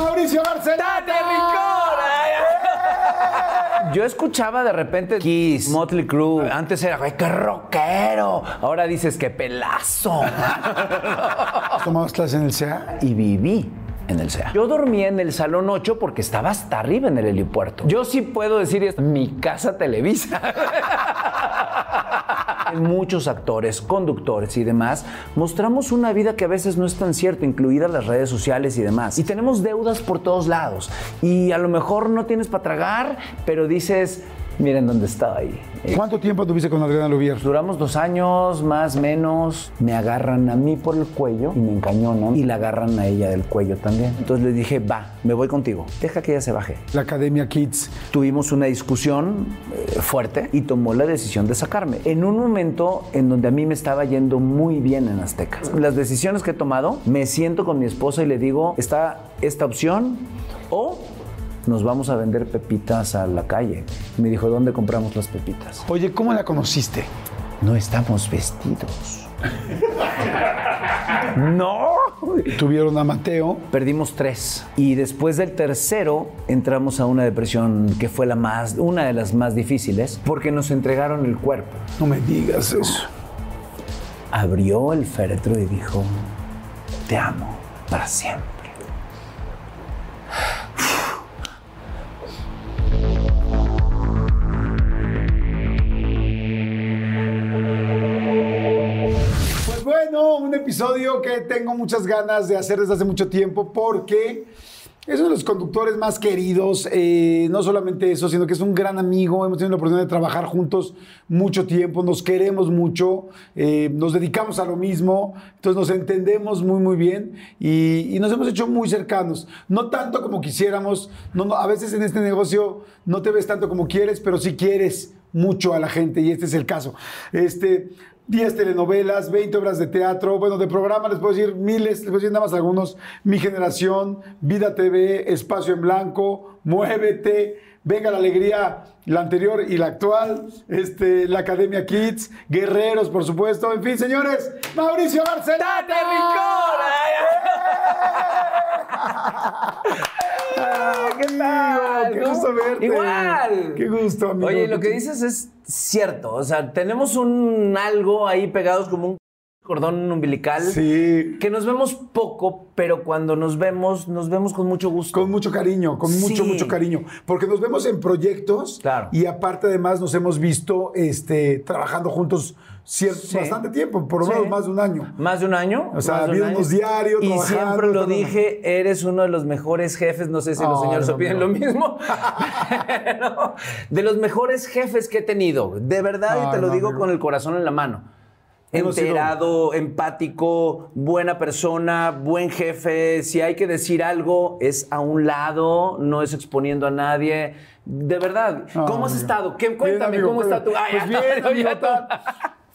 Mauricio Barcelona. ¡Date, rincón! Yo escuchaba de repente Kiss, Motley Crue. Antes era, güey, qué rockero. Ahora dices, qué pelazo. ¿Tomabas clases en el CEA? y viví en el SEA. Yo dormía en el salón 8 porque estaba hasta arriba en el helipuerto. Yo sí puedo decir esto, mi casa Televisa. Muchos actores, conductores y demás mostramos una vida que a veces no es tan cierta, incluidas las redes sociales y demás. Y tenemos deudas por todos lados. Y a lo mejor no tienes para tragar, pero dices, miren dónde estaba ahí. ¿Cuánto tiempo tuviste con Adriana Lubier? Duramos dos años, más menos. Me agarran a mí por el cuello y me encañonan y la agarran a ella del cuello también. Entonces le dije, va, me voy contigo. Deja que ella se baje. La Academia Kids. Tuvimos una discusión eh, fuerte y tomó la decisión de sacarme. En un momento en donde a mí me estaba yendo muy bien en Azteca. Las decisiones que he tomado, me siento con mi esposa y le digo, está esta opción o nos vamos a vender pepitas a la calle. Y me dijo, ¿dónde compramos las pepitas? Oye, ¿cómo la conociste? No estamos vestidos. no. Tuvieron a Mateo. Perdimos tres. Y después del tercero entramos a una depresión que fue la más, una de las más difíciles, porque nos entregaron el cuerpo. No me digas eso. Abrió el féretro y dijo, te amo para siempre. Un episodio que tengo muchas ganas de hacer desde hace mucho tiempo porque es uno de los conductores más queridos, eh, no solamente eso, sino que es un gran amigo, hemos tenido la oportunidad de trabajar juntos mucho tiempo, nos queremos mucho, eh, nos dedicamos a lo mismo, entonces nos entendemos muy, muy bien y, y nos hemos hecho muy cercanos, no tanto como quisiéramos, no, no, a veces en este negocio no te ves tanto como quieres, pero sí quieres mucho a la gente y este es el caso. Este, 10 telenovelas, 20 obras de teatro, bueno, de programa les puedo decir miles, les puedo decir nada más algunos, Mi Generación, Vida TV, Espacio en Blanco, Muévete, Venga la Alegría, la anterior y la actual, este, la Academia Kids, Guerreros, por supuesto, en fin, señores, Mauricio Barcelona. ¡Date, rincón! ¿Qué tal? Qué gusto verte. Igual. Qué gusto, amigo. Oye, lo que dices es cierto. O sea, tenemos un algo ahí pegados como un cordón umbilical. Sí. Que nos vemos poco, pero cuando nos vemos, nos vemos con mucho gusto. Con mucho cariño, con mucho, Sí. mucho cariño. Porque nos vemos en proyectos Claro. y aparte además nos hemos visto este, trabajando juntos cier- Sí. bastante tiempo, por lo Sí. menos más de un año. Más de un año. O sea, viéndonos año. diario, Y siempre lo dije, eres uno de los mejores jefes, no sé si los Ay, señores no, opinen no. lo mismo, pero de los mejores jefes que he tenido. De verdad, y te lo no, digo con el corazón en la mano. Enterado, empático, buena persona, buen jefe. Si hay que decir algo, es a un lado, no es exponiendo a nadie. De verdad, ¿cómo has amigo. estado? ¿Qué, Bien, cuéntame, amigo, ¿cómo está tu...? Ay, Pues bien, amigo, está.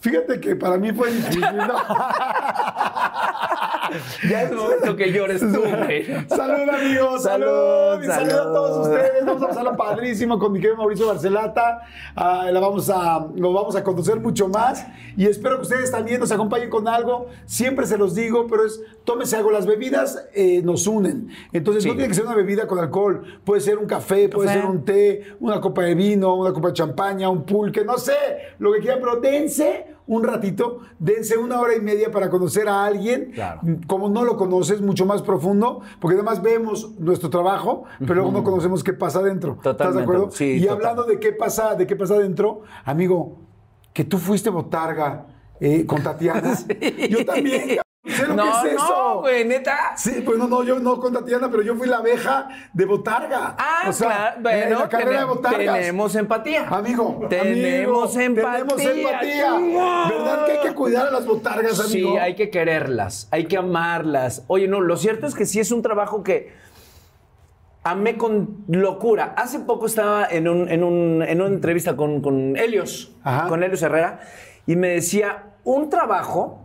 Fíjate que para mí fue difícil. ¿no? Ya es momento que llores tú, güey. Salud, amigos. Salud. Salud, Y salud a todos ustedes. Vamos a pasarla padrísimo con mi querido Mauricio Barcelata. Ah, la vamos a, lo vamos a conocer mucho más. Y espero que ustedes también nos acompañen con algo. Siempre se los digo, pero es tómese algo. Las bebidas eh, nos unen. Entonces, no tiene que ser una bebida con alcohol. Puede ser un café, puede Café. ser un té, una copa de vino, una copa de champaña, un pulque, no sé, lo que quieran, pero dense un ratito, dense una hora y media para conocer a alguien, Claro. como no lo conoces, mucho más profundo, porque además vemos nuestro trabajo, pero luego no conocemos qué pasa adentro. ¿Estás de acuerdo? sí, y total. hablando de qué pasa, de qué pasa adentro, amigo, que tú fuiste botarga eh, con Tatiana. Yo también, sé lo No, que es eso. no, güey, neta. Sí, pues no, no, yo no con Tatiana, pero yo fui la abeja de Botarga. Ah, O sea, claro. en Bueno, la carrera de Botargas. tenemos empatía. Amigo, Tenemos amigo, empatía. Tenemos empatía. ¿Verdad que hay que cuidar a las botargas, amigo? Sí, hay que quererlas, hay que amarlas. Oye, no, lo cierto es que sí es un trabajo que amé con locura. Hace poco estaba en, un- en un- en una entrevista con, con Helios, Ajá. con Helios Herrera, y me decía, un trabajo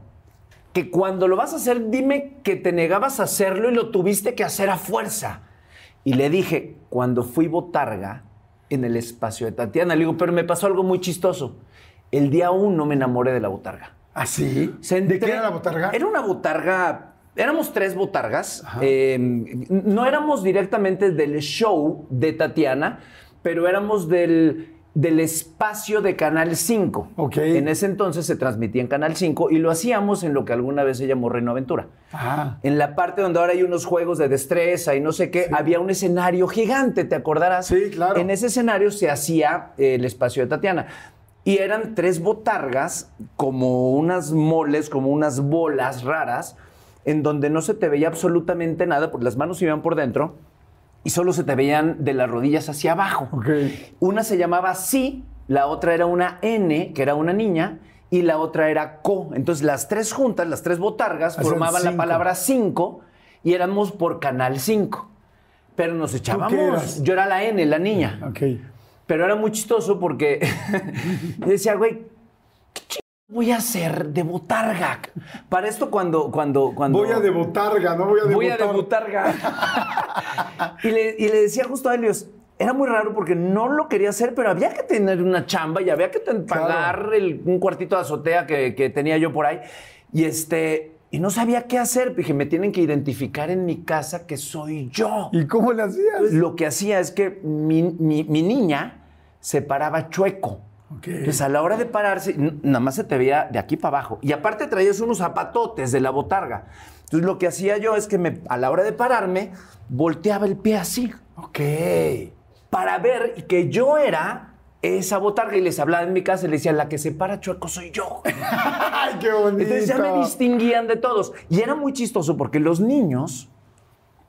que cuando lo vas a hacer, dime que te negabas a hacerlo y lo tuviste que hacer a fuerza. Y le dije, cuando fui botarga en el espacio de Tatiana, le digo, pero me pasó algo muy chistoso. El día uno me enamoré de la botarga. ¿Ah, sí? ¿De qué era la botarga? Era una botarga Éramos tres botargas. eh, no éramos directamente del show de Tatiana, pero éramos del, del espacio de Canal 5. Ok. En ese entonces se transmitía en Canal 5 y lo hacíamos en lo que alguna vez se llamó Reino Aventura. Ah. En la parte donde ahora hay unos juegos de destreza y no sé qué, había un escenario gigante, ¿te acordarás? Sí, claro. En ese escenario se hacía eh, el espacio de Tatiana. Y eran tres botargas, como unas moles, como unas bolas raras, en donde no se te veía absolutamente nada, porque las manos iban por dentro y solo se te veían de las rodillas hacia abajo. Una se llamaba Sí, la otra era una N, que era una niña, y la otra era Co. Entonces las tres juntas, las tres botargas, Hacían formaban la palabra cinco y éramos por Canal 5. Pero nos echábamos. Yo era la N, la niña. Ok. Pero era muy chistoso porque decía, güey, ¿qué ch- voy a hacer de botarga? Para esto cuando... cuando, cuando Voy a de botarga, no voy a de voy a debutar. y, le, y le decía justo a Helios, era muy raro porque no lo quería hacer, pero había que tener una chamba y había que Claro. pagar el- un cuartito de azotea que, que tenía yo por ahí. Y este... Y no sabía qué hacer. Dije, me tienen que identificar en mi casa que soy yo. ¿Y cómo le hacías? Lo que hacía es que mi, mi- mi niña se paraba chueco. Ok. Entonces, a la hora de pararse, nada más se te veía de aquí para abajo. Y aparte traías unos zapatotes de la botarga. Entonces, lo que hacía yo es que me, a la hora de pararme, volteaba el pie así. Ok. Para ver que yo era esa botarga. Y les hablaba en mi casa y les decía, la que se para chueco soy yo. ¡Ay, qué bonito! Entonces ya me distinguían de todos. Y era muy chistoso porque los niños,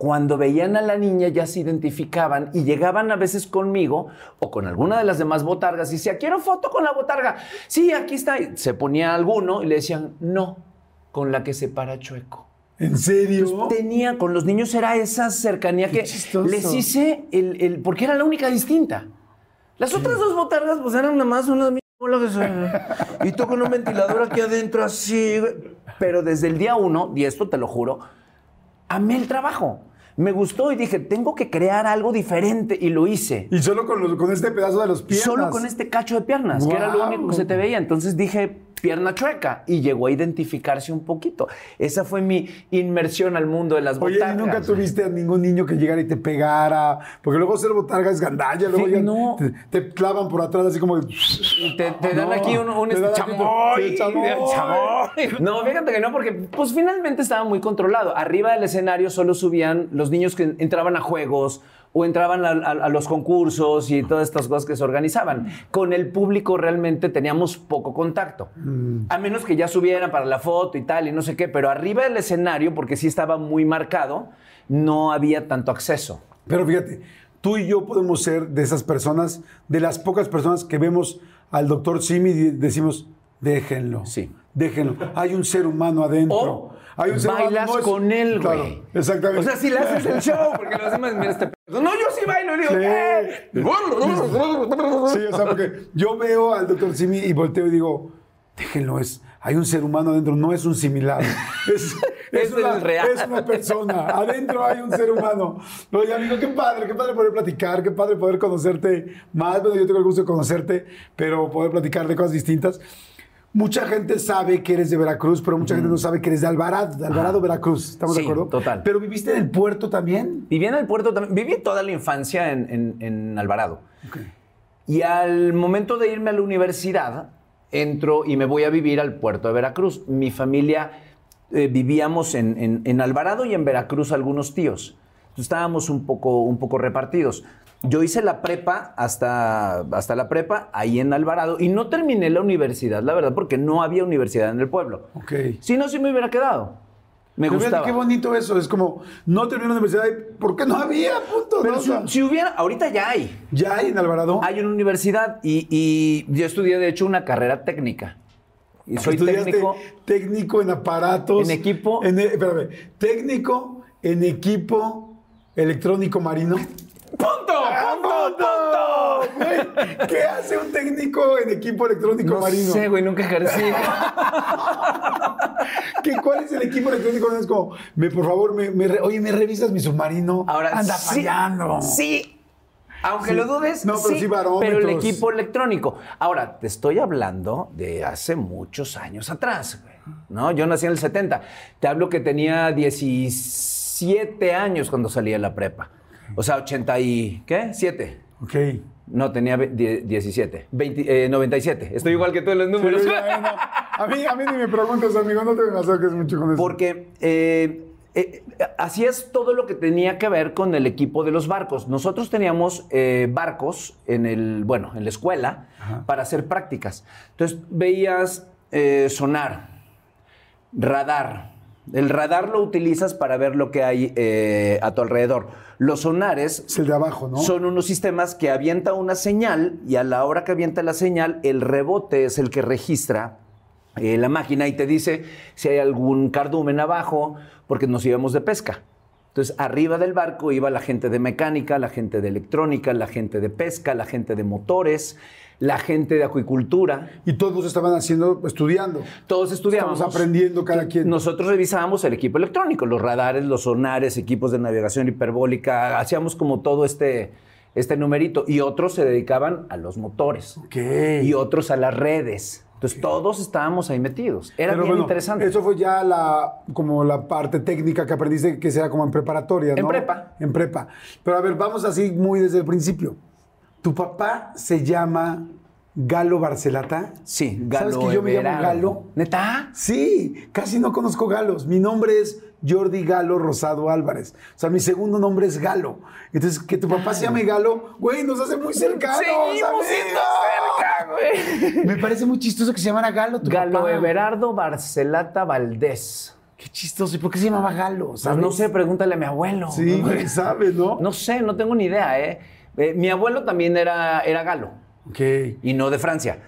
cuando veían a la niña, ya se identificaban y llegaban a veces conmigo o con alguna de las demás botargas y decía, quiero foto con la botarga. Sí, aquí está. Y se ponía alguno y le decían, no, con la que se para chueco. ¿En serio? Pues Tenía, con los niños era esa cercanía que chistoso. les hice, el, el- porque era la única distinta. Las otras dos botargas, pues eran nada más unas Y tú con un ventilador aquí adentro, así. Pero desde el día uno, y esto te lo juro, amé el trabajo. Me gustó y dije, tengo que crear algo diferente y lo hice. Y solo con, los- con este pedazo de los pies. Solo con este cacho de piernas, que era lo único que se te veía. Entonces dije, pierna chueca. Y llegó a identificarse un poquito. Esa fue mi inmersión al mundo de las Oye, botargas. ¿y nunca tuviste a ningún niño que llegara y te pegara? Porque luego ser botarga es gandalla, luego Sí, ya no. te, te clavan por atrás así como... Y te, te dan aquí un, un te este, chamoy, chamoy. chamoy. No, fíjate que no, porque pues finalmente estaba muy controlado. Arriba del escenario solo subían los niños que entraban a juegos o entraban a, a- a los concursos y todas estas cosas que se organizaban. Con el público realmente teníamos poco contacto. A menos que ya subieran para la foto y tal y no sé qué, pero arriba del escenario, porque sí estaba muy marcado, no había tanto acceso. Pero fíjate, tú y yo podemos ser de esas personas, de las pocas personas que vemos al doctor Simi y decimos, déjenlo. Sí. Déjenlo. Hay un ser humano adentro. O Hay un ser humano, bailas no es- con él, Claro, güey. exactamente. O sea, si le haces el show, porque los demás, mira este. No, yo sí bailo, y digo, Sí. ¿qué? Sí, o sea, porque yo veo al doctor Simi y volteo y digo, déjenlo, es, hay un ser humano adentro, no es un similar. Es, Es una, es una persona, adentro hay un ser humano. Oye, amigo, qué padre, qué padre poder platicar, qué padre poder conocerte más. Bueno, yo tengo el gusto de conocerte, pero poder platicar de cosas distintas. Mucha gente sabe que eres de Veracruz, pero mucha gente no sabe que eres de Alvarado, de Alvarado, Veracruz. ¿Estamos Sí, de acuerdo? total. Pero viviste en el puerto también. Viví en el puerto también. Viví toda la infancia en, en- en Alvarado. Y al momento de irme a la universidad, entro y me voy a vivir al puerto de Veracruz. Mi familia eh, vivíamos en, en- en Alvarado y en Veracruz algunos tíos. Entonces, estábamos un poco, un poco repartidos. Yo hice la prepa hasta, hasta la prepa ahí en Alvarado y no terminé la universidad, la verdad, porque no había universidad en el pueblo. Ok. Si no, sí me hubiera quedado. Me Pero fíjate gustaba. Qué bonito eso. Es como, no terminé la universidad, y, ¿por qué no había? Punto. Pero si, hubiera, ahorita ya hay. ya hay en Alvarado. Hay una universidad y, y yo estudié, de hecho, una carrera técnica. Y soy Estudiaste técnico. técnico en aparatos. En equipo. En, espérame, técnico en equipo electrónico marino. ¡Punto! ¡Punto! Güey, ¿Qué hace un técnico en equipo electrónico No marino? sé, güey, nunca ejercí. ¿Qué, ¿Cuál es el equipo electrónico? Es como, me, por favor, me, oye, ¿me revisas mi submarino? Ahora, Anda sí, fallando. Sí. Aunque Sí. lo dudes, No, pero sí pero el equipo electrónico. Ahora, te estoy hablando de hace muchos años atrás, güey. ¿no? Yo nací en el 70. Te hablo que tenía 17 años cuando salí de la prepa. O sea, 80 y... ¿Qué? 7. Ok. No, tenía ve- die- 17. 20, eh, 97. Estoy igual que tú en los números. Sí, no. A mí, a mí ni me preguntes, amigo, no te me acerques mucho con eso. Porque eh, eh, hacías todo lo que tenía que ver con el equipo de los barcos. Nosotros teníamos eh, barcos en el, bueno, en la escuela para hacer prácticas. Entonces veías eh, sonar, radar. El radar lo utilizas para ver lo que hay eh, a tu alrededor. Los sonares Es el de abajo, ¿no? son unos sistemas que avienta una señal y a la hora que avienta la señal, el rebote es el que registra eh, la máquina y te dice si hay algún cardumen abajo, porque nos íbamos de pesca. Entonces, arriba del barco iba la gente de mecánica, la gente de electrónica, la gente de pesca, la gente de motores, la gente de acuicultura. Y todos estaban haciendo, estudiando. Todos estudiábamos. Estamos aprendiendo cada quien. Nosotros revisábamos el equipo electrónico, los radares, los sonares, equipos de navegación hiperbólica, hacíamos como todo este, este numerito. Y otros se dedicaban a los motores. Y otros a las redes. Entonces todos estábamos ahí metidos. Era Pero bien bueno, interesante. Eso fue ya la, como la parte técnica que aprendiste, que sea como en preparatoria, ¿no? En prepa. En prepa. Pero a ver, vamos así muy desde el principio. Tu papá se llama Galo Barcelata. Sí, Galo ¿Sabes que yo me llamo. Galo? ¿Neta? Sí, casi no conozco galos. Mi nombre es Jordi Galo Rosado Álvarez. O sea, mi segundo nombre es Galo. Entonces, que tu papá se llame Galo, güey, nos hace muy cercanos. Seguimos ¿sabes? siendo cerca, güey. Me parece muy chistoso que se llamara Galo tu Galo papá. Everardo Barcelata Valdés. Qué chistoso. ¿Y por qué se llamaba Galo? Pues ¿Sabes? no sé, pregúntale a mi abuelo. Sí, ¿no? güey, sabes, ¿no? No sé, no tengo ni idea, ¿eh? Eh, mi abuelo también era, era galo Ok. y no de Francia.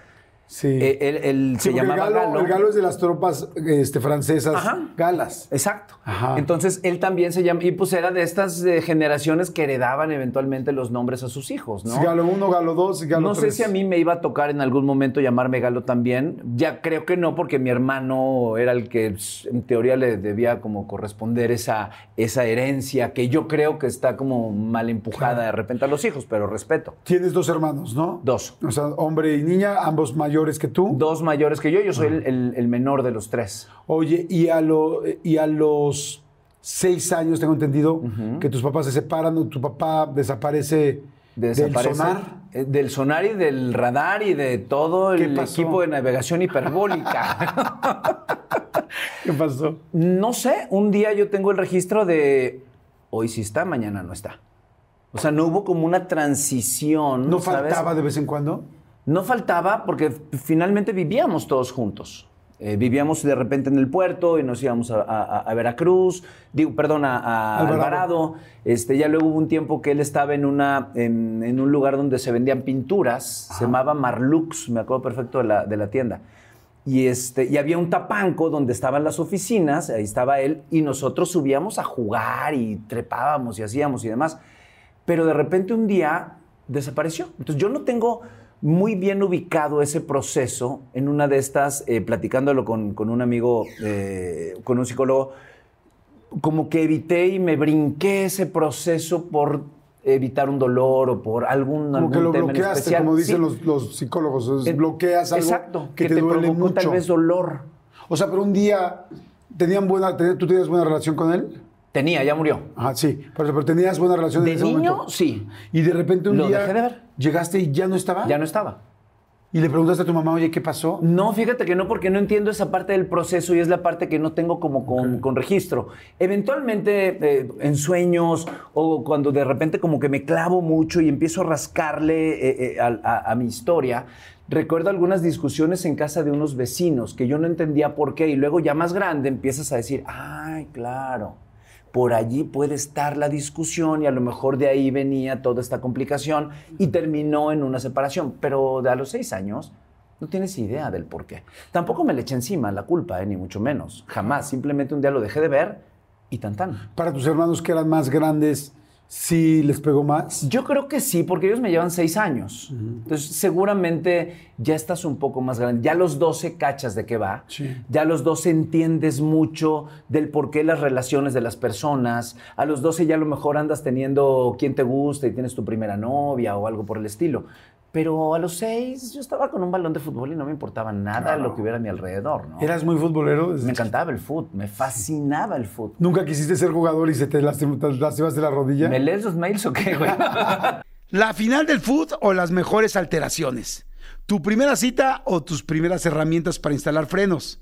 Sí. Eh, él él Sí, se llamaba el galo, galo. el galo es de las tropas este, francesas Ajá. galas. Exacto. Ajá. Entonces él también se llama, y pues era de estas eh, generaciones que heredaban eventualmente los nombres a sus hijos, ¿no? Sí, Galo 1, Galo 2 y Galo No sé 3. si a mí me iba a tocar en algún momento llamarme Galo también. Ya creo que no, porque mi hermano era el que pues, en teoría le debía como corresponder esa, esa herencia que yo creo que está como mal empujada de repente a los hijos, pero respeto. Tienes dos hermanos, ¿no? Dos. O sea, hombre y niña, ambos mayores que tú. Dos mayores que yo, yo soy el, el- el menor de los tres. Oye, y a, lo, y a los seis años tengo entendido que tus papás se separan o tu papá desaparece, Desaparece del sonar. eh, del sonar y del radar y de todo ¿Qué el pasó? equipo de navegación hiperbólica. ¿Qué pasó? no sé, un día yo tengo el registro de hoy sí está, mañana no está. O sea, no hubo como una transición. ¿No ¿sabes? faltaba de vez en cuando? No faltaba porque finalmente vivíamos todos juntos. Eh, vivíamos de repente en el puerto y nos íbamos a, a- a Veracruz, digo, perdón, a, a Alvarado. Alvarado. Este, ya luego hubo un tiempo que él estaba en, una, en, en un lugar donde se vendían pinturas, se llamaba Marlux, me acuerdo perfecto de la, de la tienda. Y, este, y había un tapanco donde estaban las oficinas, ahí estaba él, y nosotros subíamos a jugar y trepábamos y hacíamos y demás. Pero de repente un día desapareció. Entonces yo no tengo muy bien ubicado ese proceso en una de estas, eh, platicándolo con, con un amigo, eh, con un psicólogo, como que evité y me brinqué ese proceso por evitar un dolor o por algún, Como algún que lo tema en bloqueaste, especial. como dicen Sí. los, los psicólogos. es bloqueas algo Exacto, que, te, te duele provocó mucho. tal vez dolor. O sea, pero un día tenían buena, ¿tú tenías buena relación con él? Tenía, ya murió. Ajá, sí. Pero, pero tenías buena relación De en ese niño, momento. sí. Y de repente un Lo día dejé de ver. llegaste y ya no estaba. Ya no estaba. Y le preguntaste a tu mamá, oye, ¿qué pasó? No, fíjate que no, porque no entiendo esa parte del proceso y es la parte que no tengo como con, con registro. Eventualmente, eh, en sueños o cuando de repente como que me clavo mucho y empiezo a rascarle eh, eh, a, a- a mi historia, recuerdo algunas discusiones en casa de unos vecinos que yo no entendía por qué y luego ya más grande empiezas a decir, ay, claro. Por allí puede estar la discusión y a lo mejor de ahí venía toda esta complicación y terminó en una separación. Pero de a los seis años no tienes idea del por qué. Tampoco me le eché encima la culpa, eh, ni mucho menos. Jamás. Simplemente un día lo dejé de ver y tan tan. Para tus hermanos que eran más grandes, ¿sí les pegó más? Yo creo que sí, porque ellos me llevan seis años. Entonces, seguramente ya estás un poco más grande. Ya a los 12 cachas de qué va. Sí. Ya a los 12 entiendes mucho del por qué las relaciones de las personas. A los 12 ya a lo mejor andas teniendo quien te gusta y tienes tu primera novia o algo por el estilo. Pero a los seis yo estaba con un balón de fútbol y no me importaba nada lo que hubiera a mi alrededor, ¿no? ¿Eras muy futbolero? Me encantaba el fútbol, me fascinaba el fútbol. ¿Nunca quisiste ser jugador y se te lastim- te lastimaste la rodilla? ¿Me lees los mails o qué, güey? ¿La final del foot o las mejores alteraciones? ¿Tu primera cita o tus primeras herramientas para instalar frenos?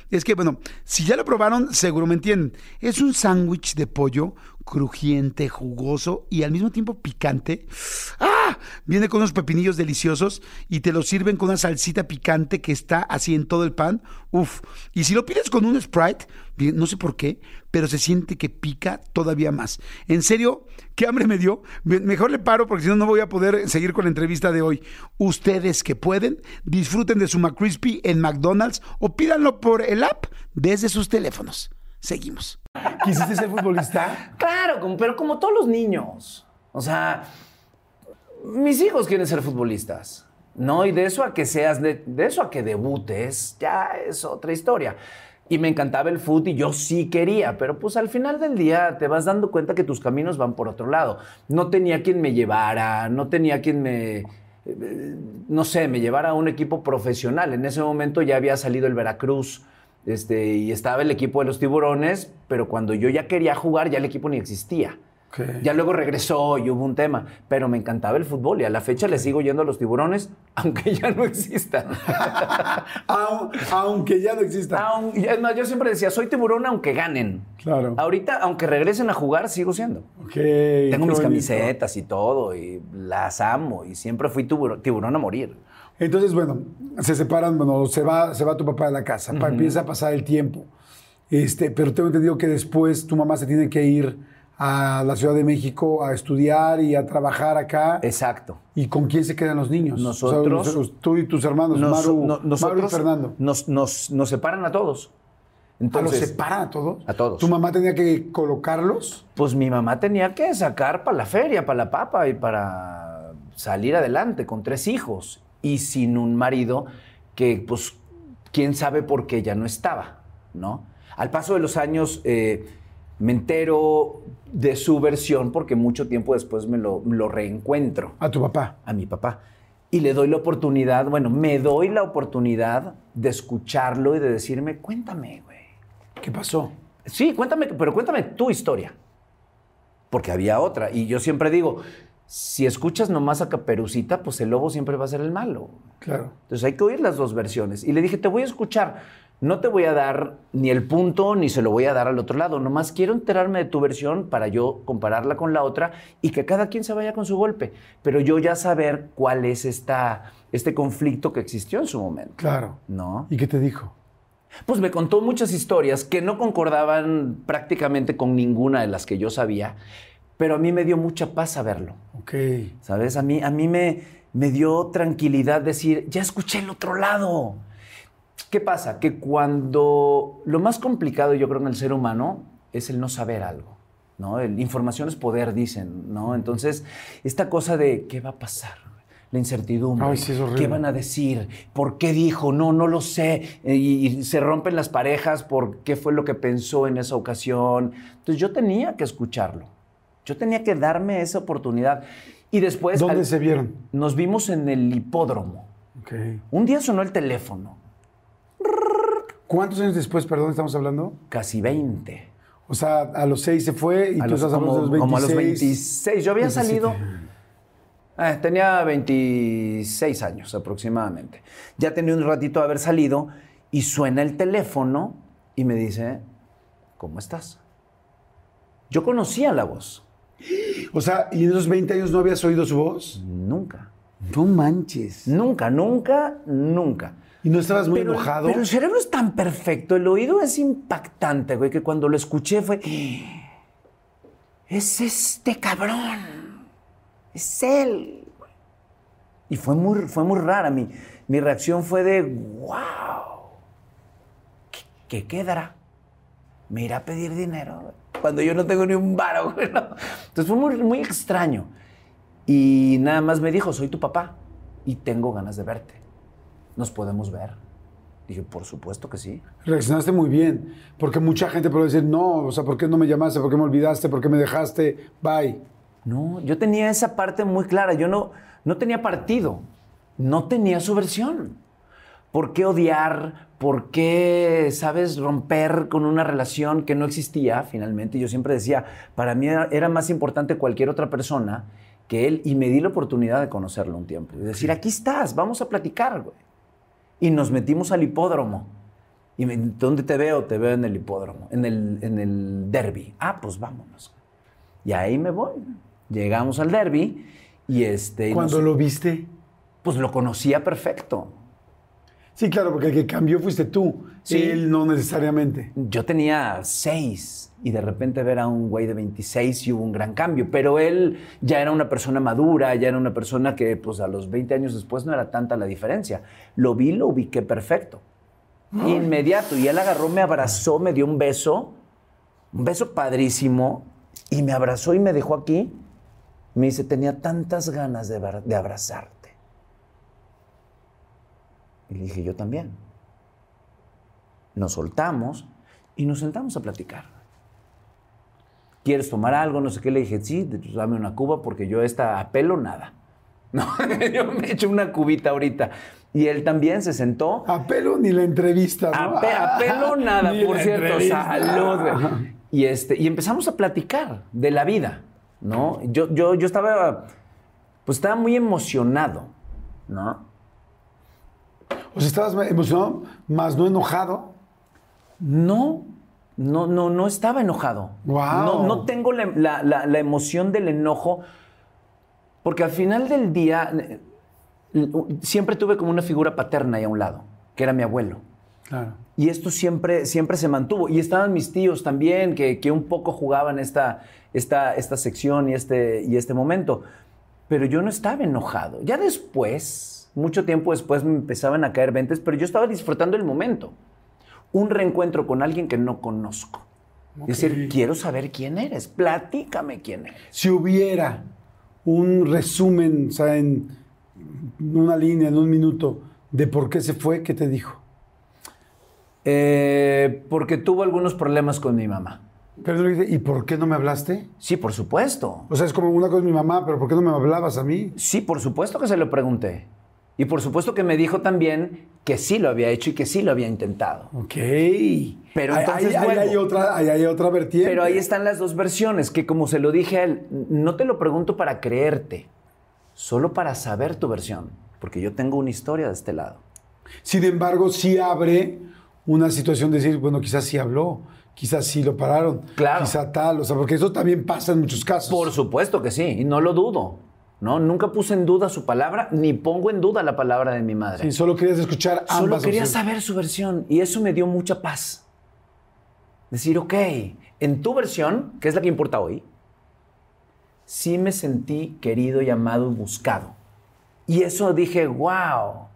Es que, bueno, si ya lo probaron, seguro me entienden. Es un sándwich de pollo crujiente, jugoso y al mismo tiempo picante. ¡Ah! Viene con unos pepinillos deliciosos y te lo sirven con una salsita picante que está así en todo el pan. Uf. Y si lo pides con un Sprite, no sé por qué, pero se siente que pica todavía más. En serio, qué hambre me dio. Me- Mejor le paro porque si no, no voy a poder seguir con la entrevista de hoy. Ustedes que pueden, disfruten de su McCrispy en McDonald's o pídanlo por el app desde sus teléfonos. Seguimos. ¿Quisiste ser futbolista? Claro, como- pero como todos los niños. O sea, mis hijos quieren ser futbolistas. No, y de eso a que seas, de, de eso a que debutes, ya es otra historia. Y me encantaba el fútbol y yo sí quería, pero pues al final del día te vas dando cuenta que tus caminos van por otro lado. No tenía quien me llevara, no tenía quien me, eh, no sé, me llevara a un equipo profesional. En ese momento ya había salido el Veracruz este, y estaba el equipo de los tiburones, pero cuando yo ya quería jugar ya el equipo ni existía. Ok. Ya luego regresó y hubo un tema, pero me encantaba el fútbol y a la fecha le sigo yendo a los tiburones, aunque ya no existan. Aun- aunque ya no exista. Aun- y es más, yo siempre decía, soy tiburón aunque ganen. Claro. Ahorita, aunque regresen a jugar, sigo siendo. Ok, Tengo mis bonito. camisetas y todo, y las amo, y siempre fui tiburón, tiburón a morir. Entonces, bueno, se separan, bueno, se va, se va tu papá de la casa, pa- empieza a pasar el tiempo. Este, pero tengo entendido que después tu mamá se tiene que ir a la Ciudad de México a estudiar y a trabajar acá. Exacto. ¿Y con quién se quedan los niños? Nosotros- O sea, los- tú y tus hermanos, Nos- Maru, no- Maru y nosotros Fernando. Nos, nos- nos separan a todos. ¿A los Entonces, separan a todos? A todos. ¿Tu mamá tenía que colocarlos? Pues mi mamá tenía que sacar para la feria, para la papa y para salir adelante con tres hijos y sin un marido que, pues, quién sabe por qué ya no estaba, ¿no? Al paso de los años eh, me entero de su versión porque mucho tiempo después me lo, lo reencuentro A tu papá. a mi papá. Y le doy la oportunidad, bueno, me doy la oportunidad de escucharlo y de decirme, cuéntame, güey. ¿Qué pasó? Sí, cuéntame, pero cuéntame tu historia. Porque había otra. Y yo siempre digo, si escuchas nomás a Caperucita, pues el lobo siempre va a ser el malo. Claro. Entonces hay que oír las dos versiones. Y le dije, te voy a escuchar. No te voy a dar ni el punto, ni se lo voy a dar al otro lado. Nomás quiero enterarme de tu versión para yo compararla con la otra y que cada quien se vaya con su golpe. Pero yo ya saber cuál es esta, este conflicto que existió en su momento. Claro. ¿No? ¿Y qué te dijo? Pues me contó muchas historias que no concordaban prácticamente con ninguna de las que yo sabía, pero a mí me dio mucha paz saberlo, Ok. ¿sabes? A mí, a mí me, me dio tranquilidad decir, ya escuché el otro lado. ¿Qué pasa? Que cuando lo más complicado yo creo en el ser humano es el no saber algo, ¿no? El, información es poder, dicen, ¿no? Entonces, esta cosa de qué va a pasar, la incertidumbre, Ay, sí, qué van a decir, por qué dijo, no, no lo sé, Eh, y, y se rompen las parejas por qué fue lo que pensó en esa ocasión. Entonces yo tenía que escucharlo, yo tenía que darme esa oportunidad. Y después ¿Dónde al- se vieron? nos vimos en el hipódromo. Ok. Un día sonó el teléfono, ¿Cuántos años después, perdón, estamos hablando? casi 20. O sea, a los 6 se fue y A tú los- estás hablando de los 26. como a los 26. Yo había 27. salido. eh, tenía 26 años aproximadamente. Ya tenía un ratito de haber salido y suena el teléfono y me dice, ¿cómo estás? Yo conocía la voz. O sea, ¿y en esos 20 años no habías oído su voz? Nunca. No manches. Nunca, nunca, nunca. ¿Y no estabas muy pero, enojado? pero el cerebro es tan perfecto, el oído es impactante, güey, que cuando lo escuché fue. Es este cabrón. Es él. Y fue muy, fue muy rara. Mi, mi reacción fue de, wow. ¿Qué, qué quedará? ¿Me irá a pedir dinero? Cuando yo no tengo ni un varo, güey. ¿no? Entonces fue muy, muy extraño. Y nada más me dijo, soy tu papá y tengo ganas de verte. ¿Nos podemos ver? Dije, por supuesto que sí. Reaccionaste muy bien. Porque mucha gente puede decir, no, o sea, ¿por qué no me llamaste? ¿Por qué me olvidaste? ¿Por qué me dejaste? Bye. No, yo tenía esa parte muy clara. Yo no, no tenía partido. No tenía su versión. ¿Por qué odiar? ¿Por qué, sabes, romper con una relación que no existía finalmente? Yo siempre decía, para mí era, era más importante cualquier otra persona que él y me di la oportunidad de conocerlo un tiempo. Y decir, aquí estás, vamos a platicar, güey. Y nos metimos al hipódromo. Y me, ¿dónde te veo? Te veo en el hipódromo, en el, en el derby. Ah, pues vámonos. Y ahí me voy. Llegamos al derby y este... nos- lo viste. Pues lo conocía perfecto. Sí, claro, porque el que cambió fuiste tú. Sí. Él no necesariamente. Yo tenía seis y de repente ver a un güey de 26 y hubo un gran cambio, pero él ya era una persona madura, ya era una persona que pues a los 20 años después no era tanta la diferencia. Lo vi, lo ubiqué perfecto. Inmediato. Y él agarró, me abrazó, me dio un beso, un beso padrísimo, y me abrazó y me dejó aquí. Me dice, tenía tantas ganas de, de abrazarte. Y le dije, yo también. Nos soltamos y nos sentamos a platicar. ¿Quieres tomar algo? No sé qué. Le dije, sí, pues dame una cuba porque yo esta apelo nada. No, yo me echo una cubita ahorita. Y él también se sentó. A pelo ni la entrevista. ¿no? A, pe- a pelo nada, por cierto. entrevista. Salud. Y, este, y empezamos a platicar de la vida, ¿no? Yo, yo, yo estaba, pues estaba muy emocionado, ¿no? O sea, estabas emocionado, más no enojado. No, no, no, no estaba enojado. No, no tengo la, la- la- la emoción del enojo, porque al final del día eh, siempre tuve como una figura paterna ahí a un lado, que era mi abuelo. Claro. Y esto siempre, siempre se mantuvo. Y estaban mis tíos también, que, que un poco jugaban esta, esta, esta sección y este, y este momento. Pero yo no estaba enojado. Ya después, mucho tiempo después, me empezaban a caer ventes, pero yo estaba disfrutando el momento. Un reencuentro con alguien que no conozco. Es decir, quiero saber quién eres. Platícame quién eres. Si hubiera un resumen, o sea, en una línea, en un minuto, de por qué se fue, ¿qué te dijo? Eh, porque tuvo algunos problemas con mi mamá. Pero ¿y por qué no me hablaste? Sí, por supuesto. O sea, es como una cosa es mi mamá, pero ¿por qué no me hablabas a mí? Sí, por supuesto que se lo pregunté. Y por supuesto que me dijo también que sí lo había hecho y que sí lo había intentado. Ok. Pero entonces ahí, ahí vuelvo. hay otra, ahí hay otra vertiente. Pero ahí están las dos versiones, que como se lo dije a él, no te lo pregunto para creerte, solo para saber tu versión, porque yo tengo una historia de este lado. Sin embargo, sí abre una situación de decir, bueno, quizás sí habló, quizás sí lo pararon, Claro. quizá tal, o sea, porque eso también pasa en muchos casos. Por supuesto que sí, y no lo dudo. ¿No? Nunca puse en duda su palabra, ni pongo en duda la palabra de mi madre. Sí, solo querías escuchar ambas Solo quería opciones. saber su versión y eso me dio mucha paz. Decir, ok, en tu versión, que es la que importa hoy, sí me sentí querido, llamado y buscado. Y eso dije, wow,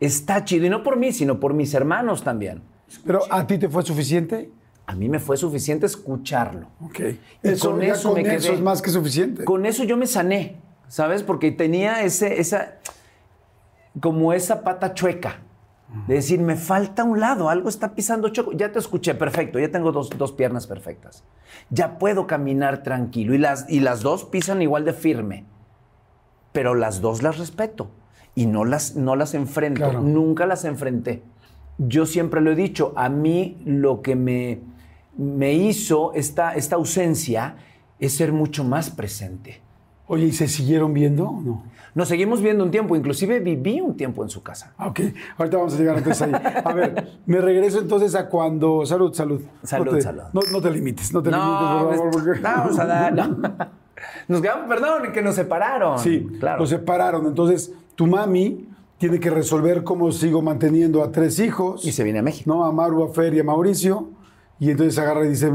está chido. Y no por mí, sino por mis hermanos también. Pero ¿a ti te fue suficiente? A mí me fue suficiente escucharlo. Ok. Y Eso, con eso con me eso quedé. es más que suficiente. Con eso yo me sané, ¿sabes? Porque tenía ese, esa, como esa pata chueca. De decir, me falta un lado, algo está pisando choco. Ya te escuché, perfecto, ya tengo dos, dos piernas perfectas. Ya puedo caminar tranquilo. Y las, y las dos pisan igual de firme. Pero las dos las respeto. Y no las, no las enfrento. Claro. Nunca las enfrenté. Yo siempre lo he dicho, a mí lo que me, me hizo esta, esta ausencia es ser mucho más presente. Oye, ¿y se siguieron viendo o no? Nos seguimos viendo un tiempo, inclusive viví un tiempo en su casa. Ah, Ok, ahorita vamos a llegar entonces ahí. A ver, me regreso entonces a cuando. Salud, salud. Salud, no te, salud. No, no te limites, no te No, limites, por favor. porque- vamos a dar. no. Nos quedamos, perdón, que nos separaron. Sí, claro. los separaron. Entonces, tu mami tiene que resolver cómo sigo manteniendo a tres hijos. Y se viene a México. ¿no? A Maru, a Fer y a Mauricio. Y entonces agarra y dice,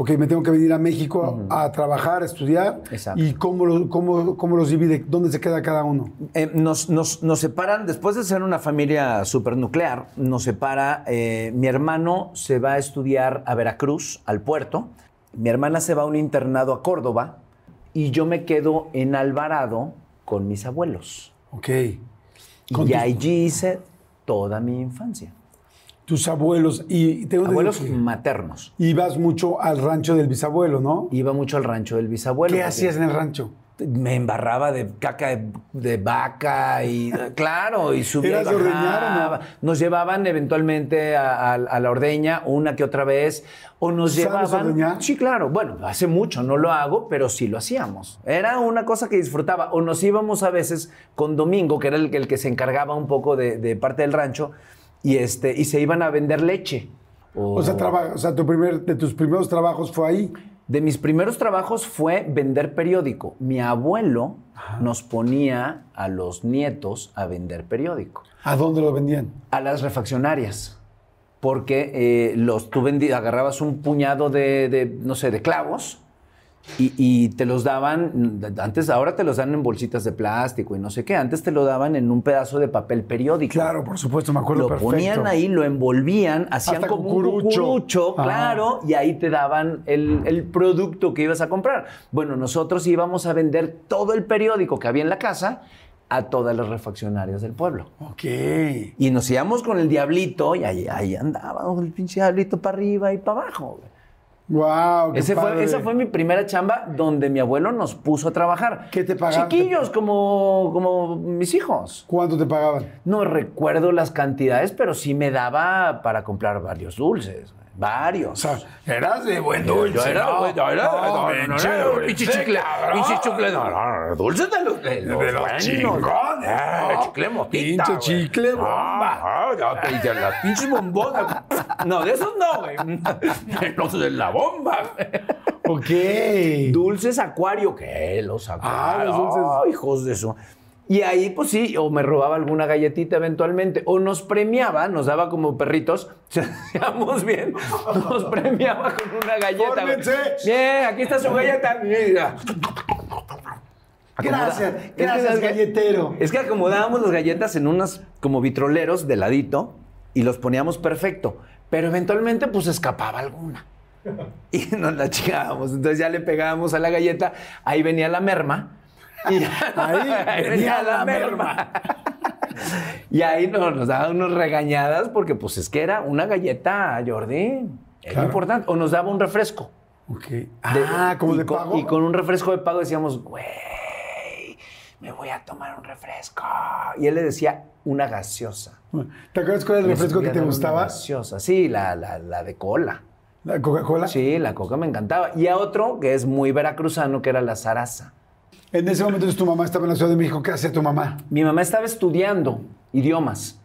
ok, me tengo que venir a México a, a trabajar, a estudiar. Exacto. ¿Y cómo, lo- cómo, cómo los divide? ¿Dónde se queda cada uno? Eh, nos, nos- nos separan, después de ser una familia supernuclear, nos separa, eh, mi hermano se va a estudiar a Veracruz, al puerto, mi hermana se va a un internado a Córdoba y yo me quedo en Alvarado con mis abuelos. Ok. Y allí hice toda mi infancia. Tus abuelos. Y tengo entendido Abuelos que maternos. Ibas mucho al rancho del bisabuelo, ¿no? Iba mucho al rancho del bisabuelo. ¿Qué hacías en el rancho? Me embarraba de caca de, de vaca y claro, y subía. ¿Eras y de ordeñar no? Nos llevaban eventualmente a, a- a la ordeña una que otra vez. O nos ¿Sabes llevaban. ordeñar? Sí, claro. Bueno, hace mucho no lo hago, pero sí lo hacíamos. Era una cosa que disfrutaba. O nos íbamos a veces con Domingo, que era el, el que se encargaba un poco de, de parte del rancho, y este, y se iban a vender leche. O sea, traba- o sea tu primer, de tus primeros trabajos fue ahí. De mis primeros trabajos fue vender periódico. Mi abuelo nos ponía a los nietos a vender periódico. ¿A dónde lo vendían? A las refaccionarias. Porque eh, los, tú vendi- agarrabas un puñado de, de, no sé, de clavos y, y te los daban, antes, ahora te los dan en bolsitas de plástico y no sé qué, antes te lo daban en un pedazo de papel periódico. Claro, por supuesto, me acuerdo Lo perfecto. ponían ahí, lo envolvían, hacían Hasta como un cucurucho. cucurucho, Ajá. claro, y ahí te daban el, el producto que ibas a comprar. Bueno, nosotros íbamos a vender todo el periódico que había en la casa a todas las refaccionarias del pueblo. Ok. Y nos íbamos con el diablito y ahí, ahí andaba el pinche diablito para arriba y para abajo. güey. Wow, qué Ese fue, padre. esa fue mi primera chamba donde mi abuelo nos puso a trabajar. ¿Qué te pagaban? Chiquillos, como, como mis hijos. ¿Cuánto te pagaban? No recuerdo las cantidades, pero sí me daba para comprar varios dulces. Varios. O sea, eras de buen dulce. Yo era, ¿no? yo era, No, no, bien no, no, chévere, no, pinche chicle, pinche chicle, no, no, no, dulces de los, de los, De los buenos. chingones, Eh, chicle motita, Pinche chicle bomba. Ah, ya pinches bombonas. No, de esos no, güey. Los de la bomba. Ok. Dulces acuario, ¿qué? Los acuarios. Ah, los dulces. Ay, hijos de eso. Y ahí, pues sí, o me robaba alguna galletita eventualmente, o nos premiaba, nos daba como perritos, bien, nos premiaba con una galleta. Bien, aquí está su galleta. Gracias, Acomoda- Es que gracias, galletero. Es que acomodábamos las galletas en unas como vitroleros de ladito y los poníamos perfecto. Pero eventualmente, pues escapaba alguna. Y nos la chingábamos. Entonces ya le pegábamos a la galleta, ahí venía la merma. Y Ahí venía la merma. y ahí nos, nos daban unas regañadas porque pues es que era una galleta, Jordi. Era Claro. importante. O nos daba un refresco. Ok. De- Ah, como y de con- pago. Y con un refresco de pago decíamos, güey, me voy a tomar un refresco. Y él le decía, una gaseosa. ¿Te acuerdas cuál era el refresco que te gustaba? Gaseosa, sí, la, la, la de cola. ¿La Coca-Cola? Sí, la coca me encantaba. Y a otro que es muy veracruzano, que era la zaraza. En ese momento tu mamá estaba en la Ciudad de México. ¿Qué hacía tu mamá? Mi mamá estaba estudiando idiomas,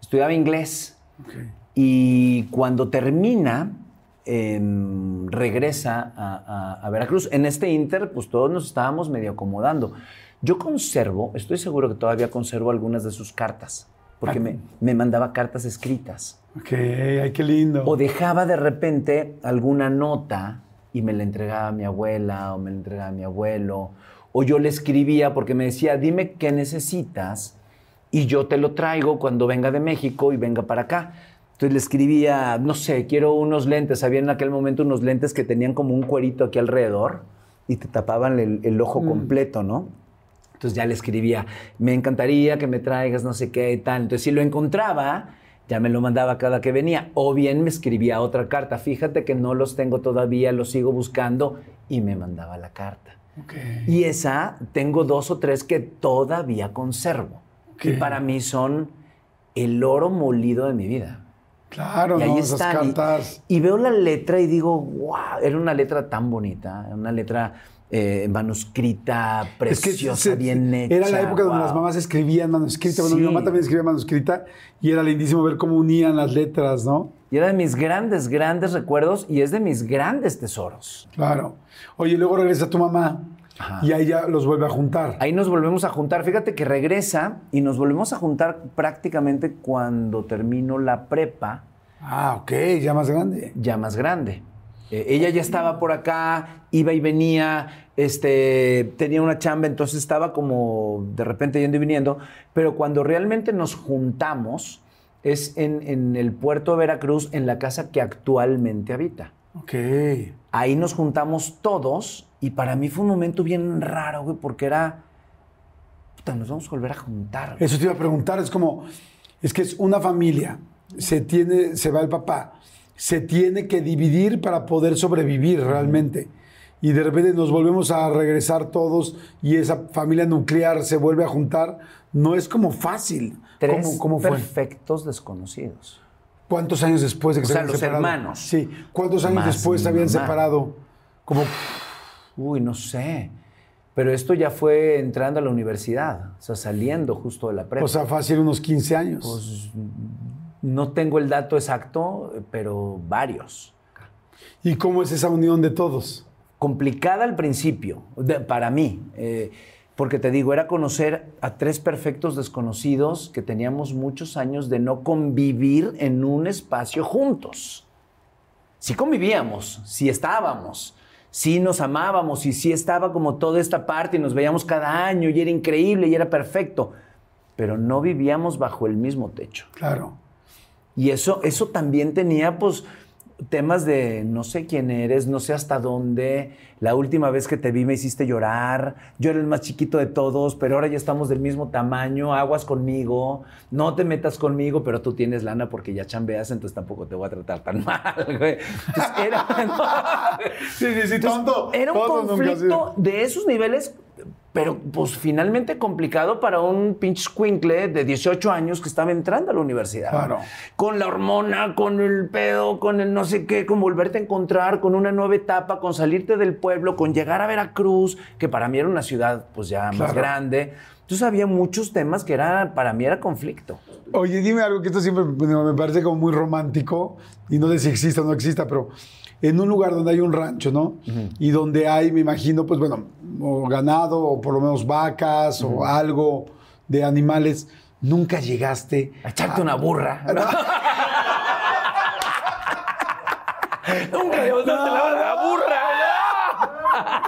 estudiaba inglés. Ok. Y cuando termina, em, regresa a, a- a Veracruz. En este inter, pues todos nos estábamos medio acomodando. Yo conservo, estoy seguro que todavía conservo algunas de sus cartas, porque Ah. me, me mandaba cartas escritas. Ok, ay, qué lindo. O dejaba de repente alguna nota y me la entregaba a mi abuela o me la entregaba a mi abuelo. O yo le escribía porque me decía, dime qué necesitas y yo te lo traigo cuando venga de México y venga para acá. Entonces le escribía, no sé, quiero unos lentes. Había en aquel momento unos lentes que tenían como un cuerito aquí alrededor y te tapaban el, el ojo completo, ¿no? Entonces ya le escribía, me encantaría que me traigas no sé qué y tal. Entonces si lo encontraba, ya me lo mandaba cada que venía. O bien me escribía otra carta. Fíjate que no los tengo todavía, los sigo buscando. Y me mandaba la carta. Y esa tengo dos o tres que todavía conservo. Y Ok. para mí son el oro molido de mi vida. Claro, y ahí no, esas están. Y- cartas. Y, veo la letra y digo, wow, era una letra tan bonita, una letra eh, manuscrita, Es que preciosa, se- bien hecha. Era la época donde las mamás escribían manuscrita. Bueno, mi mamá también escribía manuscrita y era lindísimo ver cómo unían las letras, ¿no? Y era de mis grandes, grandes recuerdos y es de mis grandes tesoros. Claro. Oye, luego regresa tu mamá Ajá. y ahí ya los vuelve a juntar. Ahí nos volvemos a juntar. Fíjate que regresa y nos volvemos a juntar prácticamente cuando termino la prepa, Ah, ok, ya más grande. ya más grande. Eh, ella ya estaba por acá, iba y venía, este, tenía una chamba, entonces estaba como de repente yendo y viniendo. Pero cuando realmente nos juntamos es en, en el puerto de Veracruz, en la casa que actualmente habita. Ok. Ahí nos juntamos todos y para mí fue un momento bien raro, güey, porque era, puta, nos vamos a volver a juntar. güey. Eso te iba a preguntar, es como, es que es una familia, se tiene, se va el papá, se tiene que dividir para poder sobrevivir realmente. Y de repente nos volvemos a regresar todos y esa familia nuclear se vuelve a juntar. No es como fácil. Tres ¿Cómo, cómo fue? perfectos desconocidos. ¿Cuántos años después de que O se sea, habían los separado? hermanos. Sí. ¿Cuántos años Más después se habían mamá. separado? Como, Uy, no sé. Pero esto ya fue entrando a la universidad, o sea, saliendo justo de la prepa. o sea, fácil unos 15 años. Pues, no tengo el dato exacto, pero varios. ¿Y cómo es esa unión de todos? complicada al principio, de- para mí, eh, porque te digo, era conocer a tres perfectos desconocidos que teníamos muchos años de no convivir en un espacio juntos. Sí convivíamos, sí estábamos, sí nos amábamos y sí estaba como toda esta parte y nos veíamos cada año y era increíble y era perfecto, pero no vivíamos bajo el mismo techo. Claro. Y eso, eso también tenía, pues, temas de no sé quién eres, no sé hasta dónde. La última vez que te vi me hiciste llorar. Yo era el más chiquito de todos, pero ahora ya estamos del mismo tamaño. Aguas conmigo. No te metas conmigo, pero tú tienes lana porque ya chambeas, entonces tampoco te voy a tratar tan mal, güey. Entonces, era, Sí, sí, sí, tonto. era un conflicto de esos niveles, pero pues finalmente complicado para un pinche squinkle de 18 años que estaba entrando a la universidad. Claro. Con la hormona, con el pedo, con el no sé qué, con volverte a encontrar, con una nueva etapa, con salirte del pueblo, con llegar a Veracruz, que para mí era una ciudad pues ya más grande. Entonces había muchos temas que era, para mí era conflicto. Oye, dime algo que esto siempre me parece como muy romántico y no sé si exista o no exista, pero en un lugar donde hay un rancho, ¿no? Y donde hay, me imagino, pues bueno, o ganado o por lo menos vacas o algo de animales, nunca llegaste A echarte una burra. Nunca demostraste la, la burra.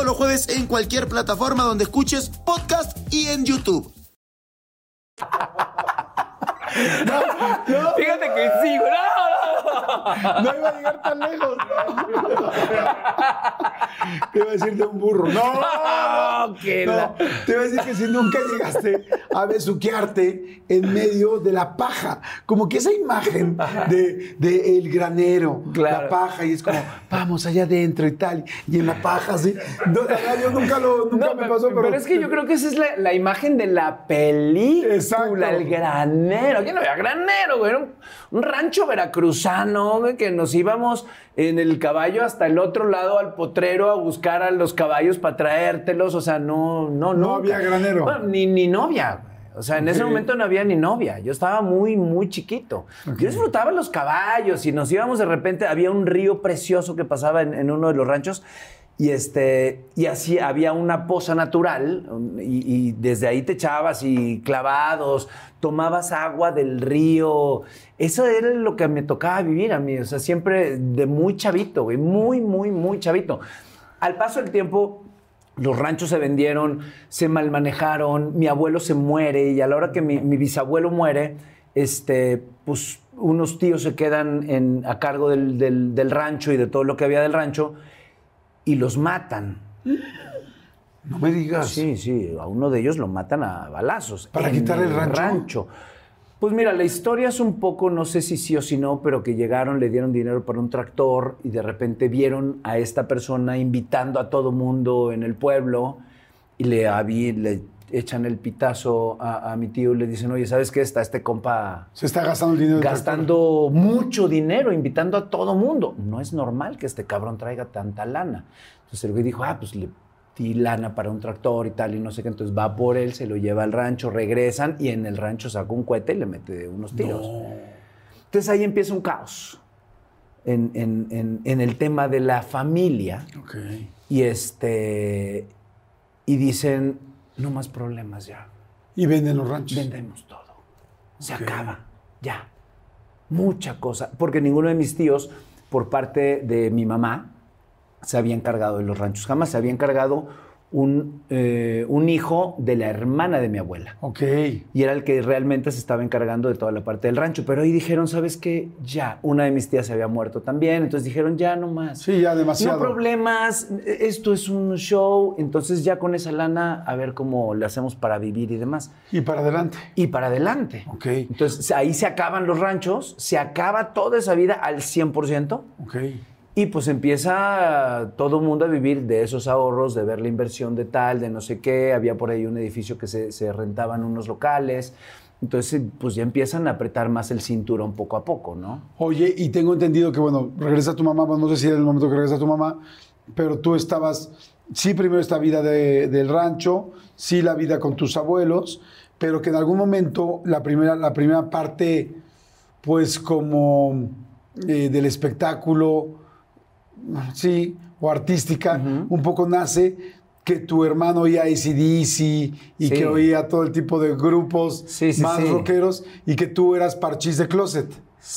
todos los jueves en cualquier plataforma donde escuches podcast y en YouTube. Fíjate que sí, güey. No, no, no. Iba a llegar tan lejos. Te iba a decir de un burro. No, No, que no. la- Te iba a decir que si nunca llegaste a besuquearte en medio de la paja. Como que esa imagen de, de el granero, Claro. la paja, y es como, vamos allá adentro y tal. Y en la paja, así. No, yo nunca, lo, nunca No, me pero, pasó, pero. pero es que yo creo que esa es la, la imagen de la película, Exacto. el granero. ¿Quién no había granero, güey? Un, rancho veracruzano, que nos íbamos en el caballo hasta el otro lado al potrero a buscar a los caballos para traértelos. O sea, no, no, No nunca. había granero. Bueno, ni, ni novia. O sea, en ese momento no había ni novia. Yo estaba muy, muy chiquito. Yo disfrutaba los caballos y nos íbamos de repente. Había un río precioso que pasaba en, en uno de los ranchos. Y, este, y así había una poza natural un- y, desde ahí te echabas y clavados, tomabas agua del río. Eso era lo que me tocaba vivir a mí, o sea, siempre de muy chavito, güey, muy, muy, muy chavito. Al paso del tiempo, los ranchos se vendieron, se malmanejaron, mi abuelo se muere y a la hora que mi, bisabuelo muere, este, pues unos tíos se quedan a cargo del- del rancho y de todo lo que había del rancho y los matan. No me digas. Sí, sí, a uno de ellos lo matan a balazos. ¿Para en quitarle el rancho? Pues mira, la historia es un poco, no sé si sí o si no, pero que llegaron, le dieron dinero para un tractor y de repente vieron a esta persona invitando a todo mundo en el pueblo y le, le echan el pitazo a, a mi tío y le dicen, oye, ¿sabes qué? Está este compa Se está gastando el dinero. gastando mucho dinero, invitando a todo mundo. No es normal que este cabrón traiga tanta lana. Entonces el güey dijo, ah, pues le di lana para un tractor y tal, y no sé qué. Entonces va por él, se lo lleva al rancho, regresan y en el rancho saca un cohete y le mete unos tiros. Entonces ahí empieza un caos en, en- en- en el tema de la familia. Ok. Y este. Y dicen, no más problemas ya. Y venden los ranchos. Vendemos todo. Se acaba. Ya. Mucha cosa. Porque ninguno de mis tíos, por parte de mi mamá, se había encargado de los ranchos. Jamás se había encargado un, eh, un hijo de la hermana de mi abuela. Ok. Y era el que realmente se estaba encargando de toda la parte del rancho. Pero ahí dijeron, ¿sabes qué? Ya, una de mis tías se había muerto también. Entonces dijeron, ya no más. Sí, ya demasiado. No problemas, esto es un show. Entonces ya con esa lana, a ver cómo le hacemos para vivir y demás. Y para adelante. Y para adelante. Ok. Entonces ahí se acaban los ranchos, se acaba toda esa vida al 100%. Ok. Y pues empieza todo el mundo a vivir de esos ahorros, de ver la inversión de tal, de no sé qué. Había por ahí un edificio que se, se rentaban unos locales. Entonces, pues ya empiezan a apretar más el cinturón poco a poco, ¿no? Oye, y tengo entendido que, bueno, regresa tu mamá, bueno, no sé si era el momento que regresa tu mamá, pero tú estabas, sí, primero esta vida de- del rancho, sí, la vida con tus abuelos, pero que en algún momento la primera, la primera parte, pues como eh, del espectáculo, sí, o artística, un poco nace que tu hermano oía ACDC y Sí. que oía todo el tipo de grupos Sí, sí, más rockeros y que tú eras parchís de closet.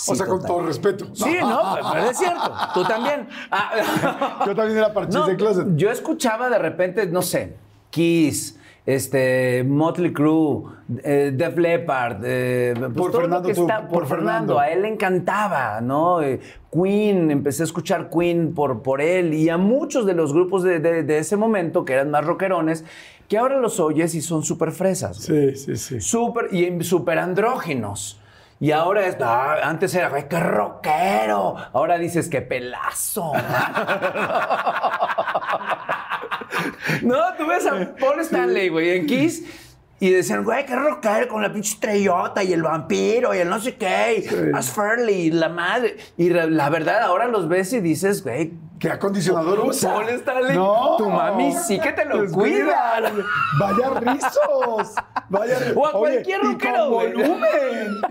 O sea, con todo respeto. Sí, no, pero es cierto. Tú también. Ah, Yo también era parchís No, de closet. Yo escuchaba de repente, no sé, Kiss, este, Motley Crue, eh, Def Leppard, eh, pues Por Fernando que tú, está- por por, Fernando. A él le encantaba, ¿no? Eh, Queen, empecé a escuchar Queen por, por él y a muchos de los grupos de, de- de ese momento que eran más rockerones, que ahora los oyes y son súper fresas. Sí, sí, sí. Súper y súper andróginos. Y ahora es, ah, antes era, güey, qué rockero. Ahora dices, qué pelazo. no, tú ves a Paul Stanley, güey, en Kiss. Y decían, güey, qué rockero con la pinche estrellota y el vampiro y el no sé qué, y As Fairley, la madre. Y la verdad, ahora los ves y dices, güey, ¿Qué acondicionador usa? No. tu mami sí que te lo cuida. Vaya rizos. Vaya O a cualquier rockero, volumen.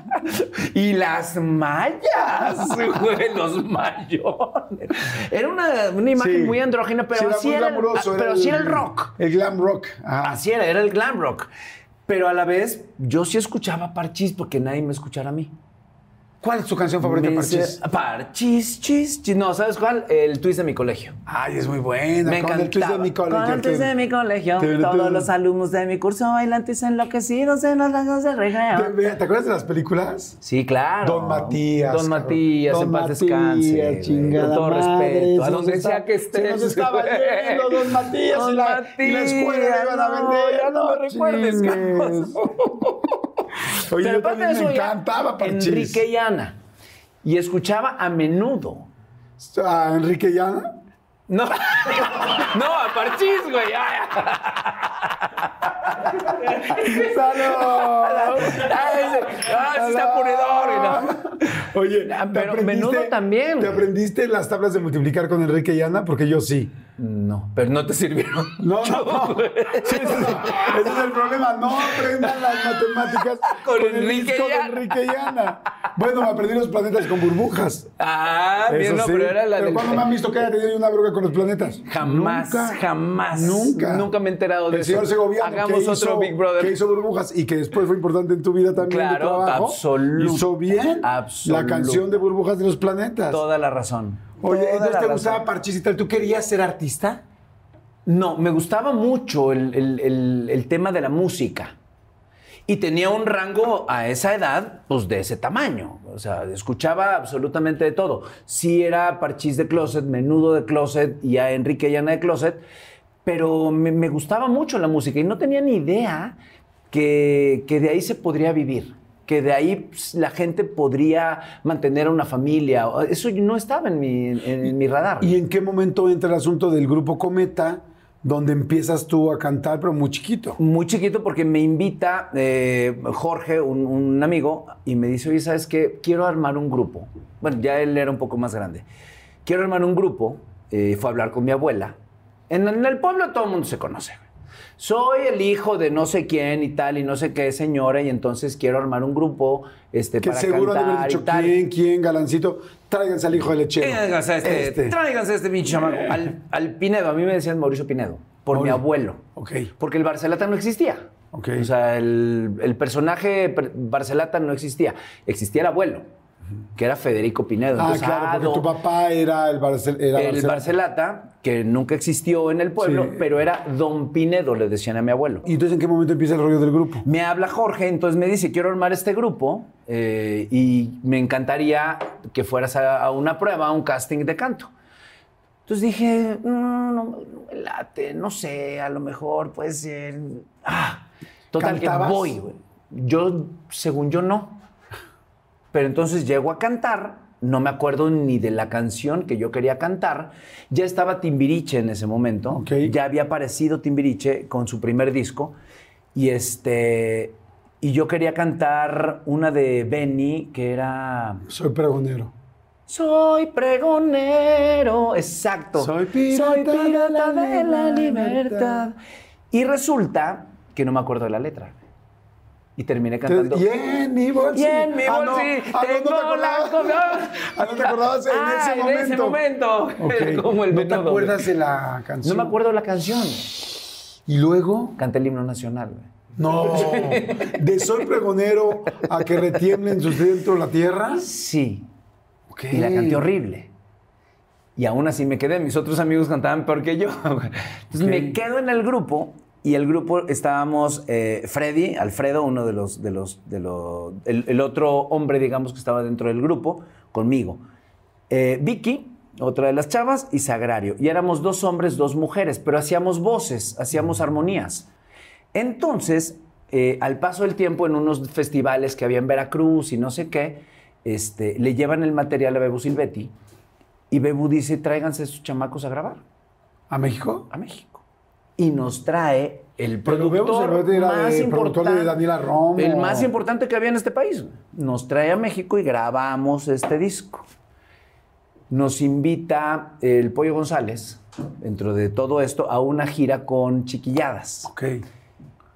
Y las mallas, güey, los mayones. Era una, una imagen Sí. muy andrógina, pero, Sí, así, muy era, glamuroso, ah, pero sí era el rock. El glam rock. Ajá. Así era, era el glam rock. Pero a la vez, yo sí escuchaba Parchís porque nadie me escuchara a mí. ¿Cuál es tu canción favorita de decía, Parchís, chis, chis. No, ¿sabes cuál? El twist de mi colegio. Ay, es muy buena. Me con encantaba. el twist de mi colegio. Con el twist de mi colegio. Todos los alumnos de mi curso bailantes enloquecidos en los lados del recreo. ¿Te, te acuerdas de las películas? Sí, claro. Don Matías. Don. Matías, en paz Matías, descanse. Con todo respeto. A donde sea que estés. Se nos estaba yendo Don Matías y, la, y la escuela iban a vender. Ya no me recuerdes. Oye, Pero yo aparte también de eso, me encantaba Parchís. Enrique y Ana. Y escuchaba a menudo. ¿A Enrique Llana? No, no, a Parchís, güey. ¡Salud! ese- ah, sí está ponedor. y no. Oye, Ah, ¿te pero menudo también. ¿Te aprendiste las tablas de multiplicar con Enrique Llana? Porque yo sí. No, pero no te sirvieron. No, no, no. Sí. Ese es el problema. No aprendan las matemáticas Con el Enrique de Llana. Enrique Llana. Bueno, me aprendí los planetas con burbujas. Ah, bien, Eso no, sí. pero era la del. ¿cuándo me han visto que haya tenido una droga con los planetas? Jamás, Nunca. jamás. Nunca. Nunca me he enterado de El eso. señor Segoviano, Hagamos otro hizo, Big Brother. que hizo burbujas y que después fue importante en tu vida también Claro, absoluto. Hizo bien Absoluto. la canción de burbujas de los planetas. Toda la razón. Oye, entonces te gustaba Parchís y tal. ¿Tú querías ser artista? No, me gustaba mucho el, el- el- el tema de la música. Y tenía un rango a esa edad, pues de ese tamaño. O sea, escuchaba absolutamente de todo. Sí era Parchís de Closet, Menudo de Closet y a Enrique Llana de Closet, pero me, me gustaba mucho la música y no tenía ni idea que, que de ahí se podría vivir que de ahí pues, la gente podría mantener una familia. Eso no estaba en mi, en mi radar. ¿Y en qué momento entra el asunto del grupo Cometa? donde empiezas tú a cantar, pero muy chiquito. Muy chiquito porque me invita eh, Jorge, un, un, amigo, y me dice, oye, ¿sabes qué? Quiero armar un grupo. Bueno, ya él era un poco más grande. Quiero armar un grupo. Eh, fue a hablar con mi abuela. En, en, el pueblo todo el mundo se conoce. Soy el hijo de no sé quién y tal, y no sé qué señora, y entonces quiero armar un grupo este, que para seguro cantar de haber dicho, y tal. ¿quién, quién, galancito? Tráiganse al hijo de lechero. Tráiganse a este, Este. tráiganse a este pinche chamaco. Al, al Pinedo, a mí me decían Mauricio Pinedo, por mi abuelo. Ok. Porque el Barcelata no existía. O sea, el, el personaje per- Barcelata no existía. Existía el abuelo, que era Federico Pinedo. Ah, Entonces, claro, porque don- tu papá era el, Barcel era el Barcelona. Barcelata, que nunca existió en el pueblo, Sí. pero era Don Pinedo, le decían a mi abuelo. ¿Y entonces en qué momento empieza el rollo del grupo? Me habla Jorge, entonces me dice, quiero armar este grupo eh, y me encantaría que fueras a, a una prueba, a un casting de canto. Entonces dije, "Mm, no, no me late, no sé, a lo mejor puede ser... Ah, total ¿Cantabas? que voy. Yo, según yo, no. Pero entonces llego a cantar, no me acuerdo ni de la canción que yo quería cantar. Ya estaba Timbiriche en ese momento. Ya había aparecido Timbiriche con su primer disco. Y este. Y yo quería cantar una de Benny que era. Soy pregonero. Soy pregonero. Exacto. Soy pirata Soy pirata de la la libertad. libertad. Y resulta que no me acuerdo de la letra. Y terminé cantando. Y en mi bolsillo. Y en mi Ah, no. bolsillo Ah, no, no te tengo la comida. Ah, no te acordabas en Ah, ese en momento. ese momento. Ok. Como el ¿No te acuerdas de la canción? No me acuerdo de la canción. ¿Y luego? Canté el himno nacional. No. De soy pregonero a que retiemblen sus dentro la tierra. Sí. Ok. Y la canté horrible. Y aún así me quedé. Mis otros amigos cantaban peor que yo. Entonces me quedo en el grupo. Y el grupo estábamos eh, Freddy, Alfredo, uno de los, de los, de los, el, el otro hombre, digamos, que estaba dentro del grupo, conmigo. Eh, Vicky, otra de las chavas, y Sagrario. Y éramos dos hombres, dos mujeres, pero hacíamos voces, hacíamos armonías. Entonces, eh, al paso del tiempo, en unos festivales que había en Veracruz y no sé qué, este, le llevan el material a Bebu Silvetti y Bebu dice, tráiganse sus chamacos a grabar ¿A México? a México. Y nos trae el productor más de- productor de importante. Daniela Romo. El más importante que había en este país. Nos trae a México y grabamos este disco. Nos invita el Pollo González, dentro de todo esto, a una gira con chiquilladas. Ok.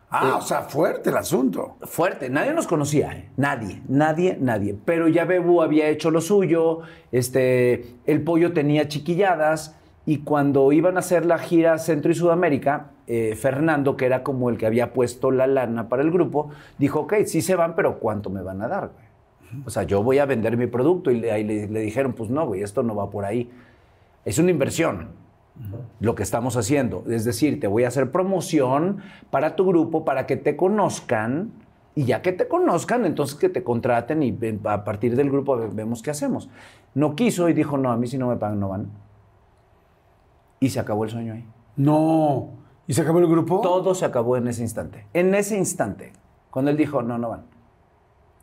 Ah, o sea, fuerte el asunto. Fuerte, nadie nos conocía, ¿eh? nadie, nadie, nadie. Pero ya Bebu había hecho lo suyo, este, el pollo tenía chiquilladas y cuando iban a hacer la gira Centro y Sudamérica, eh, Fernando, que era como el que había puesto la lana para el grupo, dijo, ok, sí se van, pero ¿cuánto me van a dar? O sea, yo voy a vender mi producto y ahí le- dijeron, pues no, güey, esto no va por ahí. Es una inversión lo que estamos haciendo. Es decir, te voy a hacer promoción para tu grupo, para que te conozcan, y ya que te conozcan, entonces que te contraten y a partir del grupo ve- vemos qué hacemos. No quiso y dijo, no, a mí si no me pagan, no van. Y se acabó el sueño ahí. No. ¿Y se acabó el grupo? Todo se acabó en ese instante. En ese instante, cuando él dijo, no, no van.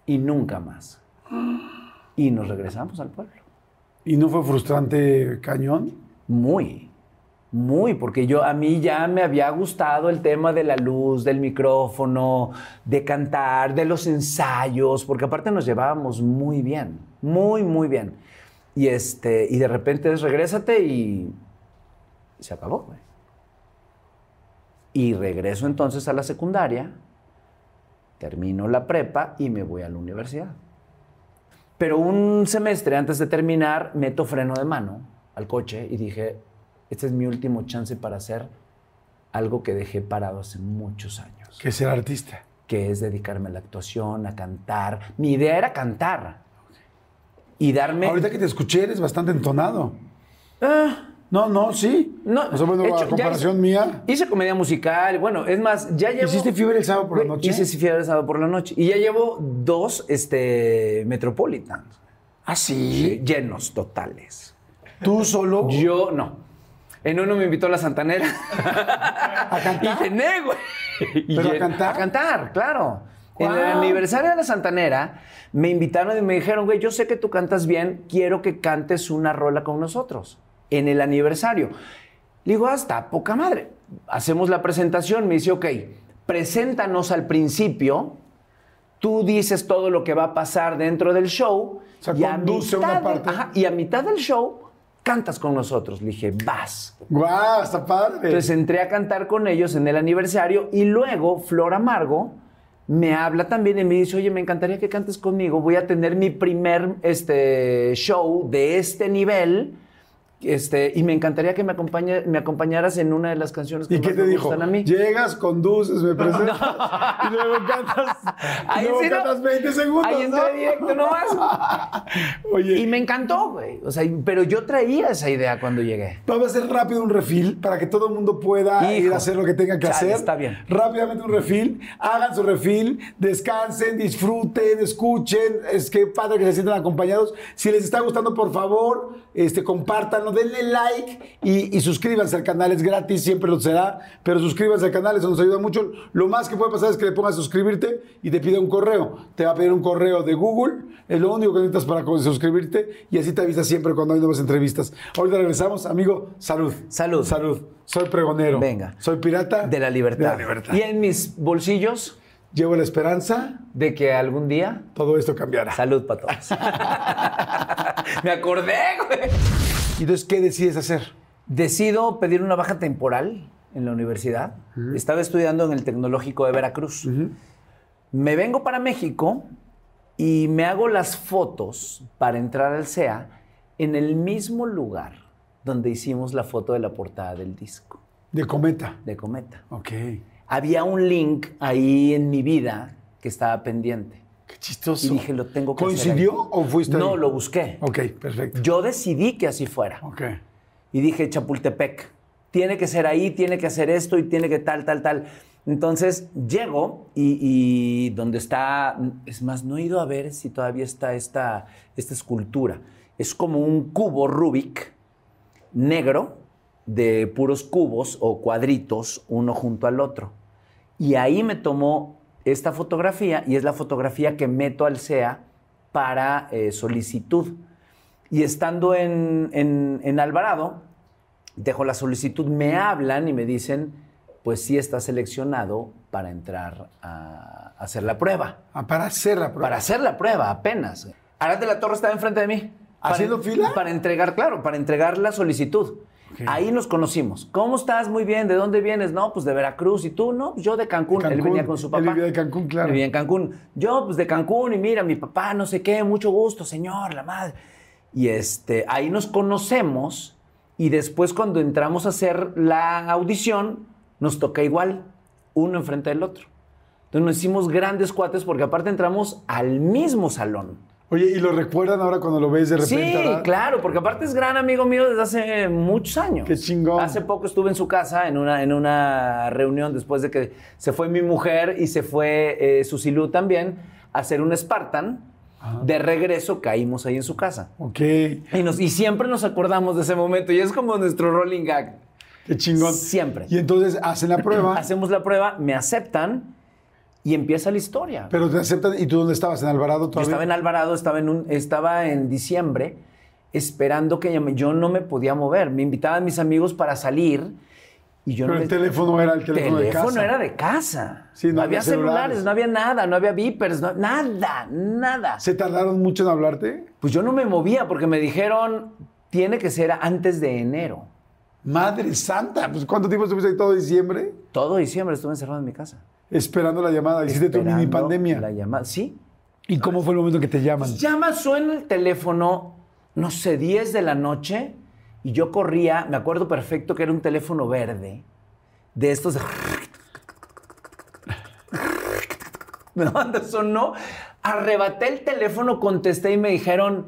Y nunca más. Y nos regresamos al pueblo. ¿Y no fue frustrante cañón? Muy, muy, porque yo a mí ya me había gustado el tema de la luz, del micrófono, de cantar, de los ensayos, porque aparte nos llevábamos muy bien, muy, muy bien. Y este, y de repente es regrésate y se acabó. güey. Y regreso entonces a la secundaria, termino la prepa y me voy a la universidad. Pero un semestre antes de terminar, meto freno de mano al coche y dije, este es mi último chance para hacer algo que dejé parado hace muchos años, Que ser artista. que es dedicarme a la actuación, a cantar. Mi idea era cantar y darme... Ahorita que te escuché eres bastante entonado. Ah, No, no, sí. No, O sea, bueno, a hecho, comparación hice- mía. Hice comedia musical, bueno, es más, ya llevo... ¿Hiciste fiebre el sábado por la noche? Hice fiebre el sábado por la noche. Y ya llevo dos este, Metropolitans. Ah, sí. Llenos, totales. ¿Tú solo? Yo no. En uno me invitó la Santanera. ¿A cantar? Y güey. ¿Pero a cantar? A cantar, claro. En el aniversario de la Santanera me invitaron y me dijeron, güey, yo sé que tú cantas bien, quiero que cantes una rola con nosotros. En el aniversario. Le digo, hasta poca madre. Hacemos la presentación, me dice, ok, preséntanos al principio, tú dices todo lo que va a pasar dentro del show. O sea, y a mitad una de- parte. ajá, y a mitad del show cantas con nosotros. Le dije, vas. ¡Guau! Está padre. Entonces entré a cantar con ellos en el aniversario y luego Flor Amargo me habla también y me dice, oye, me encantaría que cantes conmigo. Voy a tener mi primer este, show de este nivel. Este, y me encantaría que me, acompañe- me acompañaras en una de las canciones que ¿Y qué te me dijo? gustan a mí. Llegas, conduces, me presentas y luego cantas, y luego sí no. cantas 20 segundos, Ahí entré ¿no? directo nomás. Oye, Y me encantó, güey. O sea, pero yo traía esa idea cuando llegué. Vamos a hacer rápido un refil para que todo el mundo pueda Hijo. ir a hacer lo que tenga que Chale, hacer. está bien. Rápidamente un refil. Hagan su refil, descansen, disfruten, escuchen. Es que padre que se sientan acompañados. Si les está gustando, por favor, este, compártanlo, denle like y, y suscríbanse al canal. Es gratis, siempre lo será. Pero suscríbanse al canal, eso nos ayuda mucho. Lo más que puede pasar es que le pongas suscribirte y te pide un correo. Te va a pedir un correo de Google. Es lo único que necesitas para suscribirte y así te avisa siempre cuando hay nuevas entrevistas. Ahorita regresamos, amigo. Salud. Salud. Salud. Soy pregonero. Venga. Soy pirata. De la libertad. De la libertad. Y en mis bolsillos Llevo la esperanza, de que algún día todo esto cambiará. Salud para todos. Me acordé, güey. ¿Y entonces qué decides hacer? Decido pedir una baja temporal en la universidad. Estaba estudiando en el Tecnológico de Veracruz. Me vengo para México y me hago las fotos para entrar al CEA en el mismo lugar donde hicimos la foto de la portada del disco De cometa. de Cometa. Ok. Había un link ahí en mi vida que estaba pendiente. Qué chistoso. Y dije, lo tengo que hacer ¿Coincidió o fuiste No, ahí? lo busqué. Ok, perfecto. Yo decidí que así fuera. Ok. Y dije, Chapultepec, tiene que ser ahí, tiene que hacer esto y tiene que tal, tal, tal. Entonces llego y, y donde está, es más, no he ido a ver si todavía está esta, esta escultura. Es como un cubo Rubik negro de puros cubos o cuadritos, uno junto al otro. Y ahí me tomó esta fotografía y es la fotografía que meto al SEA para eh, solicitud. Y estando en, en- en Alvarado, dejo la solicitud, me hablan y me dicen, pues sí está seleccionado para entrar a hacer la prueba. Ah, para hacer la prueba. Para hacer la prueba, apenas. Arad de la Torre estaba enfrente de mí. Para- ¿Haciendo fila? Para entregar, claro, para entregar la solicitud. Ahí nos conocimos. ¿Cómo estás? Muy bien. ¿De dónde vienes? No, pues de Veracruz. ¿Y tú? No, pues yo de Cancún. De Él venía con su Él papá. vivía de Cancún, claro. Él vivía en Cancún. Yo, pues de Cancún. Y mira, mi papá, no sé qué. Mucho gusto, señor, la madre. Y este, ahí nos conocemos. Y después, cuando entramos a hacer la audición, nos toca igual, uno enfrente del otro. Entonces nos hicimos grandes cuates porque aparte entramos al mismo salón. Oye, ¿y lo recuerdan ahora cuando lo ves de repente? Sí, claro, porque aparte es gran amigo mío desde hace muchos años. Qué chingón. Hace poco estuve en su casa en una, en una reunión después de que se fue mi mujer y se fue eh, Susilú también a hacer un Spartan. De regreso caímos ahí en su casa. Ok. Y, nos, y siempre nos acordamos de ese momento y es como nuestro rolling gag. Qué chingón. Siempre. Y entonces hacen la prueba, Hacemos la prueba, me aceptan y empieza la historia. pero te aceptan. ¿Y tú dónde estabas? ¿En Alvarado Yo todavía? estaba en Alvarado, estaba en, un, estaba en diciembre esperando que. Yo no me podía mover. Me invitaban mis amigos para salir y yo Pero no el me- teléfono era el teléfono, de teléfono casa. era de casa. Sí, no no, había había celulares, celulares. no había nada, no había beepers, no- nada, nada. ¿Se tardaron mucho en hablarte? Pues yo no me movía porque me dijeron, tiene que ser antes de enero. Madre santa, pues ¿cuánto tiempo estuviste ahí todo diciembre? Todo diciembre estuve encerrado en mi casa. Esperando la llamada. Hiciste tu mini pandemia. La llamada, sí. ¿Y cómo fue el momento que te llaman? Llama, suena el teléfono, no sé, 10 de la noche, y yo corría, me acuerdo perfecto que era un teléfono verde, de estos de... No, sonó, arrebaté el teléfono, contesté y me dijeron,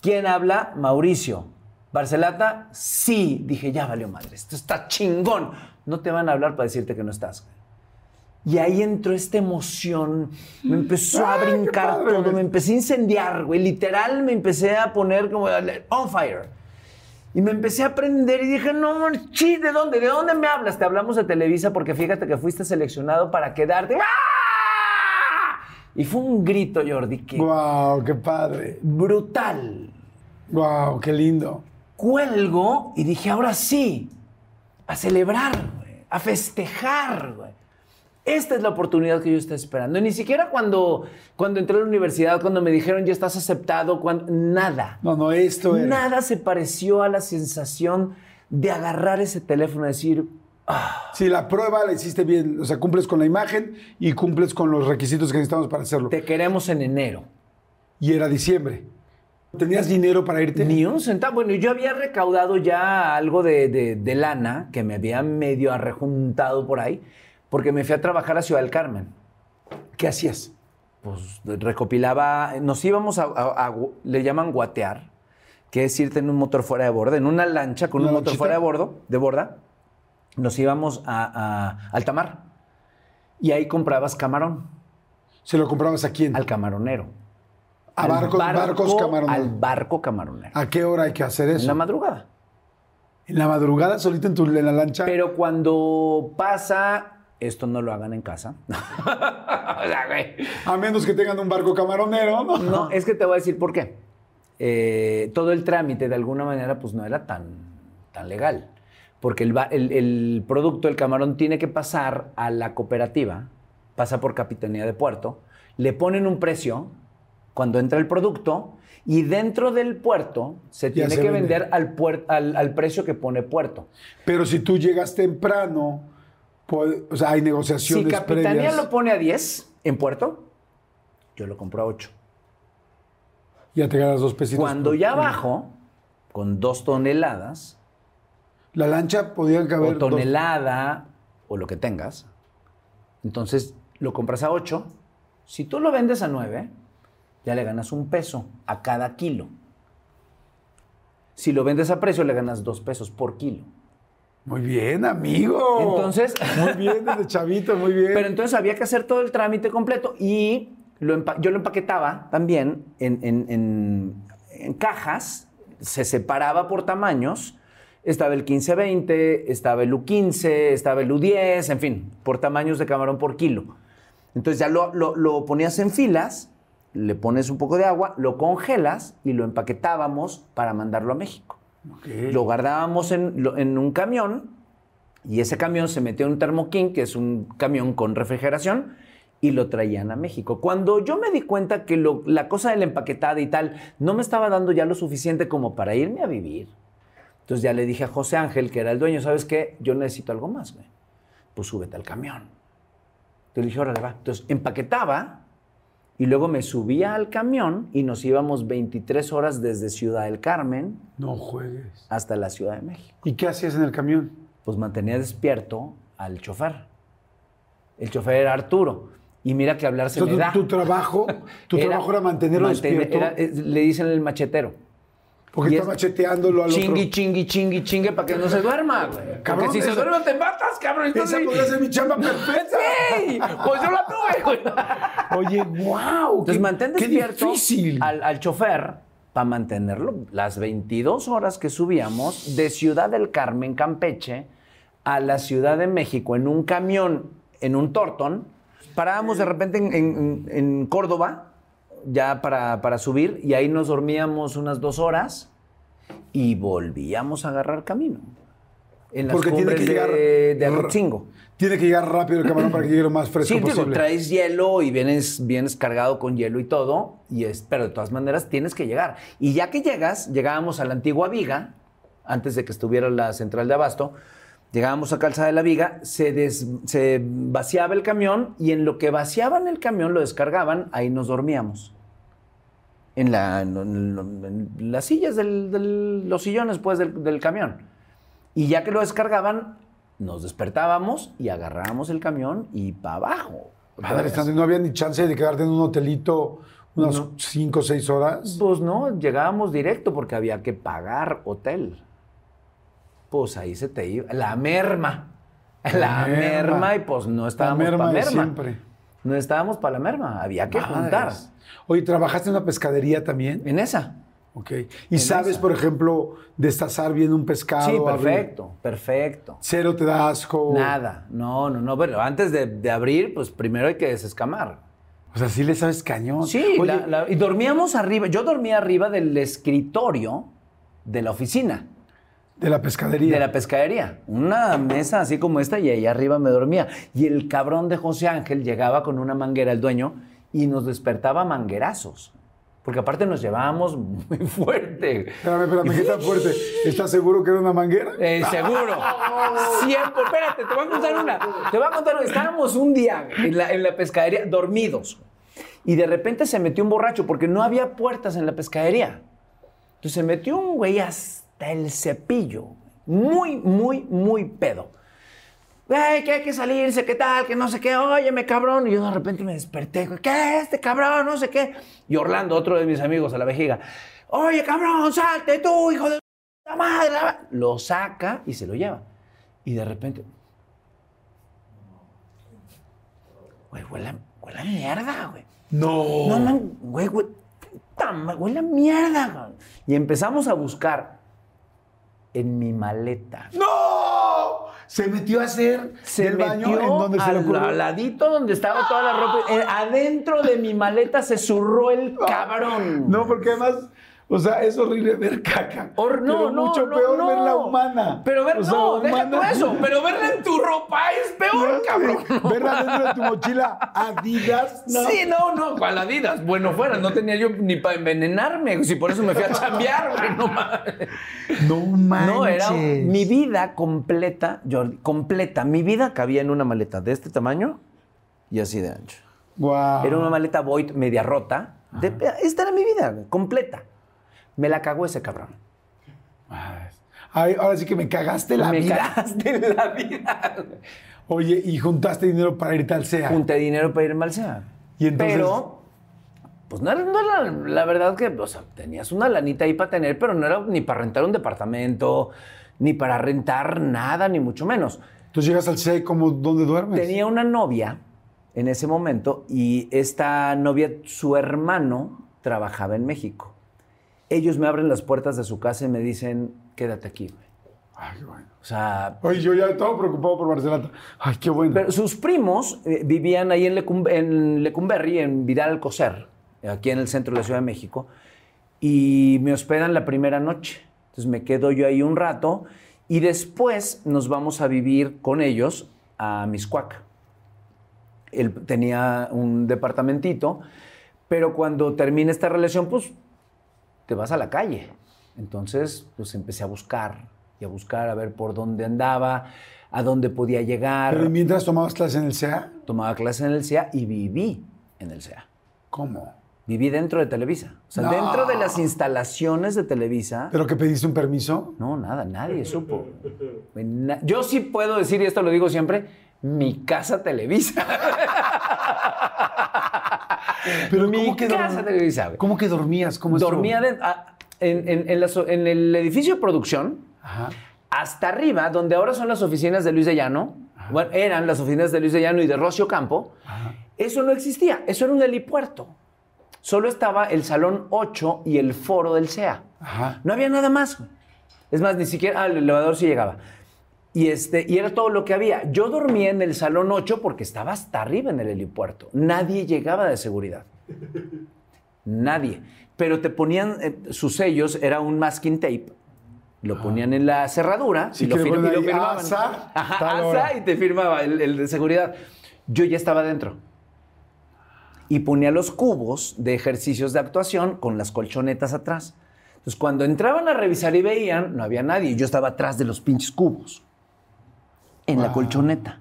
¿quién habla? Mauricio. Barcelata, sí. Dije, ya valió madre, esto está chingón. No te van a hablar para decirte que no estás. Y ahí entró esta emoción, me empezó a qué brincar todo, me empecé a incendiar, güey. Literal me empecé a poner como on fire. Y me empecé a aprender y dije, no, chi, ¿de dónde? ¿De dónde me hablas? Te hablamos de Televisa porque fíjate que fuiste seleccionado para quedarte. ¡Ah! Y fue un grito, Jordi, que Wow, qué padre. brutal. Wow, qué lindo. Cuelgo y dije, ahora sí, a celebrar, güey, a festejar, güey. Esta es la oportunidad que yo estaba esperando. Y ni siquiera cuando, cuando entré a la universidad, cuando me dijeron ya estás aceptado, cuando, nada. No, no, esto era. Nada se pareció a la sensación de agarrar ese teléfono y decir, "Ah, Sí, la prueba la hiciste bien. O sea, cumples con la imagen y cumples con los requisitos que necesitamos para hacerlo. te queremos en enero. Y era diciembre. ¿Tenías dinero para irte? Ni un centavo. Bueno, yo había recaudado ya algo de, de- de lana que me había medio arrejuntado por ahí, porque me fui a trabajar a Ciudad del Carmen. ¿Qué hacías? Pues recopilaba, nos íbamos a, a- a- le llaman guatear, que es irte en un motor fuera de borda, en una lancha con ¿Una un motor fuera de bordo, de borda. Nos íbamos a, a alta mar y ahí comprabas camarón ¿Se lo comprabas a quién? al camaronero. A Al barcos, barcos camaroneros. Al barco camaronero. ¿A qué hora hay que hacer En eso? la madrugada. En la madrugada, solito en, tu, en la lancha. Pero cuando pasa, esto no lo hagan en casa. o sea, güey. A menos que tengan un barco camaronero, ¿no? No, es que te voy a decir por qué. Eh, todo el trámite, de alguna manera, pues no era tan, tan legal. Porque el, el- el producto, el camarón, tiene que pasar a la cooperativa, pasa por Capitanía de Puerto, le ponen un precio cuando entra el producto y dentro del puerto se tiene se que vende. vender al, puer- al, al precio que pone puerto. Pero si tú llegas temprano, puede- o sea, hay Si negociaciones Capitanía previas. lo pone a 10 en puerto, yo lo compro a 8. Ya te ganas dos pesitos. Cuando por- ya bajo, con dos toneladas, La lancha podía caber. o dos- tonelada, o lo que tengas, entonces lo compras a 8. Si tú lo vendes a 9, ya le ganas un peso a cada kilo. Si lo vendes a precio, le ganas dos pesos por kilo. Muy bien, amigo. Entonces- Muy bien, desde chavito, muy bien. Pero entonces había que hacer todo el trámite completo y lo yo lo empaquetaba también en, en- en- en cajas, se separaba por tamaños. Estaba el 15-20, estaba el U15, estaba el U10, en fin, por tamaños de camarón por kilo. Entonces ya lo, lo- lo ponías en filas, le pones un poco de agua, lo congelas y lo empaquetábamos para mandarlo a México. Lo guardábamos en, un camión y ese camión se metió en un Thermoking, que es un camión con refrigeración, y lo traían a México. Cuando yo me di cuenta que la cosa de la empaquetada y tal no me estaba dando ya lo suficiente como para irme a vivir, entonces ya le dije a José Ángel, que era el dueño, ¿sabes qué? Yo necesito algo más, güey. Pues súbete al camión. Entonces le dije, órale, va. Entonces empaquetaba y luego me subía al camión y nos íbamos 23 horas desde Ciudad del Carmen No juegues. hasta la Ciudad de México. ¿Y qué hacías en el camión? Pues mantenía despierto al chofer. El chofer era Arturo. Y mira que hablar se me Entonces, da. tu, trabajo, tu trabajo era mantenerlo mantener- despierto. era- eh, le dicen el machetero. Porque está es- macheteándolo al Chingui, otro. chingui, chingui, chingue para que no se duerma, güey. Cabrón, Porque si se esa- duerme te matas, cabrón. Esa Entonces, podría ser mi chamba perfecta. ¡Sí! Pues yo la tuve, güey. Oye, wow. Entonces mantén qué despierto difícil. al, al chofer para mantenerlo las 22 horas que subíamos de Ciudad del Carmen, Campeche, a la Ciudad de México en un camión, en un tortón. Parábamos de repente en, en- en Córdoba, ya para, para subir, y ahí nos dormíamos unas dos horas y volvíamos a agarrar camino. En las Porque tiene cumbres que llegar. de, de. Tiene que llegar rápido el camarón para que llegue lo más fresco Sí, posible. traes hielo y vienes, vienes cargado con hielo y todo, y es, pero de todas maneras tienes que llegar. Y ya que llegas, llegábamos a la antigua viga, antes de que estuviera la central de abasto, llegábamos a Calzada de la Viga, se, des- se vaciaba el camión y en lo que vaciaban el camión, lo descargaban, ahí nos dormíamos. En, la, en, las sillas, del, del- los sillones pues del, del camión. Y ya que lo descargaban, nos despertábamos y agarrábamos el camión y para abajo. No había ni chance de quedarte en un hotelito Unas cinco o seis horas. Pues no, llegábamos directo porque había que pagar hotel. Pues ahí se te iba. La merma. La, merma. merma. y pues no estábamos merma de merma. siempre. No estábamos para la merma, había que juntar. Oye, ¿trabajaste en una pescadería también? En esa. Ok. ¿Y sabes, esa. por ejemplo, destazar bien un pescado? Sí, abrir- perfecto, perfecto. Cero te da asco. Nada, no, no, no, pero antes de, de abrir, pues primero hay que desescamar. O sea, sí le sabes cañón. Sí, Oye, la- la- y dormíamos arriba, yo dormía arriba del escritorio de la oficina, de la pescadería. de la pescadería. Una mesa así como esta y ahí arriba me dormía. Y el cabrón de José Ángel llegaba con una manguera, el dueño, y nos despertaba manguerazos. Porque aparte nos llevábamos muy fuerte. Espérame, espérame, ¿qué tan fuerte? ¿Estás seguro que era una manguera? Eh, seguro. Siempre. Espérate, te voy a contar una. Te voy a contar una. Estábamos un día en la, en la pescadería, dormidos. Y de repente se metió un borracho porque no había puertas en la pescadería. Entonces se metió un güey hasta el cepillo. Muy, muy, muy pedo. Ay, que hay que salirse, qué tal, que no sé qué, óyeme, cabrón. Y yo de repente me desperté, ¿qué es este cabrón? No sé qué. Y Orlando, otro de mis amigos a la vejiga, oye, cabrón, salte tú, hijo de la madre. Lo saca y se lo lleva. Y de repente, güey, huele, huele a mierda, güey. No. No, no, güey, güey, puta huele a mierda, güey. Y empezamos a buscar en mi maleta. ¡No! Se metió a hacer Se del baño metió en donde se al, al ladito donde estaba toda la ropa. Eh, adentro de mi maleta se zurró el cabrón. No, porque además, o sea, es horrible ver caca. Or- no, pero no, mucho no, peor no. verla humana. Pero ver, O sea, no, deja tú humana- eso. Pero verla en tu ropa es peor, cabrón. Verla dentro de tu mochila Adidas. No. Sí, no, no, ¿cuál Adidas? Bueno, fuera, no tenía yo ni para envenenarme, si por eso me fui a chambear, güey, no mames. No manches. No, era mi vida completa, Jordi, completa. Mi vida cabía en una maleta de este tamaño y así de ancho. Guau. Era una maleta Void media rota. De- esta era mi vida, güey, completa. Me la cagó ese cabrón. Ay, ahora sí que me cagaste la me vida. cagaste en la vida. Oye, y juntaste dinero para irte al SEA. Junté dinero para irme al SEA. Y entonces- Pero, pues no era, no era la verdad que, o sea, tenías una lanita ahí para tener, pero no era ni para rentar un departamento, ni para rentar nada, ni mucho menos. Entonces llegas al SEA y como, ¿dónde duermes? Tenía una novia en ese momento y esta novia, su hermano, trabajaba en México. Ellos me abren las puertas de su casa y me dicen, quédate aquí. güey". Ay, bueno. O sea, Oye, yo ya estaba preocupado por Barcelona. Ay, qué bueno. pero sus primos eh, vivían ahí en, Lecum- en Lecumberri, en Vidal Alcocer, aquí en el centro de la Ciudad de México, y me hospedan la primera noche. Entonces me quedo yo ahí un rato y después nos vamos a vivir con ellos a Miscuac. Él tenía un departamentito, pero cuando termina esta relación, pues te vas a la calle. Entonces, pues empecé a buscar y a buscar a ver por dónde andaba, a dónde podía llegar. Pero mientras tomabas clases en el SEA, Tomaba clases en el SEA y viví en el SEA. ¿cómo? Viví dentro de Televisa. O sea, No. dentro de las instalaciones de Televisa. ¿Pero que pediste un permiso? No, nada, nadie supo. Na- Yo sí puedo decir, y esto lo digo siempre, mi casa Televisa. Pero mi ¿cómo que casa dorm- Televisa. güey. ¿Cómo que dormías? Dormía de- a- en, en- en la so- en el edificio de producción, Ajá. hasta arriba, donde ahora son las oficinas de Luis de Llano, bueno, eran las oficinas de Luis de Llano y de Rocio Campo, eso no existía, eso era un helipuerto. Solo estaba el salón 8 y el foro del SEA. Ajá. No había nada más. Es más, ni siquiera, ah, el elevador sí llegaba. Y, este, y era todo lo que había. Yo dormía en el salón 8 porque estaba hasta arriba en el helipuerto. Nadie llegaba de seguridad. Nadie. Pero te ponían eh, sus sellos, era un masking tape. Lo ponían en la cerradura Sí, y, lo y firmaban. "Asa, Ajá, tal asa, hora". y te firmaba el, el de seguridad. Yo ya estaba dentro. Y ponía los cubos de ejercicios de actuación con las colchonetas atrás. Entonces, cuando entraban a revisar y veían, no había nadie. Yo estaba atrás de los pinches cubos. En la colchoneta.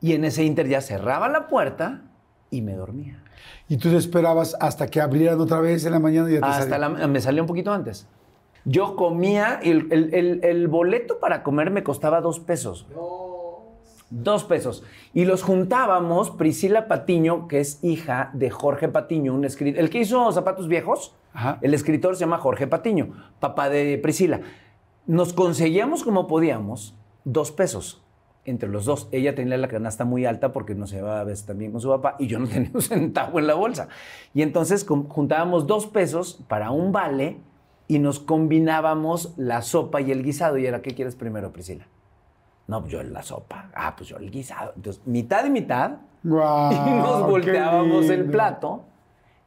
Y en ese inter ya cerraba la puerta y me dormía. Y tú te esperabas hasta que abrieran otra vez en la mañana y ya te Hasta la, me salía un poquito antes. Yo comía, y el, el- el- el boleto para comer me costaba dos pesos. Dos pesos. Y los juntábamos, Priscila Patiño, que es hija de Jorge Patiño, un escritor, el que hizo Zapatos Viejos, Ajá. el escritor se llama Jorge Patiño, papá de Priscila. Nos conseguíamos como podíamos dos pesos entre los dos. Ella tenía la canasta muy alta porque no se llevaba a veces también con su papá y yo no tenía un centavo en la bolsa. Y entonces juntábamos dos pesos para un vale y nos combinábamos la sopa y el guisado. Y era, ¿qué quieres primero, Priscila? No, pues yo la sopa. Ah, pues yo el guisado. Entonces, mitad y mitad. Guau, y nos volteábamos el plato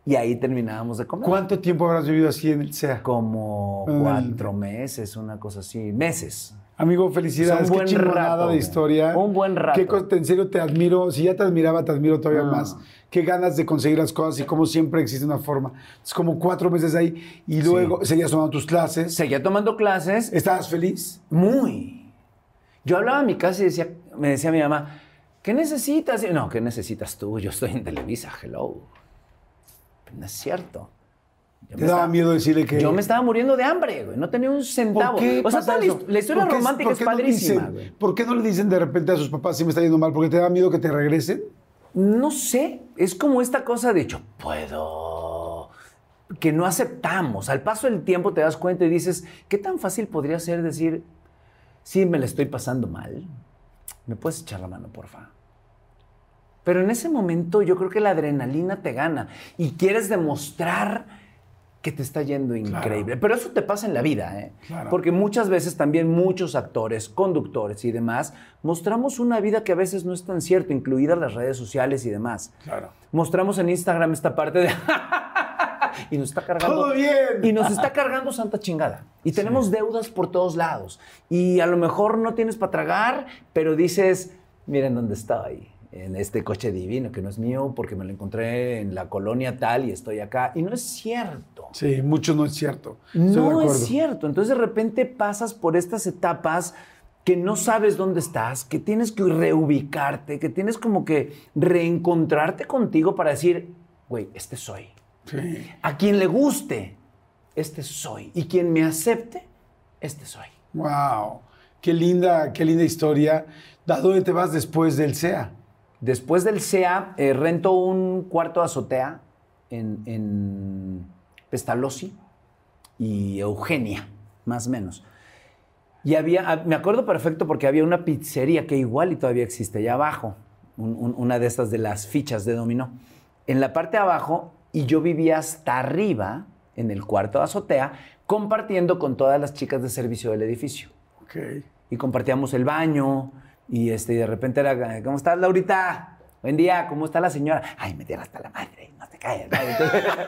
y ahí terminábamos de comer. ¿Cuánto tiempo habrás vivido así en el SEA? Como cuatro meses, una cosa así. Meses. Amigo, felicidades. Qué rato, de historia. Un buen rato. Qué en serio te admiro. Si ya te admiraba, te admiro todavía Ah. más. Qué ganas de conseguir las cosas y como siempre existe una forma. Es como cuatro meses ahí y luego seguías tomando tus clases. Seguía tomando clases. ¿Estabas feliz? Muy. Yo hablaba en mi casa y decía, me decía mi mamá, ¿qué necesitas? Y, no, ¿qué necesitas tú? Yo estoy en Televisa, hello. No es cierto. Yo ¿Te me daba estaba- miedo decirle que.? Yo me estaba muriendo de hambre, güey. No tenía un centavo. ¿Por qué o sea, pasa la, eso? hist- la historia ¿Por qué- romántica por es no padrísima, dicen- güey. ¿Por qué no le dicen de repente a sus papás si me está yendo mal? ¿Porque te da miedo que te regresen? No sé, es como esta cosa de yo puedo, que no aceptamos. Al paso del tiempo te das cuenta y dices, ¿qué tan fácil podría ser decir, sí, me la estoy pasando mal? ¿Me puedes echar la mano, porfa? Pero en ese momento yo creo que la adrenalina te gana y quieres demostrar que te está yendo increíble. Pero eso te pasa en la vida, ¿eh? Claro. Porque muchas veces también muchos actores, conductores y demás, mostramos una vida que a veces no es tan cierta, incluidas las redes sociales y demás. Claro. Mostramos en Instagram esta parte de... y nos está cargando... ¡Todo bien! Y nos está cargando santa chingada. Y tenemos deudas por todos lados. Y a lo mejor no tienes para tragar, pero dices, miren dónde estoy. En este coche divino que no es mío porque me lo encontré en la colonia tal y estoy acá. Y no es cierto. Sí, mucho no es cierto. Estoy No es cierto. Entonces de repente pasas por estas etapas que no sabes dónde estás, que tienes que reubicarte, que tienes como que reencontrarte contigo para decir, güey, este soy. Sí. A quien le guste, este soy. Y quien me acepte, este soy. Wow. Qué linda, qué linda historia. ¿A dónde te vas después del SEA? Después del SEA, eh, rento un cuarto de azotea en, en Pestalozzi y Eugenia, más o menos. Y había, ah, me acuerdo perfecto porque había una pizzería que igual y todavía existe allá abajo, un- un- una de estas de las fichas de dominó. En la parte de abajo, y yo vivía hasta arriba, en el cuarto de azotea, compartiendo con todas las chicas de servicio del edificio Ok. y compartíamos el baño y este, de repente era, ¿cómo estás, Laurita? Buen día, ¿cómo está la señora? Ay, me tierra hasta la madre, no te calles. ¿no?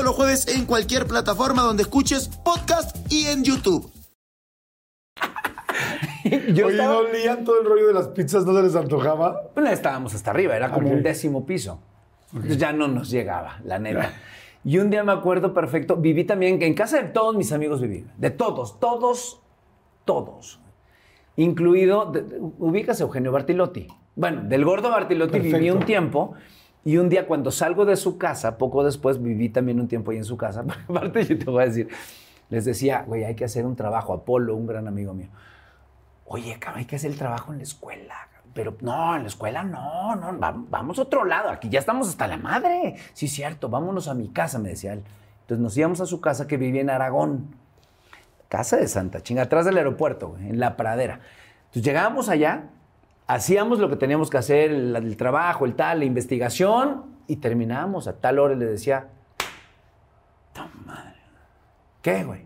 todos los jueves en cualquier plataforma donde escuches podcast y en YouTube. yo Oye, estaba- ¿no olían todo el rollo de las pizzas? ¿No se les antojaba? Bueno, estábamos hasta arriba, era como un décimo piso. Entonces ya no nos llegaba, la neta. Y un día me acuerdo perfecto, viví también, en casa de todos mis amigos viví, de todos, todos, todos. Incluido, de- de- ubicas a Eugenio Bartilotti. Bueno, del gordo Bartilotti viví Perfecto. un tiempo. Y un día cuando salgo de su casa, poco después viví también un tiempo ahí en su casa. Aparte yo te voy a decir, les decía, güey, hay que hacer un trabajo. Apolo, un gran amigo mío. Oye, cabrón, hay que hacer el trabajo en la escuela. Pero no, en la escuela no, no, va- vamos a otro lado. Aquí ya estamos hasta la madre. Sí, cierto, vámonos a mi casa, me decía él. Entonces nos íbamos a su casa que vivía en Aragón. Casa de Santa Chinga, atrás del aeropuerto, en la pradera. Entonces llegábamos allá, hacíamos lo que teníamos que hacer, el, el trabajo, el tal, la investigación, y terminábamos a tal hora y le decía, "Ta madre, ¿qué, güey?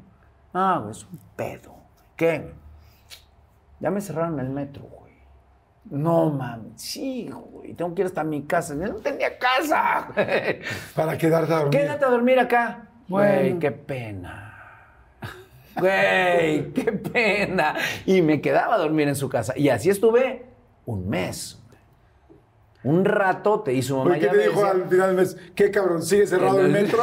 Ah, güey, es un pedo. ¿Qué, güey? Ya me cerraron el metro, güey. No, mami, sí, güey, tengo que ir hasta mi casa. Yo no tenía casa, güey. Para quedarte a dormir. Quédate a dormir acá. Güey, qué pena. Güey, qué pena. Y me quedaba a dormir en su casa. Y así estuve un mes. Un rato te hizo mamá. Oye, ¿qué ya te ves, dijo ya- al final del mes? ¿Qué cabrón? ¿Sigue cerrado el metro?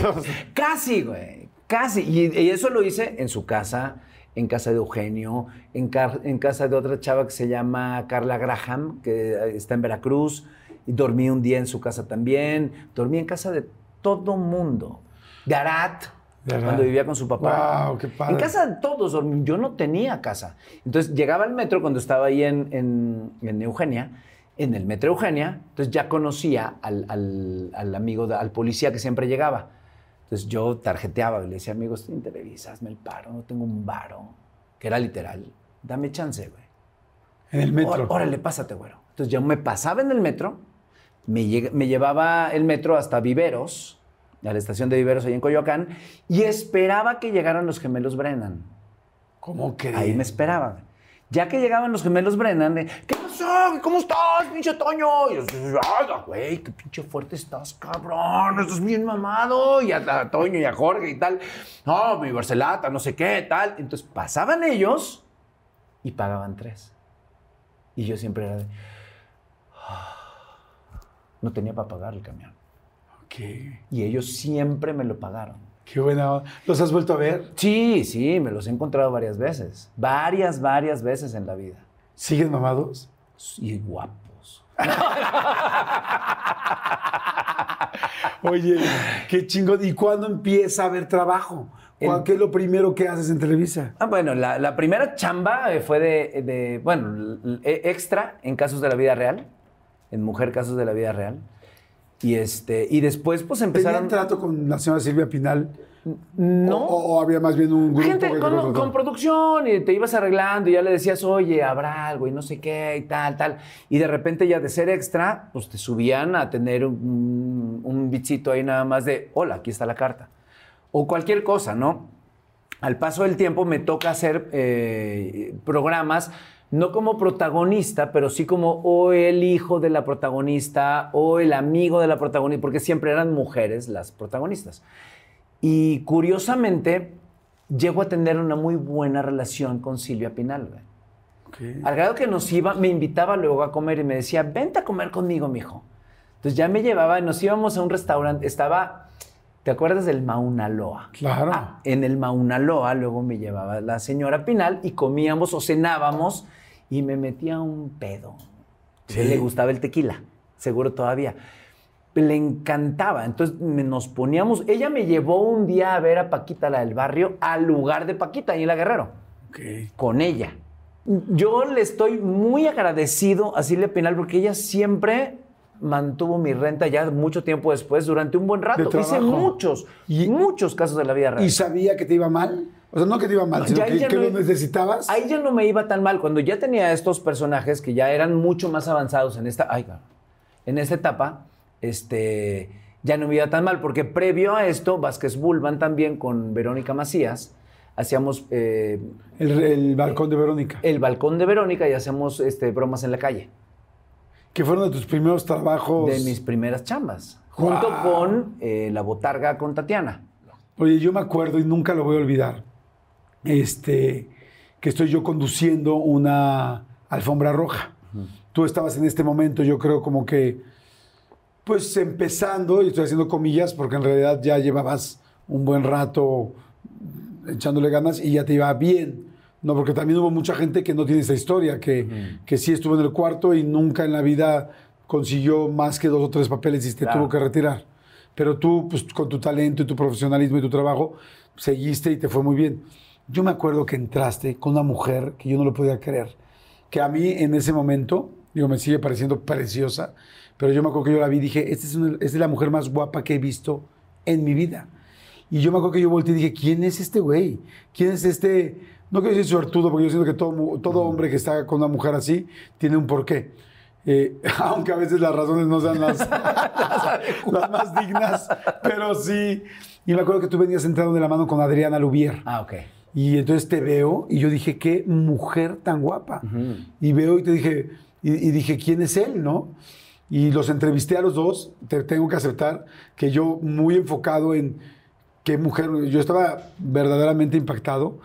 Casi, güey. Casi. Y, y eso lo hice en su casa, en casa de Eugenio, en, en casa de otra chava que se llama Carla Graham, que está en Veracruz. Y dormí un día en su casa también. Dormí en casa de todo mundo. De Arat. Cuando vivía con su papá. Guau, qué padre. En casa de todos. Yo no tenía casa. Entonces llegaba al metro cuando estaba ahí en, en- en Eugenia. En el metro Eugenia, entonces ya conocía al, al- al amigo, de- al policía que siempre llegaba. Entonces yo tarjeteaba, le decía, amigo, estoy en Televisa, hazme el paro, no tengo un varo. Que era literal, dame chance, güey. En el metro. Ó- Órale, pásate, güero. Entonces yo me pasaba en el metro, me, llega- me llevaba el metro hasta Viveros, a la estación de Viveros ahí en Coyoacán, y esperaba que llegaran los gemelos Brennan. ¿Cómo crees? Ahí me esperaban. Ya que llegaban los gemelos Brennan, de, ¿qué pasó? ¿Cómo estás, pinche Toño? Y yo, "Ay, güey, qué pinche fuerte estás, cabrón. Estás bien mamado. Y a, a Toño y a Jorge y tal. No, mi Barcelata, no sé qué, tal. Entonces pasaban ellos y pagaban tres. Y yo siempre era de. No tenía para pagar el camión. Y ellos siempre me lo pagaron. Qué buena. ¿Los has vuelto a ver? Sí, sí, me los he encontrado varias veces. Varias, varias veces en la vida. ¿Siguen mamados? Y guapos. Oye, qué chingón. ¿Y cuándo empieza a haber trabajo? ¿Cuál- El- ¿Qué es lo primero que haces en Televisa? Ah, bueno, la, la primera chamba eh, fue de, de, bueno, e- extra en casos de la vida real, en Mujer Casos de la Vida Real. Y, este, y después pues ¿Tenían empezaron... trato con la señora Silvia Pinal? No. ¿O, había más bien un grupo Gente con, con producción y te ibas arreglando y ya le decías, oye, habrá algo y no sé qué y tal, tal. Y de repente ya de ser extra, pues te subían a tener un, un bichito ahí nada más de, hola, aquí está la carta. O cualquier cosa, ¿no? Al paso del tiempo me toca hacer eh, programas, no como protagonista, pero sí como o el hijo de la protagonista o el amigo de la protagonista, porque siempre eran mujeres las protagonistas. Y curiosamente, llego a tener una muy buena relación con Silvia Pinal. Al grado que nos iba, me invitaba luego a comer y me decía, vente a comer conmigo, mijo. Entonces ya me llevaba, nos íbamos a un restaurante, estaba, ¿te acuerdas del Mauna Loa? Claro. Ah, en el Mauna Loa luego me llevaba la señora Pinal y comíamos o cenábamos y me metía un pedo. A él Sí. le gustaba el tequila, seguro todavía. Le encantaba. Entonces me- nos poníamos. Ella me llevó un día a ver a Paquita, la del barrio, al lugar de Paquita, ahí en La Guerrero, Ok. con ella. Yo le estoy muy agradecido a Silvia Pinal porque ella siempre mantuvo mi renta ya mucho tiempo después, durante un buen rato. Hice muchos, Y- muchos casos de la vida real. ¿Y sabía que te iba mal? O sea, no que te iba mal, sino Ya que, ella que no- lo necesitabas. Ahí ya no me iba tan mal. Cuando ya tenía estos personajes que ya eran mucho más avanzados en esta, ay, en esta etapa, este, ya no me iba tan mal. Porque previo a esto, Vázquez Bulban también con Verónica Macías, hacíamos eh, El, el balcón de Verónica. el balcón de Verónica y hacemos este, bromas en la calle. Que fueron de tus primeros trabajos. De mis primeras chambas. Junto con eh, La Botarga con Tatiana. Oye, yo me acuerdo y nunca lo voy a olvidar. Este, que estoy yo conduciendo una alfombra roja. Tú estabas en este momento, yo creo, como que, pues empezando, y estoy haciendo comillas, porque en realidad ya llevabas un buen rato echándole ganas y ya te iba bien. No, porque también hubo mucha gente que no tiene esa historia, que, que sí estuvo en el cuarto y nunca en la vida consiguió más que dos o tres papeles y se Claro. tuvo que retirar. Pero tú, pues con tu talento y tu profesionalismo y tu trabajo, seguiste y te fue muy bien. Yo me acuerdo que entraste con una mujer que yo no lo podía creer, que a mí en ese momento, digo, me sigue pareciendo preciosa, pero yo me acuerdo que yo la vi y dije, esta es, una- esta es la mujer más guapa que he visto en mi vida. Y yo me acuerdo que yo volteé y dije, ¿quién es este güey? ¿Quién es este? No quiero decir suertudo, porque yo siento que todo, todo hombre que está con una mujer así tiene un porqué. Eh, aunque a veces las razones no sean las, las más dignas, pero sí. Y me acuerdo que tú venías entrando de la mano con Adriana Lubier. Ah, ok. Y entonces te veo y yo dije, qué mujer tan guapa. Y veo y te dije, y, y dije, ¿quién es él, no? Y los entrevisté a los dos, te tengo que aceptar que yo muy enfocado en qué mujer, yo estaba verdaderamente impactado.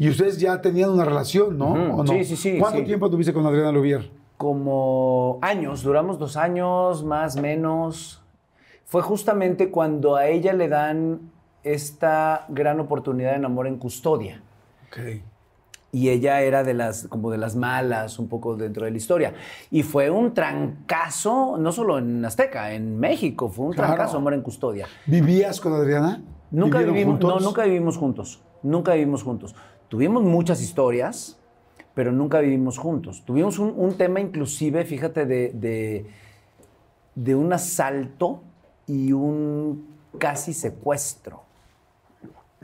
Y ustedes ya tenían una relación, ¿no? Ujú. ¿O no? Sí, sí, sí, ¿Cuánto sí. tiempo tuviste con Adriana Lubier? como años, duramos dos años, más, menos. Fue justamente cuando a ella le dan esta gran oportunidad de enamor en custodia. Ok. Y ella era de las, como de las malas, un poco dentro de la historia. Y fue un trancazo, no solo en Azteca, en México, fue un Claro. trancazo amor en custodia. ¿Vivías con Adriana? Nunca ¿Vivieron vivimos, no, nunca vivimos juntos. Nunca vivimos juntos. Tuvimos muchas historias, pero nunca vivimos juntos. Tuvimos un, un tema inclusive, fíjate, de, de, de un asalto y un casi secuestro.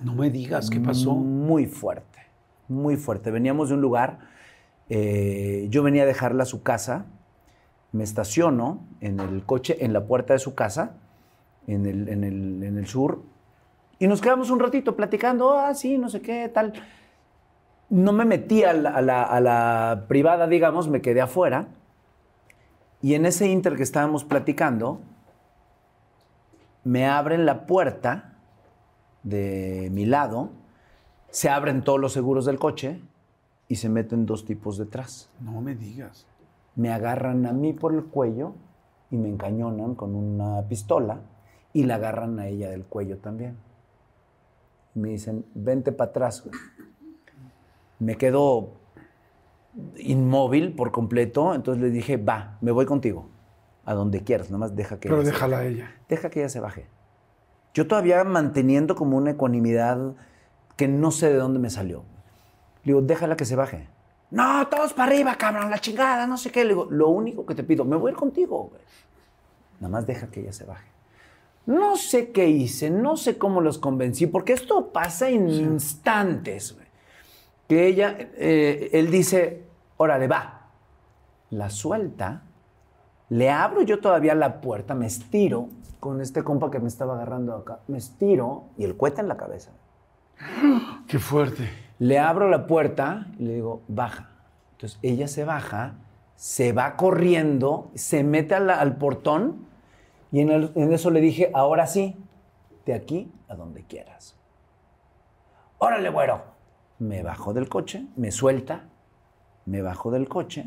No me digas, ¿qué pasó? Muy fuerte, muy fuerte. Veníamos de un lugar, eh, yo venía a dejarla a su casa, me estaciono en el coche, en la puerta de su casa, en el, en el- en el sur, y nos quedamos un ratito platicando, ah, sí, no sé qué, tal. No me metí a la, a la- a la privada, digamos, me quedé afuera, y en ese inter que estábamos platicando, me abren la puerta de mi lado, se abren todos los seguros del coche y se meten dos tipos detrás. No me digas. Me agarran a mí por el cuello y me encañonan con una pistola y la agarran a ella del cuello también. Me dicen, vente para atrás. güey". Me quedo inmóvil por completo, entonces le dije, va, me voy contigo, a donde quieras, nomás deja que... Pero ella se déjala a ella. deja que ella se baje. Yo todavía manteniendo como una ecuanimidad que no sé de dónde me salió. Le digo, déjala que se baje. No, todos para arriba, cabrón, la chingada, no sé qué. Le digo, lo único que te pido, me voy a ir contigo, güey. Nada más deja que ella se baje. No sé qué hice, no sé cómo los convencí, porque esto pasa en instantes, güey. Que ella, eh, él dice, órale, va. La suelta, le abro yo todavía la puerta, me estiro con este compa que me estaba agarrando acá, me estiro y el cohete en la cabeza. Qué fuerte. Le abro la puerta y le digo, baja. Entonces ella se baja, se va corriendo, se mete al portón y en, el- en eso le dije, ahora sí, de aquí a donde quieras. Órale, güero. Me bajo del coche, me suelta, me bajo del coche,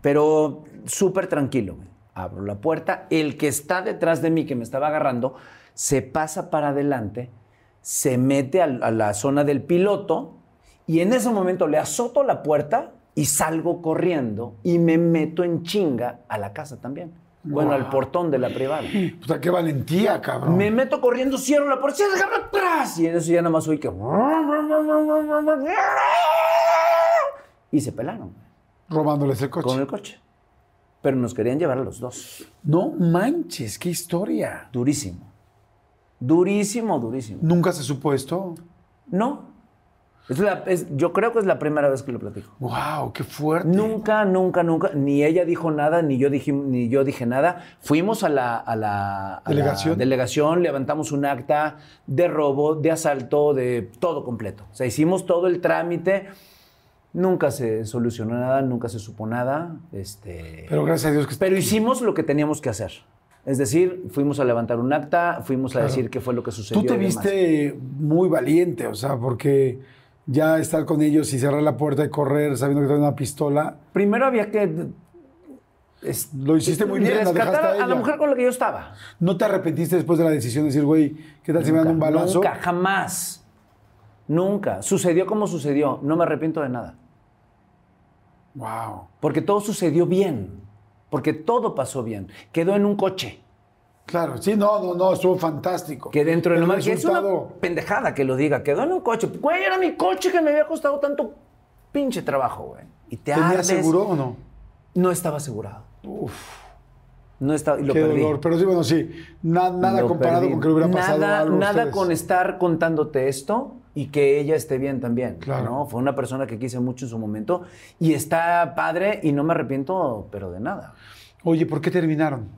pero súper tranquilo. Abro la puerta, el que está detrás de mí, que me estaba agarrando, se pasa para adelante, se mete al- a, la zona del piloto y en ese momento le azoto la puerta y salgo corriendo y me meto en chinga a la casa también. Bueno, al Guau. portón de la privada. O sea, qué valentía, cabrón. Me meto corriendo, cierro la puerta, puerta atrás. Y en eso ya nada más oí que. Y se pelaron Robándoles el coche. con el coche. Pero nos querían llevar a los dos. No manches, qué historia. Durísimo. Durísimo, durísimo. ¿Nunca se supo esto? No. Es la- es- yo creo que es la primera vez que lo platico. Wow, qué fuerte. Nunca, nunca, nunca, ni ella dijo nada, ni yo dije, ni yo dije nada. Fuimos a la, a la- a la ¿Delegación? delegación, levantamos un acta de robo, de asalto, de todo completo. O sea, hicimos todo el trámite. Nunca se solucionó nada, nunca se supo nada. Este, Pero gracias a Dios que pero hicimos lo que teníamos que hacer. Es decir, fuimos a levantar un acta, fuimos Claro. a decir qué fue lo que sucedió. Tú te viste muy valiente, o sea, porque ya estar con ellos y cerrar la puerta y correr sabiendo que tienen una pistola, Primero había que es- lo hiciste muy bien, rescatar a la mujer con la que yo estaba. ¿No te arrepentiste después de la decisión de decir, güey, qué tal si me dan un balazo? Nunca, jamás. Nunca. Sucedió como sucedió. No me arrepiento de nada. Wow. Porque todo sucedió bien. Porque todo pasó bien. Quedó en un coche. Claro, sí, no, no, no, estuvo fantástico. Que dentro de lo más. que Es una resultado- pendejada que lo diga. Quedó en un coche. Güey, era mi coche que me había costado tanto pinche trabajo, güey. Y te ¿Tenía ardes. seguro o no? No estaba asegurado. No estaba. Y lo Qué perdí. dolor. Pero sí, bueno, sí. Na- nada Lo comparado perdí. con que le hubiera pasado nada, algo Nada ustedes. con estar contándote esto y que ella esté bien también. Claro. ¿no? Fue una persona que quise mucho en su momento y está padre y no me arrepiento, pero de nada. Oye, ¿por qué terminaron?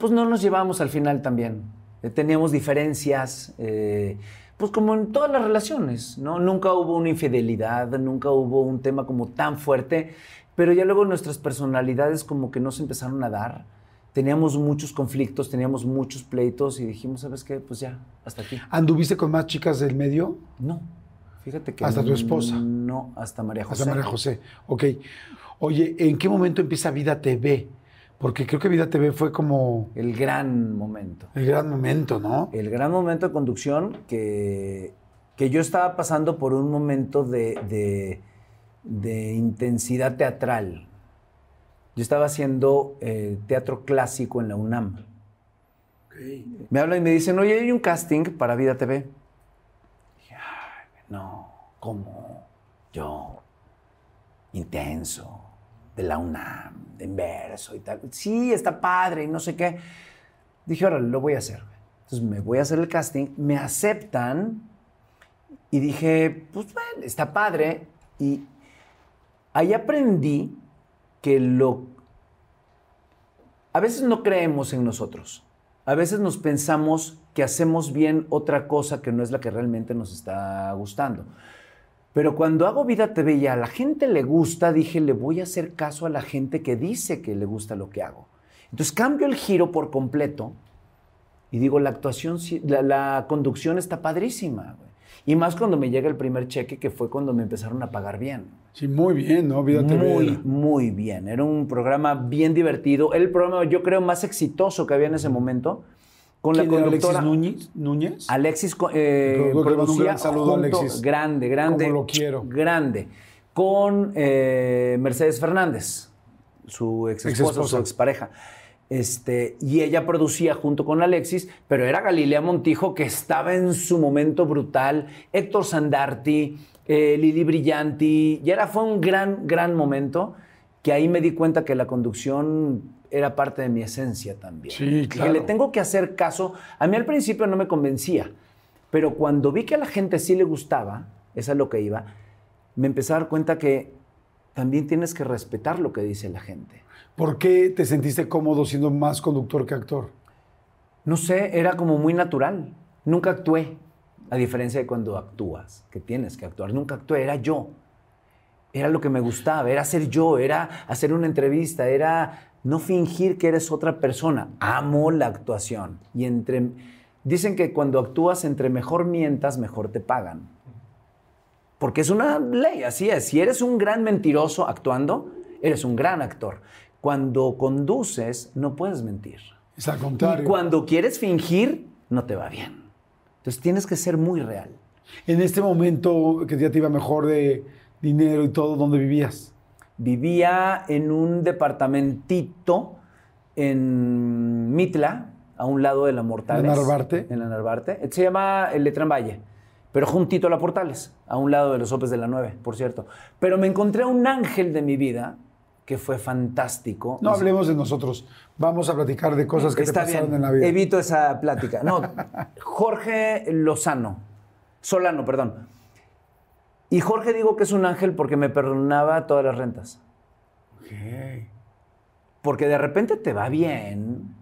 Pues no nos llevamos al final también. Eh, Teníamos diferencias, eh, pues como en todas las relaciones, ¿no? Nunca hubo una infidelidad, nunca hubo un tema como tan fuerte, pero ya luego nuestras personalidades como que no se empezaron a dar. Teníamos muchos conflictos, teníamos muchos pleitos y dijimos, ¿sabes qué? Pues ya, hasta aquí. ¿Anduviste con más chicas del medio? No. Fíjate que Hasta tu esposa. No, hasta María José. Hasta María José. Ok. Oye, ¿en qué momento empieza Vida TV? Porque creo que Vida TV fue como El gran momento. el gran momento, ¿no? El gran momento de conducción que, que yo estaba pasando por un momento de, de- de intensidad teatral. Yo estaba haciendo eh, teatro clásico en la UNAM. Me hablan y me dicen, oye, hay un casting para Vida TV. Dije, "Ay, no, ¿cómo? Yo, intenso, de la UNAM, de inverso y tal. Sí, está padre y no sé qué. Dije, órale, lo voy a hacer. Entonces me voy a hacer el casting, me aceptan y dije, pues bueno, está padre. Y ahí aprendí que lo... A veces no creemos en nosotros. A veces nos pensamos que hacemos bien otra cosa que no es la que realmente nos está gustando. Pero cuando hago Vida TV y a la gente le gusta, dije, le voy a hacer caso a la gente que dice que le gusta lo que hago. Entonces cambio el giro por completo y digo, la actuación, la, la conducción está padrísima. güey. Y más cuando me llega el primer cheque, que fue cuando me empezaron a pagar bien. Sí, muy bien, ¿no? Vida TV. Muy, muy bien. Era un programa bien divertido. El programa, yo creo, más exitoso que había en ese momento. Con la ¿Quién era conductora. Alexis Núñez? ¿Núñez? Alexis eh, un producía gran saludo a Alexis. grande, grande, Como lo quiero. grande, con eh, Mercedes Fernández, su ex esposa, su expareja. Este, y ella producía junto con Alexis, pero era Galilea Montijo que estaba en su momento brutal, Héctor Sandarti, eh, Lili Brillanti, y era, fue un gran, gran momento que ahí me di cuenta que la conducción era parte de mi esencia también. Sí, claro. le tengo que hacer caso. A mí al principio no me convencía, pero cuando vi que a la gente sí le gustaba, eso es lo que iba, me empecé a dar cuenta que también tienes que respetar lo que dice la gente. ¿Por qué te sentiste cómodo siendo más conductor que actor? No sé, era como muy natural. Nunca actué, a diferencia de cuando actúas, que tienes que actuar. Nunca actué, era yo. Era lo que me gustaba, era ser yo, era hacer una entrevista, era no fingir que eres otra persona. Amo la actuación. Y entre dicen que cuando actúas entre mejor mientas, mejor te pagan. Porque es una ley, así es. Si eres un gran mentiroso actuando, eres un gran actor. Cuando conduces, no puedes mentir. Es al Y contrario. cuando quieres fingir, no te va bien. Entonces tienes que ser muy real. En este momento que ya te iba mejor de dinero y todo, ¿dónde vivías? Vivía en un departamentito en Mitla, a un lado de la Mortales. ¿En la Narvarte? En la Narvarte. Se llama el Letrán Valle, pero juntito a la Portales, a un lado de los Sopes de la 9, por cierto. Pero me encontré a un ángel de mi vida que fue fantástico. No hablemos de nosotros. Vamos a platicar de cosas que Está te pasaron bien, en la vida. evito esa plática. No, Jorge Lozano, Solano, perdón. Y Jorge digo que es un ángel porque me perdonaba todas las rentas. Porque de repente te va bien,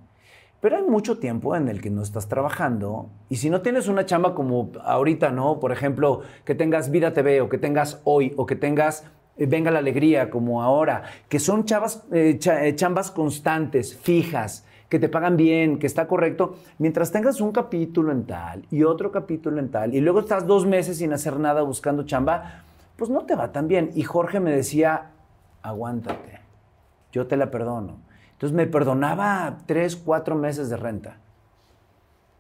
pero hay mucho tiempo en el que no estás trabajando. Y si no tienes una chamba como ahorita, ¿no? Por ejemplo, que tengas Vida TV o que tengas Hoy o que tengas eh, Venga la Alegría como ahora, que son chavas, eh, eh, chambas constantes, fijas, que te pagan bien, que está correcto, mientras tengas un capítulo en tal y otro capítulo en tal, y luego estás dos meses sin hacer nada buscando chamba, pues no te va tan bien. Y Jorge me decía, aguántate yo te la perdono. Entonces me perdonaba tres, cuatro meses de renta.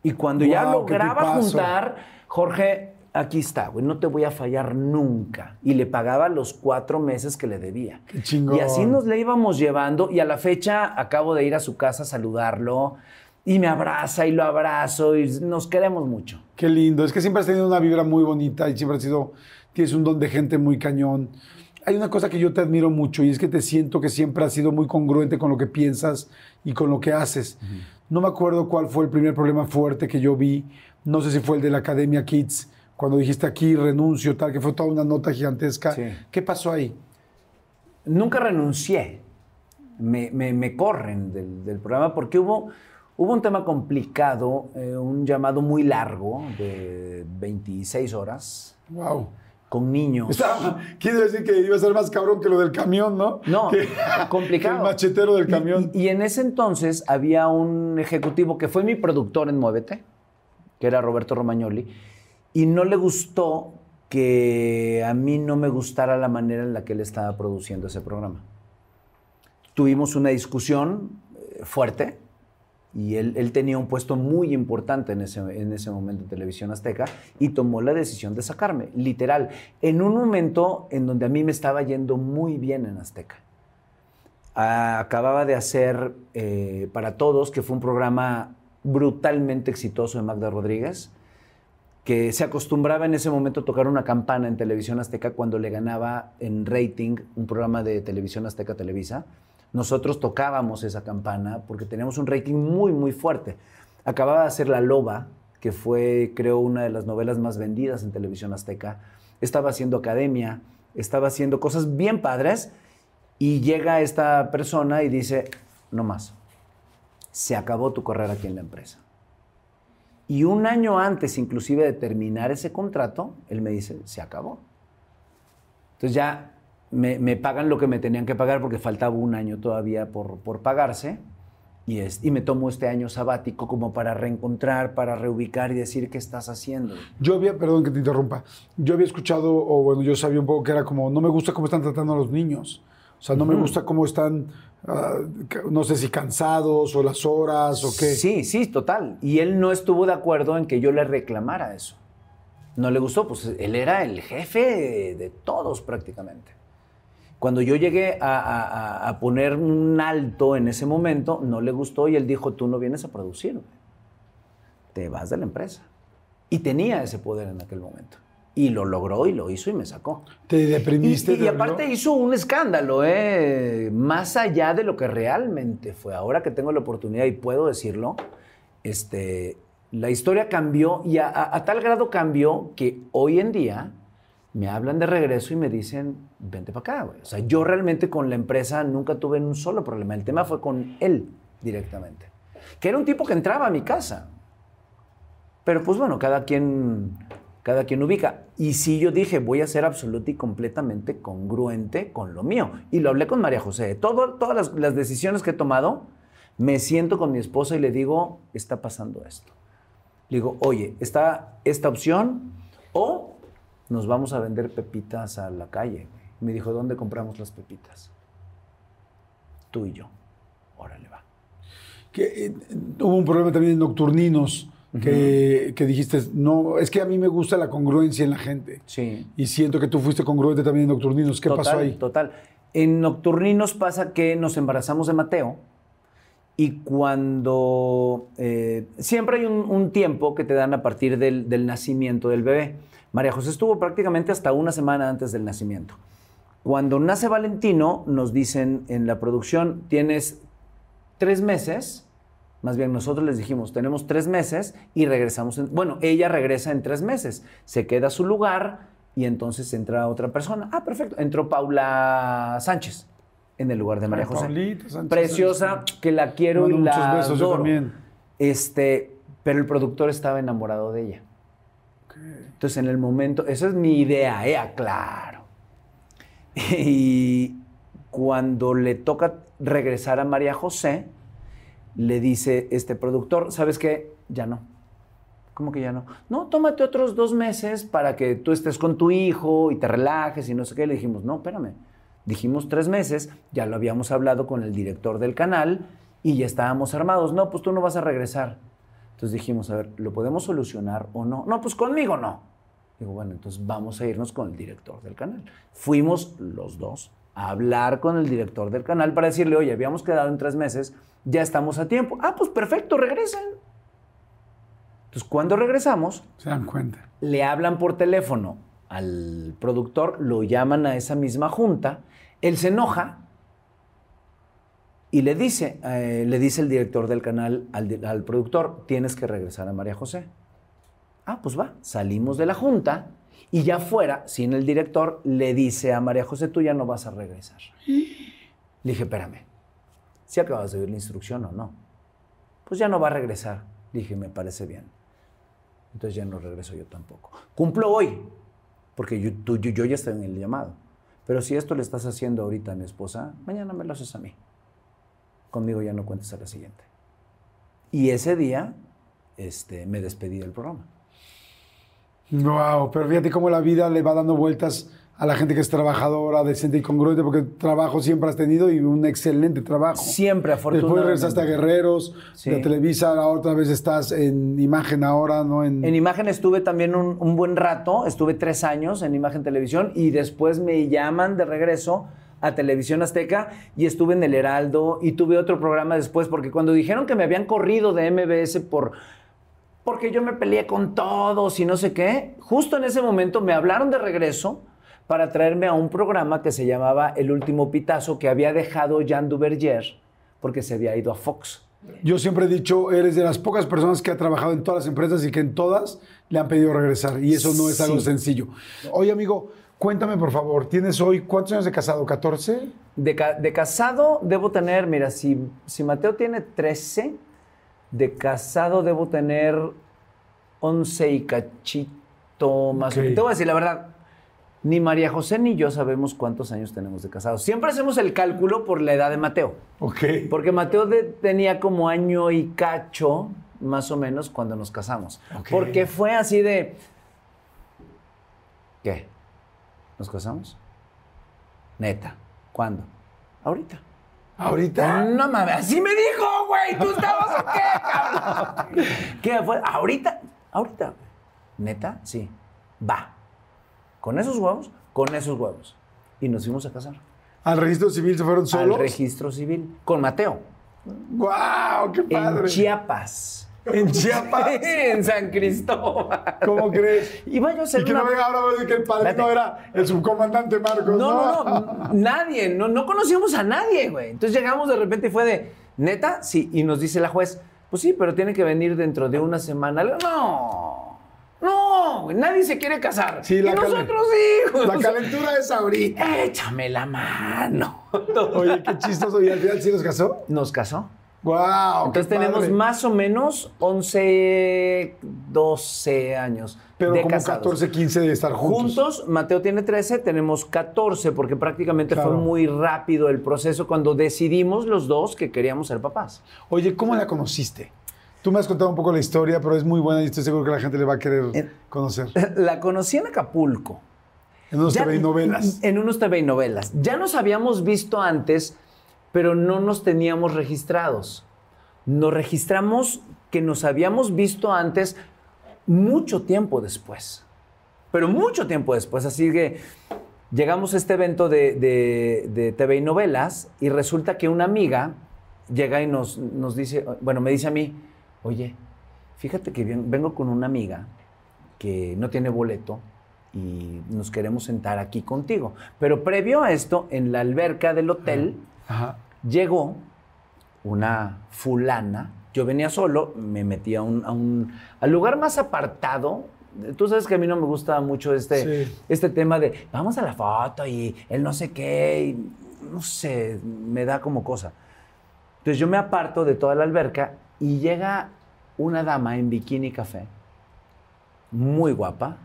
Y cuando ya lograba juntar, Jorge, aquí está, güey, no te voy a fallar nunca. Y le pagaba los cuatro meses que le debía. Qué chingón. Y así nos le íbamos llevando y a la fecha acabo de ir a su casa a saludarlo y me abraza y lo abrazo y nos queremos mucho. Qué lindo. Es que siempre has tenido una vibra muy bonita y siempre has sido, tienes un don de gente muy cañón. Hay una cosa que yo te admiro mucho y es que te siento que siempre has sido muy congruente con lo que piensas y con lo que haces. No me acuerdo cuál fue el primer problema fuerte que yo vi. No sé si fue el de la Academia Kids, cuando dijiste aquí renuncio, tal, que fue toda una nota gigantesca. Sí. ¿Qué pasó ahí? nunca renuncié. Me, me- me corren del, del programa porque hubo, hubo un tema complicado, eh, un llamado muy largo de 26 horas Wow. con niños. Estaba, quiere decir que iba a ser más cabrón que lo del camión, ¿no? No, Que- complicado. que el machetero del camión. Y, y en ese entonces había un ejecutivo que fue mi productor en Muévete, que era Roberto Romagnoli, y no le gustó que a mí no me gustara la manera en la que él estaba produciendo ese programa. Tuvimos una discusión eh, fuerte y él, tenía un puesto muy importante en ese, en ese momento en Televisión Azteca y tomó la decisión de sacarme, literal, en un momento en donde a mí me estaba yendo muy bien en Azteca. Ah, acababa de hacer eh, Para Todos, que fue un programa brutalmente exitoso de Magda Rodríguez, que se acostumbraba en ese momento tocar una campana en Televisión Azteca cuando le ganaba en rating un programa de Televisión Azteca Televisa. Nosotros tocábamos esa campana porque teníamos un rating muy, muy fuerte. Acababa de hacer La Loba, que fue, creo, una de las novelas más vendidas en Televisión Azteca. Estaba haciendo academia, estaba haciendo cosas bien padres y llega esta persona y dice, no más, se acabó tu carrera aquí en la empresa. Y un año antes inclusive de terminar ese contrato, él me dice, se acabó. Entonces ya me, me pagan lo que me tenían que pagar porque faltaba un año todavía por, por pagarse. Y, es, y me tomo este año sabático como para reencontrar, para reubicar y decir qué estás haciendo. Yo había, perdón que te interrumpa, yo había escuchado, o bueno, yo sabía un poco que era como, no me gusta cómo están tratando a los niños. O sea, no me gusta cómo están, ah, no sé si cansados o las horas o qué. Sí, sí, total. Y él no estuvo de acuerdo en que yo le reclamara eso. No le gustó, pues él era el jefe de, todos prácticamente. Cuando yo llegué a, a- poner un alto en ese momento, no le gustó y él dijo, tú no vienes a producir, güey. te vas de la empresa. Y tenía ese poder en aquel momento. Y lo logró y lo hizo y me sacó. Te Y, deprimiste. y te aparte dolió? hizo un escándalo, ¿eh? más allá de lo que realmente fue. Ahora que tengo la oportunidad y puedo decirlo, este, la historia cambió y a, a- a tal grado cambió que hoy en día me hablan de regreso y me dicen, vente para acá, güey. O sea, yo realmente con la empresa nunca tuve un solo problema. El tema fue con él directamente. Que era un tipo que entraba a mi casa. Pero pues bueno, cada quien, cada quien ubica. Y sí yo dije, voy a ser absoluta y completamente congruente con lo mío. Y lo hablé con María José. Todo- todas las, las decisiones que he tomado, me siento con mi esposa y le digo, está pasando esto. Le digo, oye, está esta opción o nos vamos a vender pepitas a la calle. Me dijo, ¿dónde compramos las pepitas? Tú y yo. Órale, va. Eh, hubo un problema también en Nocturninos, que, que dijiste, no, es que a mí me gusta la congruencia en la gente. Sí. Y siento que tú fuiste congruente también en Nocturninos. ¿Qué total, pasó ahí? Total. En Nocturninos pasa que nos embarazamos de Mateo y cuando... eh, siempre hay un, un tiempo que te dan a partir del, del nacimiento del bebé. María José estuvo prácticamente hasta una semana antes del nacimiento. Cuando nace Valentino, nos dicen en la producción, tienes tres meses, más bien nosotros les dijimos, tenemos tres meses y regresamos. en- bueno, ella regresa en tres meses, se queda a su lugar y entonces entra otra persona. Ah, perfecto. Entró Paula Sánchez en el lugar de María Ay, José. Paulita Sánchez Preciosa, Sánchez. que la quiero Mando y la muchos besos, yo adoro. también. Este, pero el productor estaba enamorado de ella. Entonces, en el momento, esa es mi idea, ¿eh? Claro. Y cuando le toca regresar a María José, le dice este productor, ¿sabes qué? Ya no. ¿Cómo que ya no? No, tómate otros dos meses para que tú estés con tu hijo y te relajes y no sé qué. Le dijimos, no, espérame. Dijimos tres meses, ya lo habíamos hablado con el director del canal y ya estábamos armados. No, pues tú no vas a regresar. Entonces dijimos, a ver, ¿lo podemos solucionar o no? No, pues conmigo no. Digo, bueno, entonces vamos a irnos con el director del canal. Fuimos los dos a hablar con el director del canal para decirle, oye, habíamos quedado en tres meses, ya estamos a tiempo. Ah, pues perfecto, regresen. Entonces, cuando regresamos, Se dan cuenta. le hablan por teléfono al productor, lo llaman a esa misma junta, él se enoja y le dice, eh, le dice el director del canal al, al productor, tienes que regresar a María José. Ah, pues va, salimos de la junta y ya fuera, sin el director, le dice a María José, tú ya no vas a regresar. Le dije, espérame, si acabas de oír la instrucción o no. Pues ya no va a regresar. Dije, me parece bien. Entonces ya no regreso yo tampoco. Cumplo hoy, porque yo, tú- yo- yo ya estoy en el llamado. Pero si esto le estás haciendo ahorita a mi esposa, mañana me lo haces a mí. Conmigo ya no cuentes a la siguiente. Y ese día este, me despedí del programa. Wow, pero fíjate cómo la vida le va dando vueltas a la gente que es trabajadora, decente y congruente, porque trabajo siempre has tenido y un excelente trabajo. Siempre, Después afortunadamente. regresaste a Guerreros, Sí. de Televisa, ahora otra vez estás en imagen ahora, ¿no? En, En Imagen estuve también un, un buen rato, estuve tres años en Imagen Televisión y después me llaman de regreso a Televisión Azteca y estuve en El Heraldo y tuve otro programa después porque cuando dijeron que me habían corrido de MBS por porque yo me peleé con todos y no sé qué, justo en ese momento me hablaron de regreso para traerme a un programa que se llamaba El Último Pitazo que había dejado Jean Duverger porque se había ido a Fox. Yo siempre he dicho, eres de las pocas personas que ha trabajado en todas las empresas y que en todas le han pedido regresar. Y eso no es algo sencillo. Oye, amigo, cuéntame por favor, ¿tienes hoy cuántos años de casado? ¿14? De, ca- de casado debo tener, mira, si, si Mateo tiene 13, de casado debo tener 11 y cachito más. o Ok. menos. Te voy a decir la verdad, ni María José ni yo sabemos cuántos años tenemos de casados. Siempre hacemos el cálculo por la edad de Mateo. Ok. Porque Mateo de- tenía como año y cacho, más o menos, cuando nos casamos. Ok. Porque fue así de... ¿Qué? ¿Nos casamos? Neta. ¿Cuándo? Ahorita. ¿Ahorita? No mames, así me dijo, güey. ¿Tú estabas o qué, cabrón? ¿Qué fue? Ahorita. Ahorita. ¿Neta? Sí. Va. ¿Con esos huevos? Con esos huevos. Y nos fuimos a casar. ¿Al registro civil se fueron solos? Al registro civil. Con Mateo. ¡Guau! ¡Qué padre! En Chiapas. ¿En Chiapas? en San Cristóbal. ¿Cómo crees? Iba yo a hacer Y que una... no venga ahora a decir que el padrino Espérate. era el subcomandante Marcos. No, no, no, nadie, no, no conocíamos a nadie, güey. Entonces llegamos de repente y fue de, ¿neta? Sí, y nos dice la juez, pues sí, pero tiene que venir dentro de una semana. No, no, güey, nadie se quiere casar. Sí, la y nosotros sí. güey. La calentura es ahorita. Échame la mano. Oye, qué chistoso. ¿Y al final sí los casó? Nos casó. Entonces tenemos padre. más o menos 11, 12 años Pero de como casados. 14, 15 de estar juntos. Juntos, Mateo tiene 13, tenemos 14, porque prácticamente Claro. fue muy rápido el proceso cuando decidimos los dos que queríamos ser papás. Oye, ¿cómo la conociste? Tú me has contado un poco la historia, pero es muy buena y estoy seguro que la gente le va a querer En- conocer. La conocí en Acapulco. En unos Ya- TV y novelas. En unos TV y novelas. Ya nos habíamos visto antes, pero no nos teníamos registrados. Nos registramos que nos habíamos visto antes mucho tiempo después. Pero mucho tiempo después. Así que llegamos a este evento de, de- de TV y novelas y resulta que una amiga llega y nos, nos dice, bueno, me dice a mí, oye, fíjate que ven- vengo con una amiga que no tiene boleto y nos queremos sentar aquí contigo. Pero previo a esto, en la alberca del hotel, Ajá. llegó una fulana. Yo venía solo, me metí a un, a un- al lugar más apartado. Tú sabes que a mí no me gusta mucho este, Sí. este tema de vamos a la foto y el no sé qué, y no sé, me da como cosa. Entonces yo me aparto de toda la alberca y llega una dama en bikini café, muy guapa,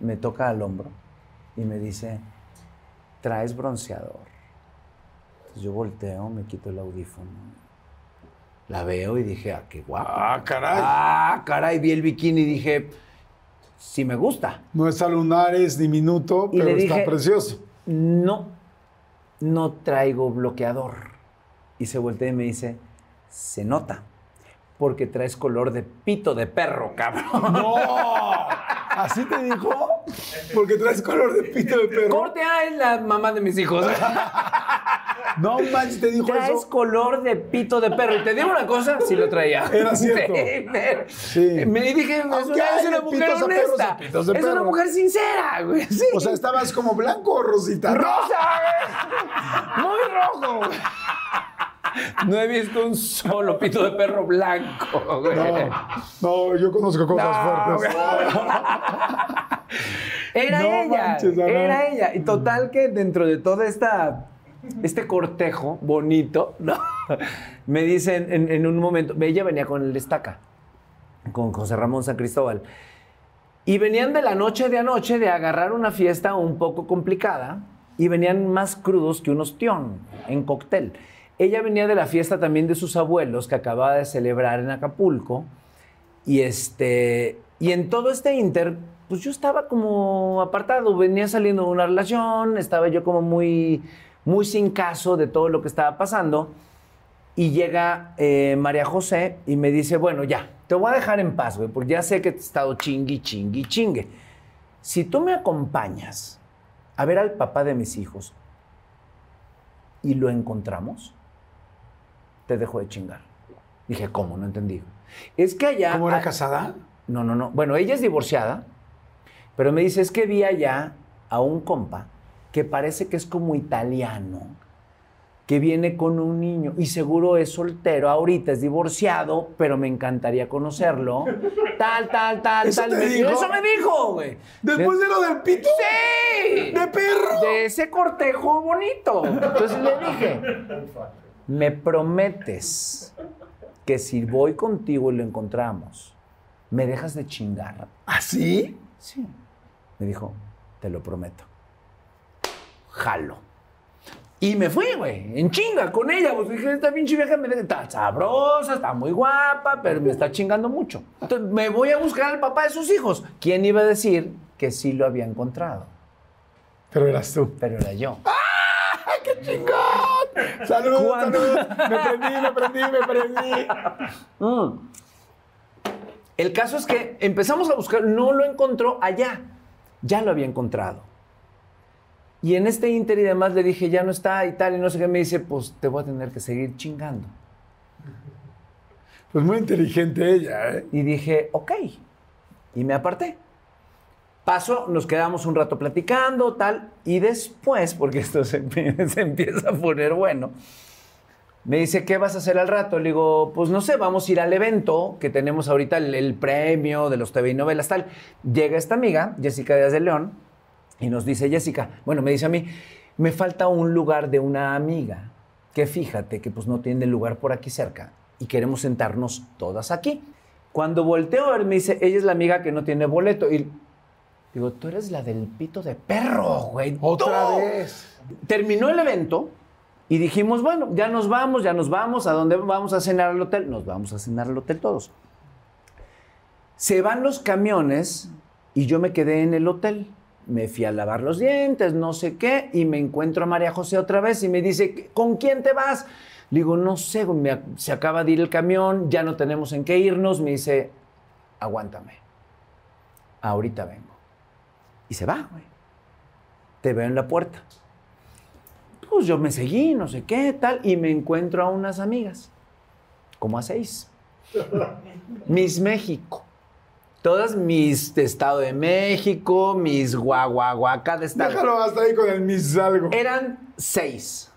me toca al hombro y me dice, traes bronceador. Entonces yo volteo, me quito el audífono, la veo y dije, ah, qué guapa. Ah, caray. Ah, caray, vi el bikini y dije, sí me gusta. No está lunares ni minuto, Y pero está precioso. No, no traigo bloqueador. Y se voltea y me dice, se nota, porque traes color de pito de perro, cabrón. ¡No! ¿Así te dijo? Porque traes color de pito de perro. Corte A es la mamá de mis hijos. No manches, te dijo Traes eso. color de pito de perro. Y te digo una cosa, sí lo traía. Era cierto. Sí. Me dije, Aunque una, es una mujer perros honesta. de es una mujer sincera, güey. Sí. O sea, estabas como blanco o rosita. ¡Rosa! güey. Muy rojo. güey. No he visto un solo pito de perro blanco, güey. No, no, yo conozco cosas No, fuertes. Era No ella, manches, era ella. Y total que dentro de toda esta este cortejo bonito, ¿no? me dicen en, en un momento, ella venía con el estaca, con José Ramón San Cristóbal. Y venían de la noche de anoche de agarrar una fiesta un poco complicada y venían más crudos que un ostión en cóctel. Ella venía de la fiesta también de sus abuelos que acababa de celebrar en Acapulco y este y en todo este inter pues yo estaba como apartado, venía saliendo de una relación, estaba yo como muy, muy sin caso de todo lo que estaba pasando. Y llega eh, María José y me dice, bueno, ya, te voy a dejar en paz, güey, porque ya sé que te he estado chingui, chingui, chingue. Si tú me acompañas a ver al papá de mis hijos y lo encontramos, te dejo de chingar. Dije, ¿cómo? No entendí. Es que allá... ¿Cómo era casada? No, no, no. Bueno, ella es divorciada, pero me dice, es que vi allá a un compa que parece que es como italiano, que viene con un niño y seguro es soltero, ahorita es divorciado, pero me encantaría conocerlo. Tal, tal, tal, ¿Eso tal. te Me- dijo? Eso me dijo, güey. Después de lo del pito. ¡Sí! ¡De perro! De ese cortejo bonito. Entonces le dije, me prometes que si voy contigo y lo encontramos, me dejas de chingar. ¿Así? Sí. Me dijo, te lo prometo. Jalo. Y me fui, güey, en chinga con ella. Pues dije, esta pinche vieja me está sabrosa, está muy guapa, pero me está chingando mucho. Entonces me voy a buscar al papá de sus hijos. ¿Quién iba a decir que sí lo había encontrado? Pero eras tú. Pero era yo. Saludos, ¿Cuándo? saludos. Me prendí, me prendí, me prendí. Mm. El caso es que empezamos a buscar, no lo encontró allá, ya lo había encontrado. Y en este inter y demás le dije, ya no está y tal, y no sé qué, me dice, pues te voy a tener que seguir chingando. Pues muy inteligente ella, ¿eh? Y dije, ok. Y me aparté. Paso, nos quedamos un rato platicando, tal, y después, porque esto se, empie- se empieza a poner bueno, me dice, ¿qué vas a hacer al rato? Le digo, pues no sé, vamos a ir al evento que tenemos ahorita, el, el premio de los TV y novelas, tal. Llega esta amiga, Jessica Díaz de León, y nos dice, Jessica, bueno, me dice a mí, me falta un lugar de una amiga, que fíjate que pues no tiene lugar por aquí cerca, y queremos sentarnos todas aquí. Cuando volteo a ver, me dice, ella es la amiga que no tiene boleto, y digo, tú eres la del pito de perro, güey. Otra ¡Tú! vez. Terminó el evento y dijimos, bueno, ya nos vamos, ya nos vamos. ¿A dónde vamos a cenar al hotel? Nos vamos a cenar al hotel todos. Se van los camiones y yo me quedé en el hotel. Me fui a lavar los dientes, no sé qué, y me encuentro a María José otra vez y me dice, ¿con quién te vas? Le digo, no sé, me se acaba de ir el camión, ya no tenemos en qué irnos. Me dice, aguántame, ahorita vengo. Y se va, güey. Te veo en la puerta. Pues yo me seguí, no sé qué, tal, y me encuentro a unas amigas, como a seis. Miss México. Todas mis de Estado de México, mis guaguaguaca de Estado. Déjalo hasta ahí con el Miss algo. Eran seis.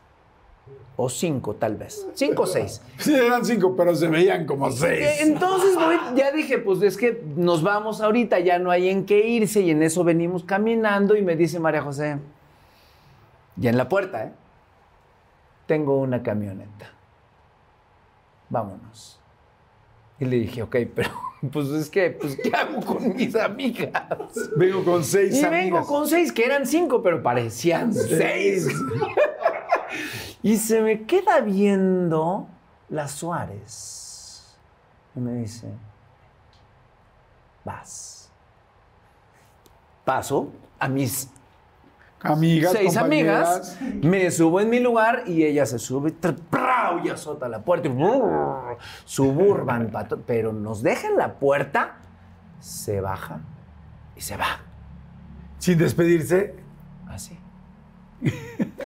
O cinco, tal vez. Cinco o seis. Sí, eran cinco, pero se veían como Eh, seis. Entonces, güey, ya dije, pues es que nos vamos ahorita, ya no hay en qué irse, y en eso venimos caminando, y me dice María José, ya en la puerta, ¿eh? Tengo una camioneta. Vámonos. Y le dije, ok, pero pues es que, pues, ¿qué hago con mis amigas? Vengo con seis Y amigas. vengo con seis, que eran cinco, pero parecían seis. y se me queda viendo la Suárez. Y me dice, vas. Paso a mis Amigas, seis compañeras. amigas, me subo en mi lugar y ella se sube y azota la puerta. y brrr, Suburban, pato- pero nos deja en la puerta, se baja y se va. Sin despedirse. Así.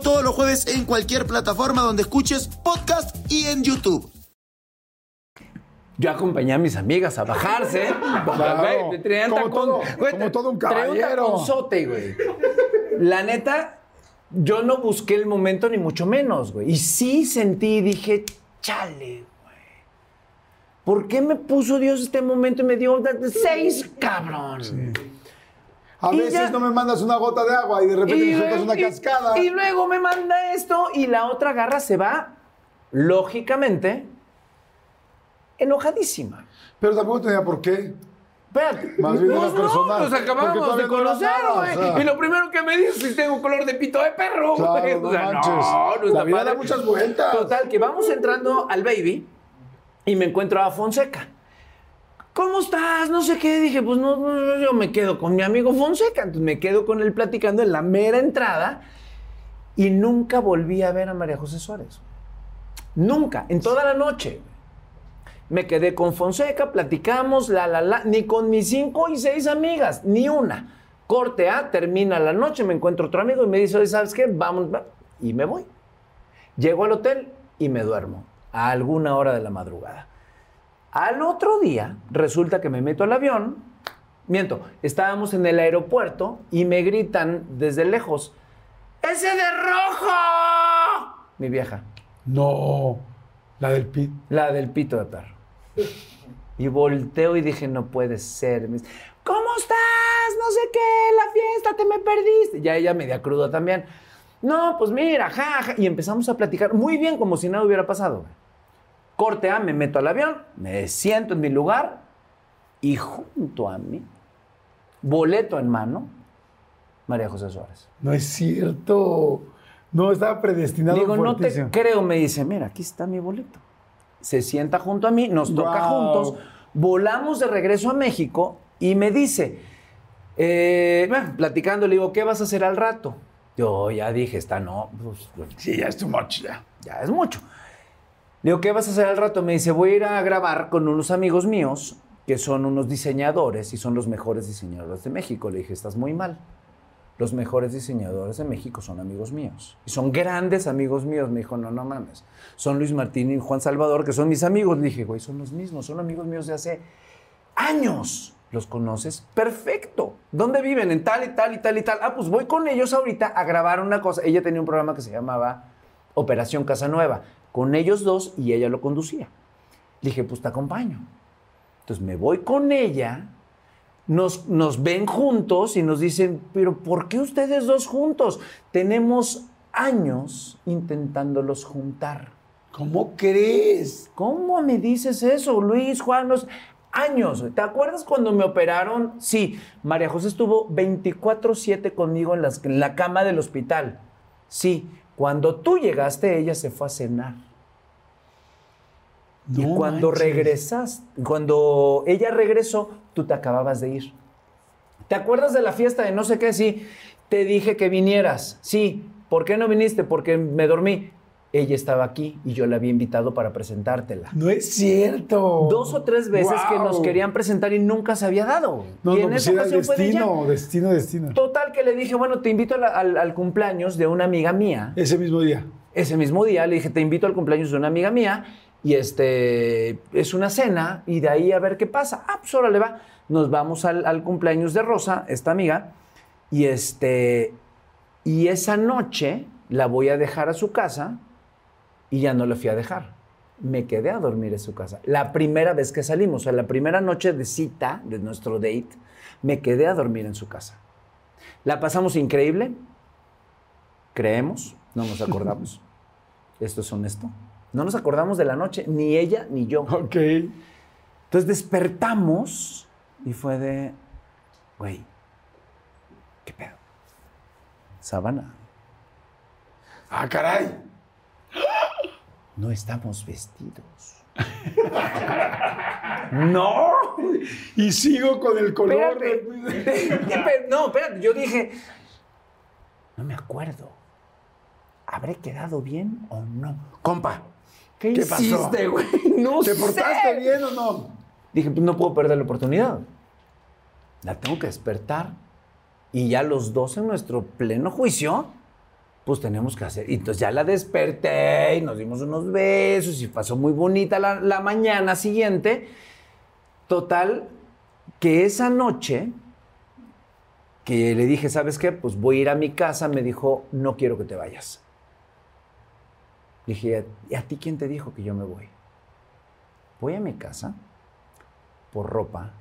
todos los jueves en cualquier plataforma donde escuches podcast y en YouTube. Yo acompañé a mis amigas a bajarse. Claro. Güey, traían Como tacón- todo- güey, como todo un caballero. taconzote, güey. La neta, yo no busqué el momento ni mucho menos, güey. Y sí sentí y dije, chale, güey. ¿Por qué me puso Dios este momento y me dio seis, cabrón? A Y veces ya- no me mandas una gota de agua y de repente me sueltas una y- cascada. y luego me manda esto y la otra garra se va, lógicamente, enojadísima. Pero tampoco tenía por qué. Espérate. Más bien Pues no, Nos porque acabamos de conocer, güey. o sea. Y lo primero que me dices es si tengo color de pito de perro, güey. Claro, no O sea, manches. no, no La está vida da muchas vueltas. Total, que vamos entrando al baby y me encuentro a Fonseca. ¿Cómo estás? No sé qué. Dije, pues no, no, yo me quedo con mi amigo Fonseca. Entonces me quedo con él platicando en la mera entrada y nunca volví a ver a María José Suárez. Nunca, en toda la noche. Me quedé con Fonseca, platicamos, la, la, la, ni con mis cinco y seis amigas, ni una. Corte A, termina la noche, me encuentro otro amigo y me dice, ¿sabes qué? Vamos, va". y me voy. Llego al hotel y me duermo a alguna hora de la madrugada. Al otro día, resulta que me meto al avión, miento, estábamos en el aeropuerto y me gritan desde lejos, ¡Ese de rojo! Mi vieja. No. La del pit. La del pito de perro. Y volteo y dije, no puede ser. Me dice, ¿Cómo estás? No sé qué, la fiesta, te me perdiste. Ya ella media cruda también. No, pues mira, jaja. Y empezamos a platicar muy bien, como si nada hubiera pasado. Corte A, me meto al avión, me siento en mi lugar y junto a mí, boleto en mano, María José Suárez. No es cierto. No, estaba predestinado. Digo, no te creo, me dice, mira, aquí está mi boleto. Se sienta junto a mí, nos toca juntos, volamos de regreso a México y me dice, eh, bueno, platicando, le digo, ¿qué vas a hacer al rato? Yo ya dije, está no, pues, Sí, ya es too much, ya. ya es mucho. Digo, ¿qué vas a hacer al rato? Me dice, voy a ir a grabar con unos amigos míos que son unos diseñadores y son los mejores diseñadores de México. Le dije, estás muy mal. Los mejores diseñadores de México son amigos míos. Y son grandes amigos míos. Me dijo, no, no mames. Son Luis Martín y Juan Salvador, que son mis amigos. Le dije, güey, son los mismos. Son amigos míos de hace años. ¿Los conoces? Perfecto. ¿Dónde viven? En tal y tal y tal y tal. Ah, pues voy con ellos ahorita a grabar una cosa. Ella tenía un programa que se llamaba Operación Casanueva. Con ellos dos y ella lo conducía. Le dije, pues te acompaño. Entonces me voy con ella, nos, nos ven juntos y nos dicen, pero ¿por qué ustedes dos juntos? Tenemos años intentándolos juntar. ¿Cómo crees? ¿Cómo me dices eso, Luis, Juan? Los años. ¿Te acuerdas cuando me operaron? Sí, María José estuvo 24/7 conmigo en, las- en la cama del hospital. Sí, cuando tú llegaste, ella se fue a cenar. y cuando manches. regresas, cuando ella regresó, tú te acababas de ir. ¿Te acuerdas de la fiesta de no sé qué? Sí, te dije que vinieras. Sí, ¿por qué no viniste? Porque me dormí. Ella estaba aquí y yo la había invitado para presentártela. No es cierto. Dos o tres veces que nos querían presentar y nunca se había dado. No, y no, en pues esa era ella. destino, destino, destino. Total que le dije, bueno, te invito la- al, al cumpleaños de una amiga mía. Ese mismo día. Ese mismo día le dije, te invito al cumpleaños de una amiga mía y este es una cena y de ahí a ver qué pasa. Ah, pues órale va. Nos vamos al, al cumpleaños de Rosa, esta amiga, y este y esa noche la voy a dejar a su casa y ya no la fui a dejar. Me quedé a dormir en su casa. La primera vez que salimos, o sea, la primera noche de cita de nuestro date, me quedé a dormir en su casa. La pasamos increíble, creemos, no nos acordamos. Esto es honesto. No nos acordamos de la noche, ni ella ni yo. Ok. Entonces despertamos y fue de, güey, ¿qué pedo? Sábana, Ah, caray. No estamos vestidos. no. Y sigo con el color. Espérate. No, espérate, yo dije, no me acuerdo. ¿Habré quedado bien o no? Compa, ¿qué, ¿Qué pasó? hiciste, güey? No ¿Te sé. portaste bien o no? Dije, pues no puedo perder la oportunidad. La tengo que despertar. Y ya los dos en nuestro pleno juicio, pues tenemos que hacer. Y entonces ya la desperté y nos dimos unos besos y pasó muy bonita la, la mañana siguiente. Total, que esa noche que le dije, ¿sabes qué? Pues voy a ir a mi casa, me dijo, no quiero que te vayas. Dije, ¿y a ti quién te dijo que yo me voy? Voy a mi casa por ropa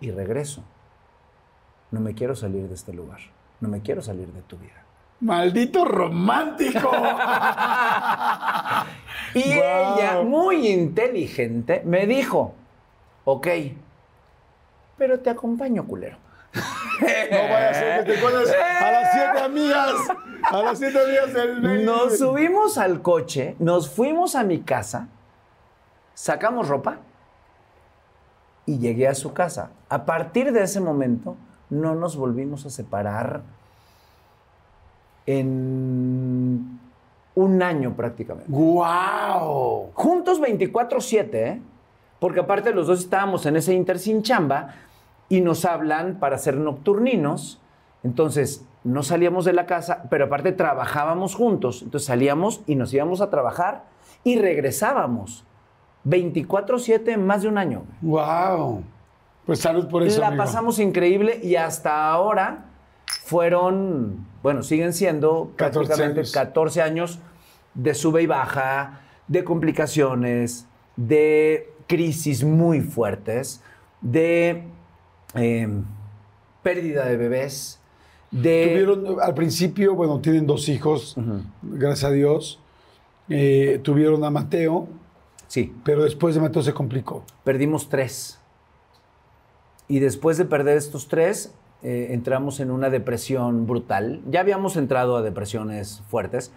y regreso. no me quiero salir de este lugar, no me quiero salir de tu vida. Maldito romántico. Y Wow. ella, muy inteligente, me dijo, ok, pero te acompaño, culero. No vaya a ser que te encuentres a las siete amigas. A las siete amigas del Nos subimos al coche, nos fuimos a mi casa, sacamos ropa y llegué a su casa. A partir de ese momento, no nos volvimos a separar en un año prácticamente. ¡Guau! Juntos 24-7, ¿eh? Porque aparte los dos estábamos en ese inter sin chamba y nos hablan para ser nocturninos. Entonces, no salíamos de la casa, pero aparte trabajábamos juntos. Entonces salíamos y nos íbamos a trabajar y regresábamos. 24-7 en más de un año. ¡Wow! Pues salud por eso. La amigo. pasamos increíble y hasta ahora fueron, bueno, siguen siendo 14 prácticamente años. 14 años de sube y baja, de complicaciones, de crisis muy fuertes, de eh, pérdida de bebés, de... Tuvieron, al principio, bueno, tienen dos hijos, gracias a Dios. Eh, tuvieron a Mateo, Sí, pero después de Mateo se complicó. perdimos tres. Y después de perder estos tres, eh, entramos en una depresión brutal. Ya habíamos entrado a depresiones fuertes.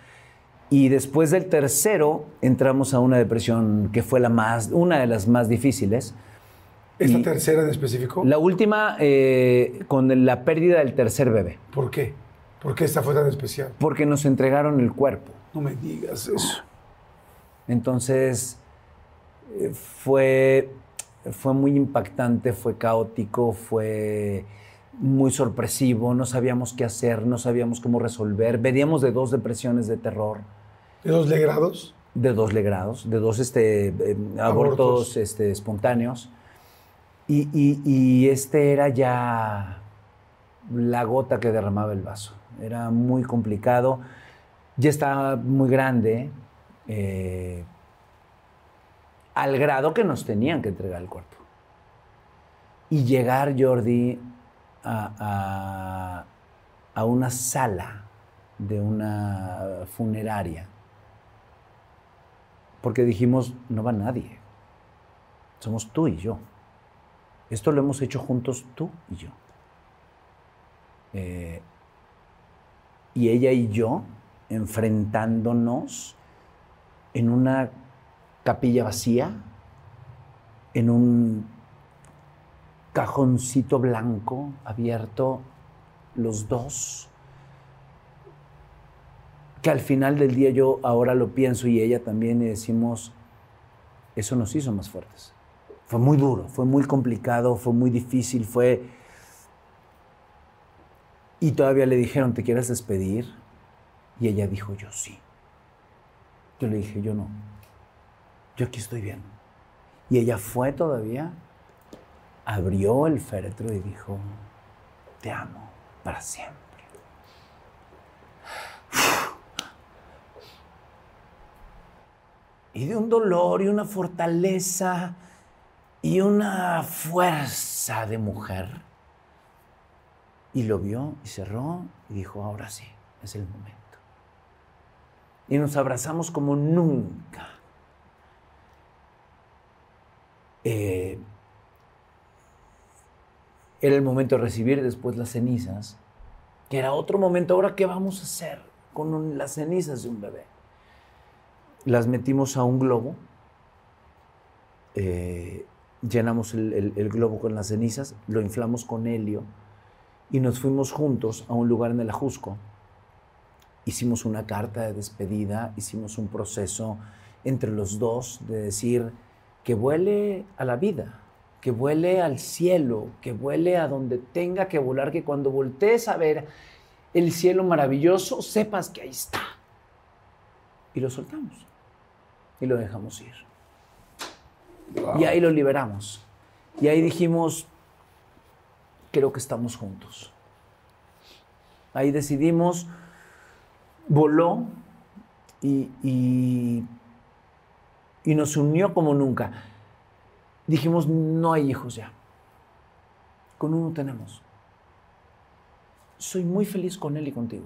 Y después del tercero, entramos a una depresión que fue la más, una de las más difíciles. ¿Esta Y- tercera en específico? La última, eh, con la pérdida del tercer bebé. ¿Por qué? ¿Por qué esta fue tan especial? Porque nos entregaron el cuerpo. No me digas eso. Entonces, eh, fue, fue muy impactante, fue caótico, fue muy sorpresivo, no sabíamos qué hacer, no sabíamos cómo resolver. Veníamos de dos depresiones de terror, ¿De dos legrados? de dos legrados, de dos este, eh, abortos, Abortos. este, espontáneos. Y, y- y este era ya la gota que derramaba el vaso. Era muy complicado. Ya estaba muy grande, eh, al grado que nos tenían que entregar el cuerpo. Y llegar, Jordi, a, a- a una sala de una funeraria. Porque dijimos, no va nadie. Somos tú y yo. Esto lo hemos hecho juntos tú y yo. Eh, y ella y yo enfrentándonos en una capilla vacía, en un cajoncito blanco abierto, los dos, que al final del día yo ahora lo pienso y ella también y decimos, eso nos hizo más fuertes. Fue muy duro, fue muy complicado, fue muy difícil, fue... Y todavía le dijeron, ¿te quieres despedir? Y ella dijo, yo sí. Yo le dije, yo no. Yo aquí estoy bien. Y ella fue todavía, abrió el féretro y dijo, te amo para siempre. Y de un dolor y una fortaleza y una fuerza de mujer. Y lo vio y cerró y dijo, ahora sí, es el momento. Y nos abrazamos como nunca. Eh, era el momento de recibir después las cenizas, que era otro momento. Ahora, ¿qué vamos a hacer con las cenizas de un bebé? Las metimos a un globo, eh, llenamos el, el- el globo con las cenizas, lo inflamos con helio y nos fuimos juntos a un lugar en el Ajusco. Hicimos una carta de despedida, hicimos un proceso entre los dos de decir que vuele a la vida, que vuele al cielo, que vuele a donde tenga que volar, que cuando voltees a ver el cielo maravilloso, sepas que ahí está. Y lo soltamos y lo dejamos ir. Y ahí lo liberamos. Y ahí dijimos, creo que estamos juntos. Ahí decidimos, voló y, y, y nos unió como nunca. Dijimos, no hay hijos ya. Con uno tenemos. soy muy feliz con él y contigo.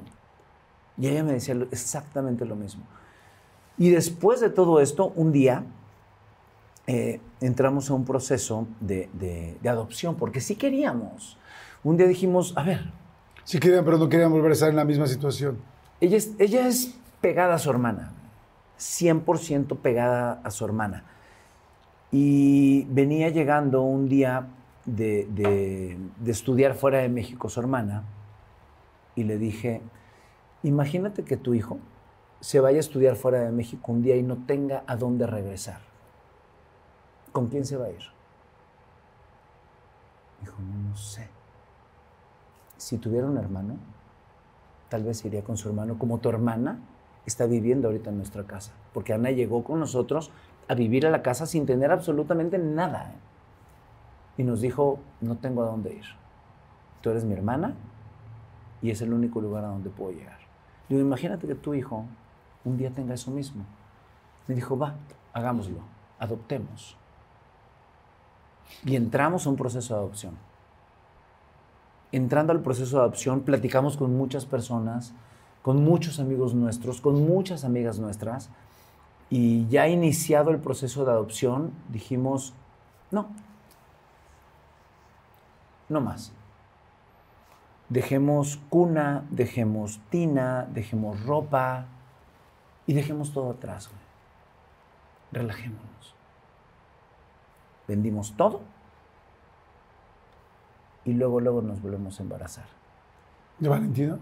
Y ella me decía exactamente lo mismo. Y después de todo esto, un día eh, entramos a un proceso de, de, adopción, porque sí queríamos. Un día dijimos, a ver. Sí querían, pero no querían volver a estar en la misma situación. Ella es, ella es pegada a su hermana, 100% pegada a su hermana. Y venía llegando un día de, estudiar fuera de México su hermana y le dije, imagínate que tu hijo se vaya a estudiar fuera de México un día y no tenga a dónde regresar. ¿Con quién se va a ir? Dijo, no sé. Si tuviera un hermano, tal vez iría con su hermano, como tu hermana está viviendo ahorita en nuestra casa. Porque Ana llegó con nosotros a vivir a la casa sin tener absolutamente nada. Y nos dijo, no tengo a dónde ir. Tú eres mi hermana y es el único lugar a donde puedo llegar. Digo, imagínate que tu hijo un día tenga eso mismo. Me dijo, va, hagámoslo, adoptemos. Y entramos a un proceso de adopción. Entrando al proceso de adopción, platicamos con muchas personas, con muchos amigos nuestros, con muchas amigas nuestras, y ya iniciado el proceso de adopción, dijimos, no, no más. Dejemos cuna, dejemos tina, dejemos ropa y dejemos todo atrás. Relajémonos. Vendimos todo y luego, luego nos volvemos a embarazar. ¿De Valentina?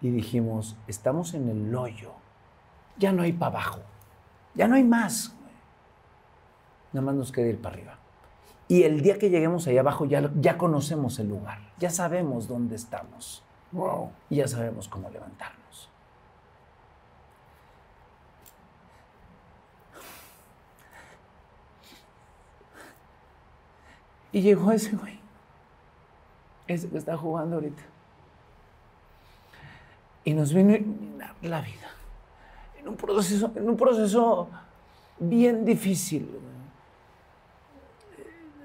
Y dijimos, estamos en el hoyo. Ya no hay para abajo. Ya no hay más. Nada más nos queda ir para arriba. Y el día que lleguemos allá abajo ya, ya conocemos el lugar. Ya sabemos dónde estamos. Wow. Y ya sabemos cómo levantarnos. Y llegó ese güey. Ese que está jugando ahorita. Y nos vino a iluminar la vida en un proceso, en un proceso bien difícil.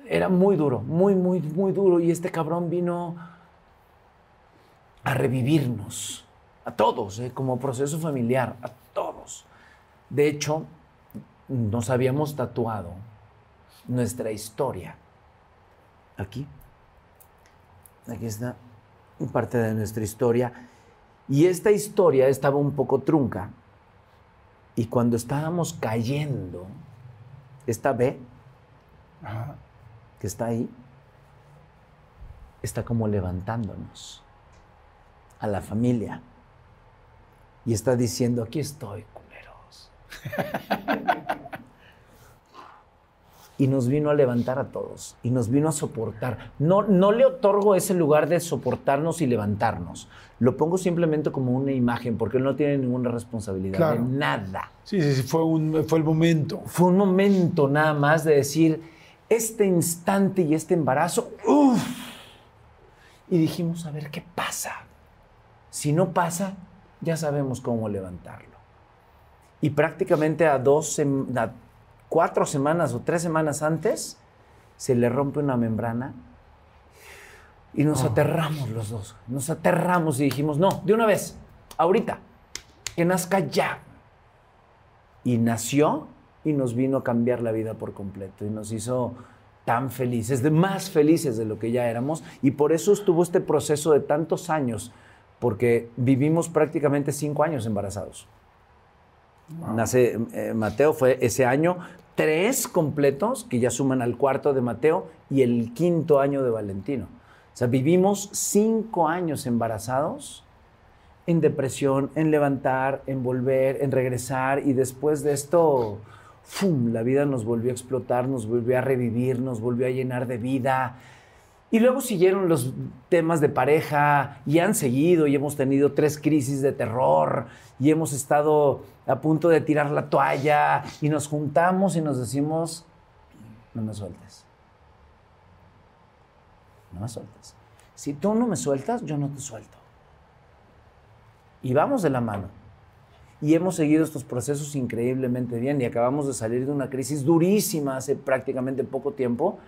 Era muy duro, muy, muy, muy duro. Y este cabrón vino a revivirnos, a todos, ¿eh? como proceso familiar, a todos. De hecho, nos habíamos tatuado nuestra historia. Aquí. Aquí está parte de nuestra historia. Y esta historia estaba un poco trunca y cuando estábamos cayendo, esta B, que está ahí, está como levantándonos a la familia. Y está diciendo, aquí estoy, culeros. y nos vino a levantar a todos y nos vino a soportar. No, no le otorgo ese lugar de soportarnos y levantarnos. Lo pongo simplemente como una imagen porque él no tiene ninguna responsabilidad de nada. Sí, sí, sí, fue, un, fue el momento. Fue un momento nada más de decir, este instante y este embarazo, uff. Y dijimos, a ver qué pasa. Si no pasa, ya sabemos cómo levantarlo. Y prácticamente a dos, a cuatro semanas o tres semanas antes, se le rompe una membrana y nos oh. aterramos los dos. Nos aterramos y dijimos, no, de una vez, ahorita, que nazca ya. Y nació y nos vino a cambiar la vida por completo y nos hizo tan felices, de más felices de lo que ya éramos. Y por eso estuvo este proceso de tantos años, porque vivimos prácticamente cinco años embarazados. Nace eh, Mateo, fue ese año, tres completos que ya suman al cuarto de Mateo y el quinto año de Valentino. O sea, vivimos cinco años embarazados en depresión, en levantar, en volver, en regresar y después de esto, ¡fum! la vida nos volvió a explotar, nos volvió a revivir, nos volvió a llenar de vida. Y luego siguieron los temas de pareja y han seguido y hemos tenido tres crisis de terror y hemos estado a punto de tirar la toalla y nos juntamos y nos decimos, no me sueltes. No me sueltes. Si tú no me sueltas, yo no te suelto. Y vamos de la mano. Y hemos seguido estos procesos increíblemente bien y acabamos de salir de una crisis durísima hace prácticamente poco tiempo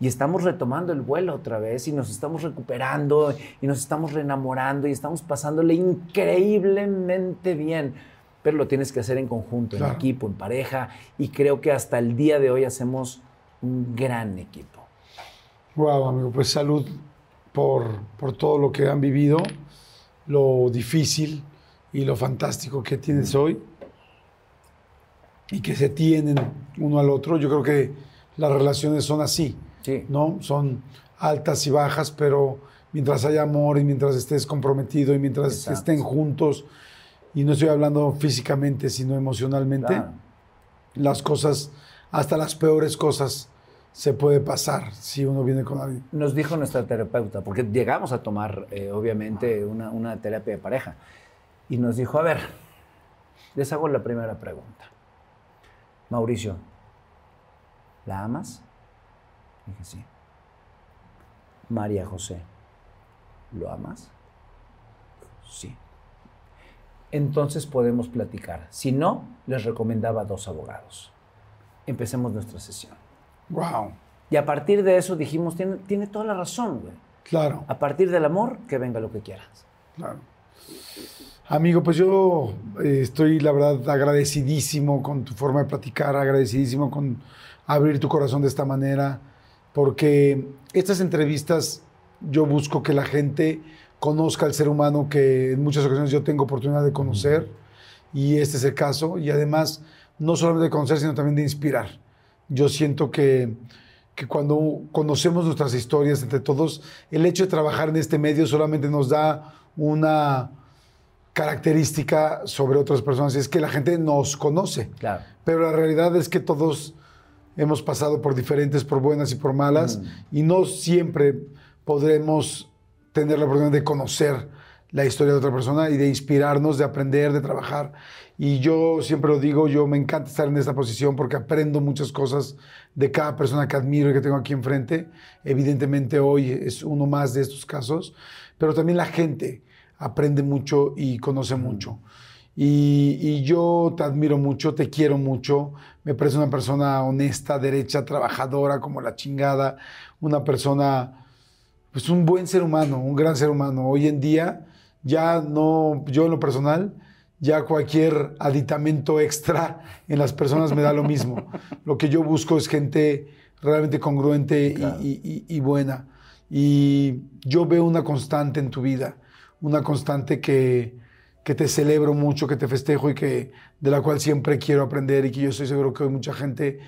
y estamos retomando el vuelo otra vez y nos estamos recuperando y nos estamos reenamorando y estamos pasándole increíblemente bien. Pero lo tienes que hacer en conjunto, en Claro. equipo, en pareja y creo que hasta el día de hoy hacemos un gran equipo. Wow, amigo, pues salud por, por todo lo que han vivido, lo difícil y lo fantástico que tienes hoy y que se tienen uno al otro. Yo creo que las relaciones son así, Sí. ¿no? Son altas y bajas, pero mientras haya amor y mientras estés comprometido y mientras Exacto. estén juntos, y no estoy hablando físicamente, sino emocionalmente, Claro. las cosas, hasta las peores cosas, se puede pasar si uno viene con alguien. Nos dijo nuestra terapeuta, porque llegamos a tomar, eh, obviamente, una, una terapia de pareja, y nos dijo, a ver, les hago la primera pregunta. Mauricio, ¿la amas? Dije, sí. María José, ¿lo amas? Sí. Entonces podemos platicar. Si no, les recomendaba dos abogados. Empecemos nuestra sesión. Wow, Y a partir de eso dijimos, tiene, tiene toda la razón, güey. claro. A partir del amor, que venga lo que quieras. Claro. Amigo, pues yo eh, estoy, la verdad, agradecidísimo con tu forma de platicar, agradecidísimo con abrir tu corazón de esta manera, porque estas entrevistas yo busco que la gente conozca al ser humano que en muchas ocasiones yo tengo oportunidad de conocer, y este es el caso, y además no solamente de conocer, sino también de inspirar. Yo siento que, que cuando conocemos nuestras historias entre todos, el hecho de trabajar en este medio solamente nos da una característica sobre otras personas, y es que la gente nos conoce. Claro. Pero la realidad es que todos hemos pasado por diferentes, por buenas y por malas, y no siempre podremos tener la oportunidad de conocer la historia de otra persona y de inspirarnos, de aprender, de trabajar. Y yo siempre lo digo, yo me encanta estar en esta posición porque aprendo muchas cosas de cada persona que admiro y que tengo aquí enfrente. Evidentemente hoy es uno más de estos casos, pero también la gente aprende mucho y conoce mucho. Y, y yo te admiro mucho, te quiero mucho, me parece una persona honesta, derecha, trabajadora como la chingada, una persona, pues un buen ser humano, un gran ser humano. Hoy en día ya no, yo en lo personal, ya cualquier aditamento extra en las personas me da lo mismo. Lo que yo busco es gente realmente congruente y- y- y- y buena. Y yo veo una constante en tu vida, una constante que, que te celebro mucho, que te festejo y que, de la cual siempre quiero aprender y que yo estoy seguro que hoy mucha gente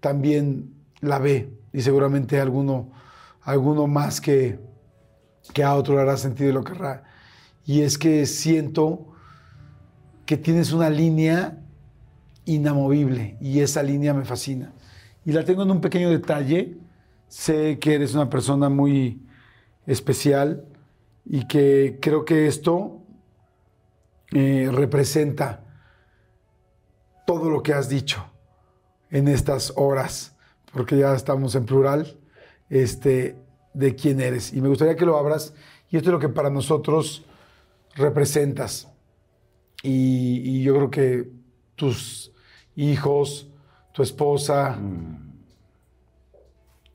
también la ve y seguramente alguno, alguno más que, que a otro le hará sentido y lo querrá. Y es que siento que tienes una línea inamovible y esa línea me fascina. Y la tengo en un pequeño detalle. Sé que eres una persona muy especial y que creo que esto eh, representa todo lo que has dicho en estas horas, porque ya estamos en plural, este, de quién eres. Y me gustaría que lo abras. Y esto es lo que para nosotros representas. Y, y yo creo que tus hijos, tu esposa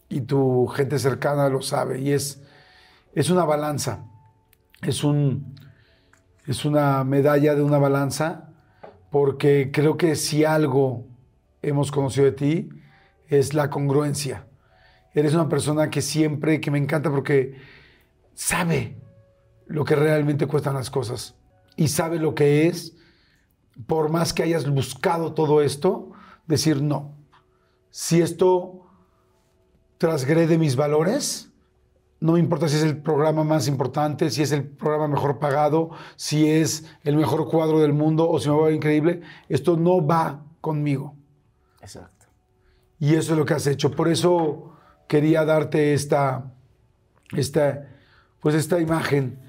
y tu gente cercana lo sabe. Y es, es una balanza. Es, un, es una medalla de una balanza porque creo que si algo hemos conocido de ti es la congruencia. Eres una persona que siempre, que me encanta porque sabe lo que realmente cuestan las cosas y sabe lo que es, por más que hayas buscado todo esto, decir no. Si esto transgrede mis valores, no me importa si es el programa más importante, si es el programa mejor pagado, si es el mejor cuadro del mundo o si me va a ver increíble, esto no va conmigo. Exacto. Y eso es lo que has hecho. Por eso quería darte esta, esta, pues esta imagen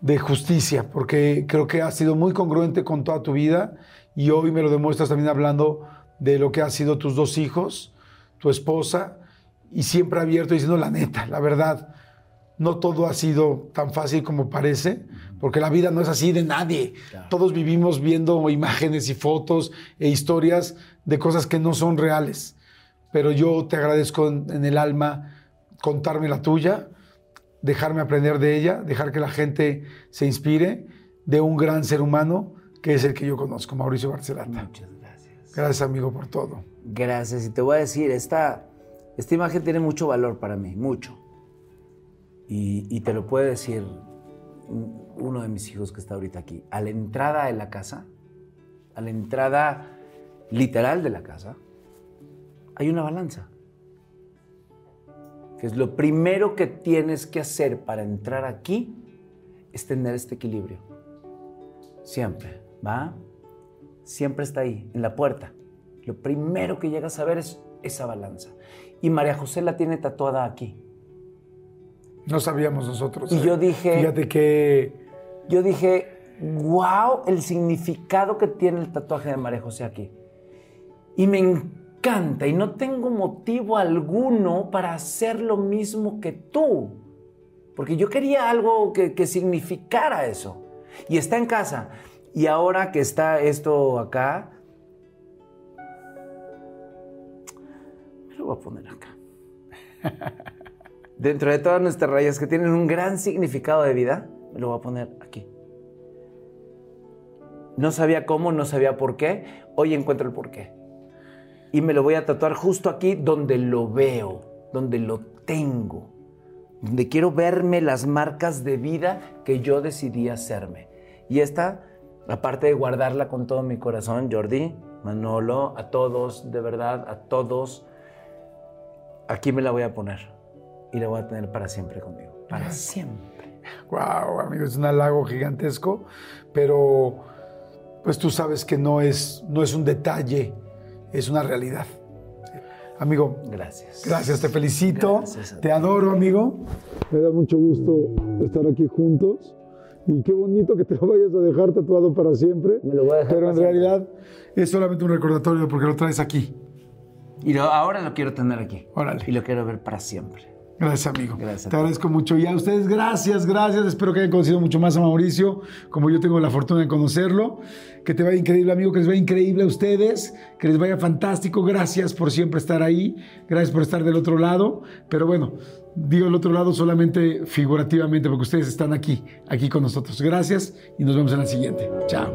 de justicia, porque creo que has sido muy congruente con toda tu vida y hoy me lo demuestras también hablando de lo que han sido tus dos hijos, tu esposa, y siempre abierto diciendo la neta, la verdad. No todo ha sido tan fácil como parece, porque la vida no es así de nadie. Todos vivimos viendo imágenes y fotos e historias de cosas que no son reales. pero yo te agradezco en, en el alma contarme la tuya, dejarme aprender de ella, dejar que la gente se inspire de un gran ser humano que es el que yo conozco, Mauricio Barcelata. Muchas gracias. Gracias, amigo, por todo. Gracias. Y te voy a decir, esta, esta imagen tiene mucho valor para mí, mucho. Y, te lo puede decir un- uno de mis hijos que está ahorita aquí. A la entrada de la casa, a la entrada literal de la casa, hay una balanza. Que es lo primero que tienes que hacer para entrar aquí, es tener este equilibrio. Siempre, ¿va? Siempre está ahí, en la puerta. Lo primero que llegas a ver es esa balanza. Y María José la tiene tatuada aquí. No sabíamos nosotros. Y ¿eh? yo dije- Fíjate que Yo dije, wow, el significado que tiene el tatuaje de María José aquí. Y me encanta y no tengo motivo alguno para hacer lo mismo que tú. Porque yo quería algo que, que significara eso. Y está en casa. Y ahora que está esto acá, a poner acá. Dentro de todas nuestras rayas que tienen un gran significado de vida, me lo voy a poner aquí. No sabía cómo, no sabía por qué. Hoy encuentro el por qué. Y me lo voy a tatuar justo aquí donde lo veo, donde lo tengo, donde quiero verme las marcas de vida que yo decidí hacerme. Y esta, aparte de guardarla con todo mi corazón, Jordi, Manolo, a todos, de verdad, a todos, aquí me la voy a poner. Y la voy a tener para siempre conmigo. Para siempre. Wow, amigo, es un halago gigantesco, pero pues tú sabes que no es, no es un detalle, es una realidad. Amigo, Gracias. gracias, te felicito, Gracias te adoro, amigo. Me da mucho gusto estar aquí juntos y qué bonito que te lo vayas a dejar tatuado para siempre. Me lo voy a dejar Pero en siempre. realidad es solamente un recordatorio porque lo traes aquí. Y lo- ahora lo quiero tener aquí. Órale. Y lo quiero ver para siempre. Gracias, amigo. Gracias Te agradezco mucho. Y a ustedes, gracias, gracias. Espero que hayan conocido mucho más a Mauricio, como yo tengo la fortuna de conocerlo. Que te vaya increíble, amigo, que les vaya increíble a ustedes, que les vaya fantástico. Gracias por siempre estar ahí. Gracias por estar del otro lado. Pero bueno, digo el otro lado solamente figurativamente, porque ustedes están aquí, aquí con nosotros. Gracias y nos vemos en la siguiente. Chao.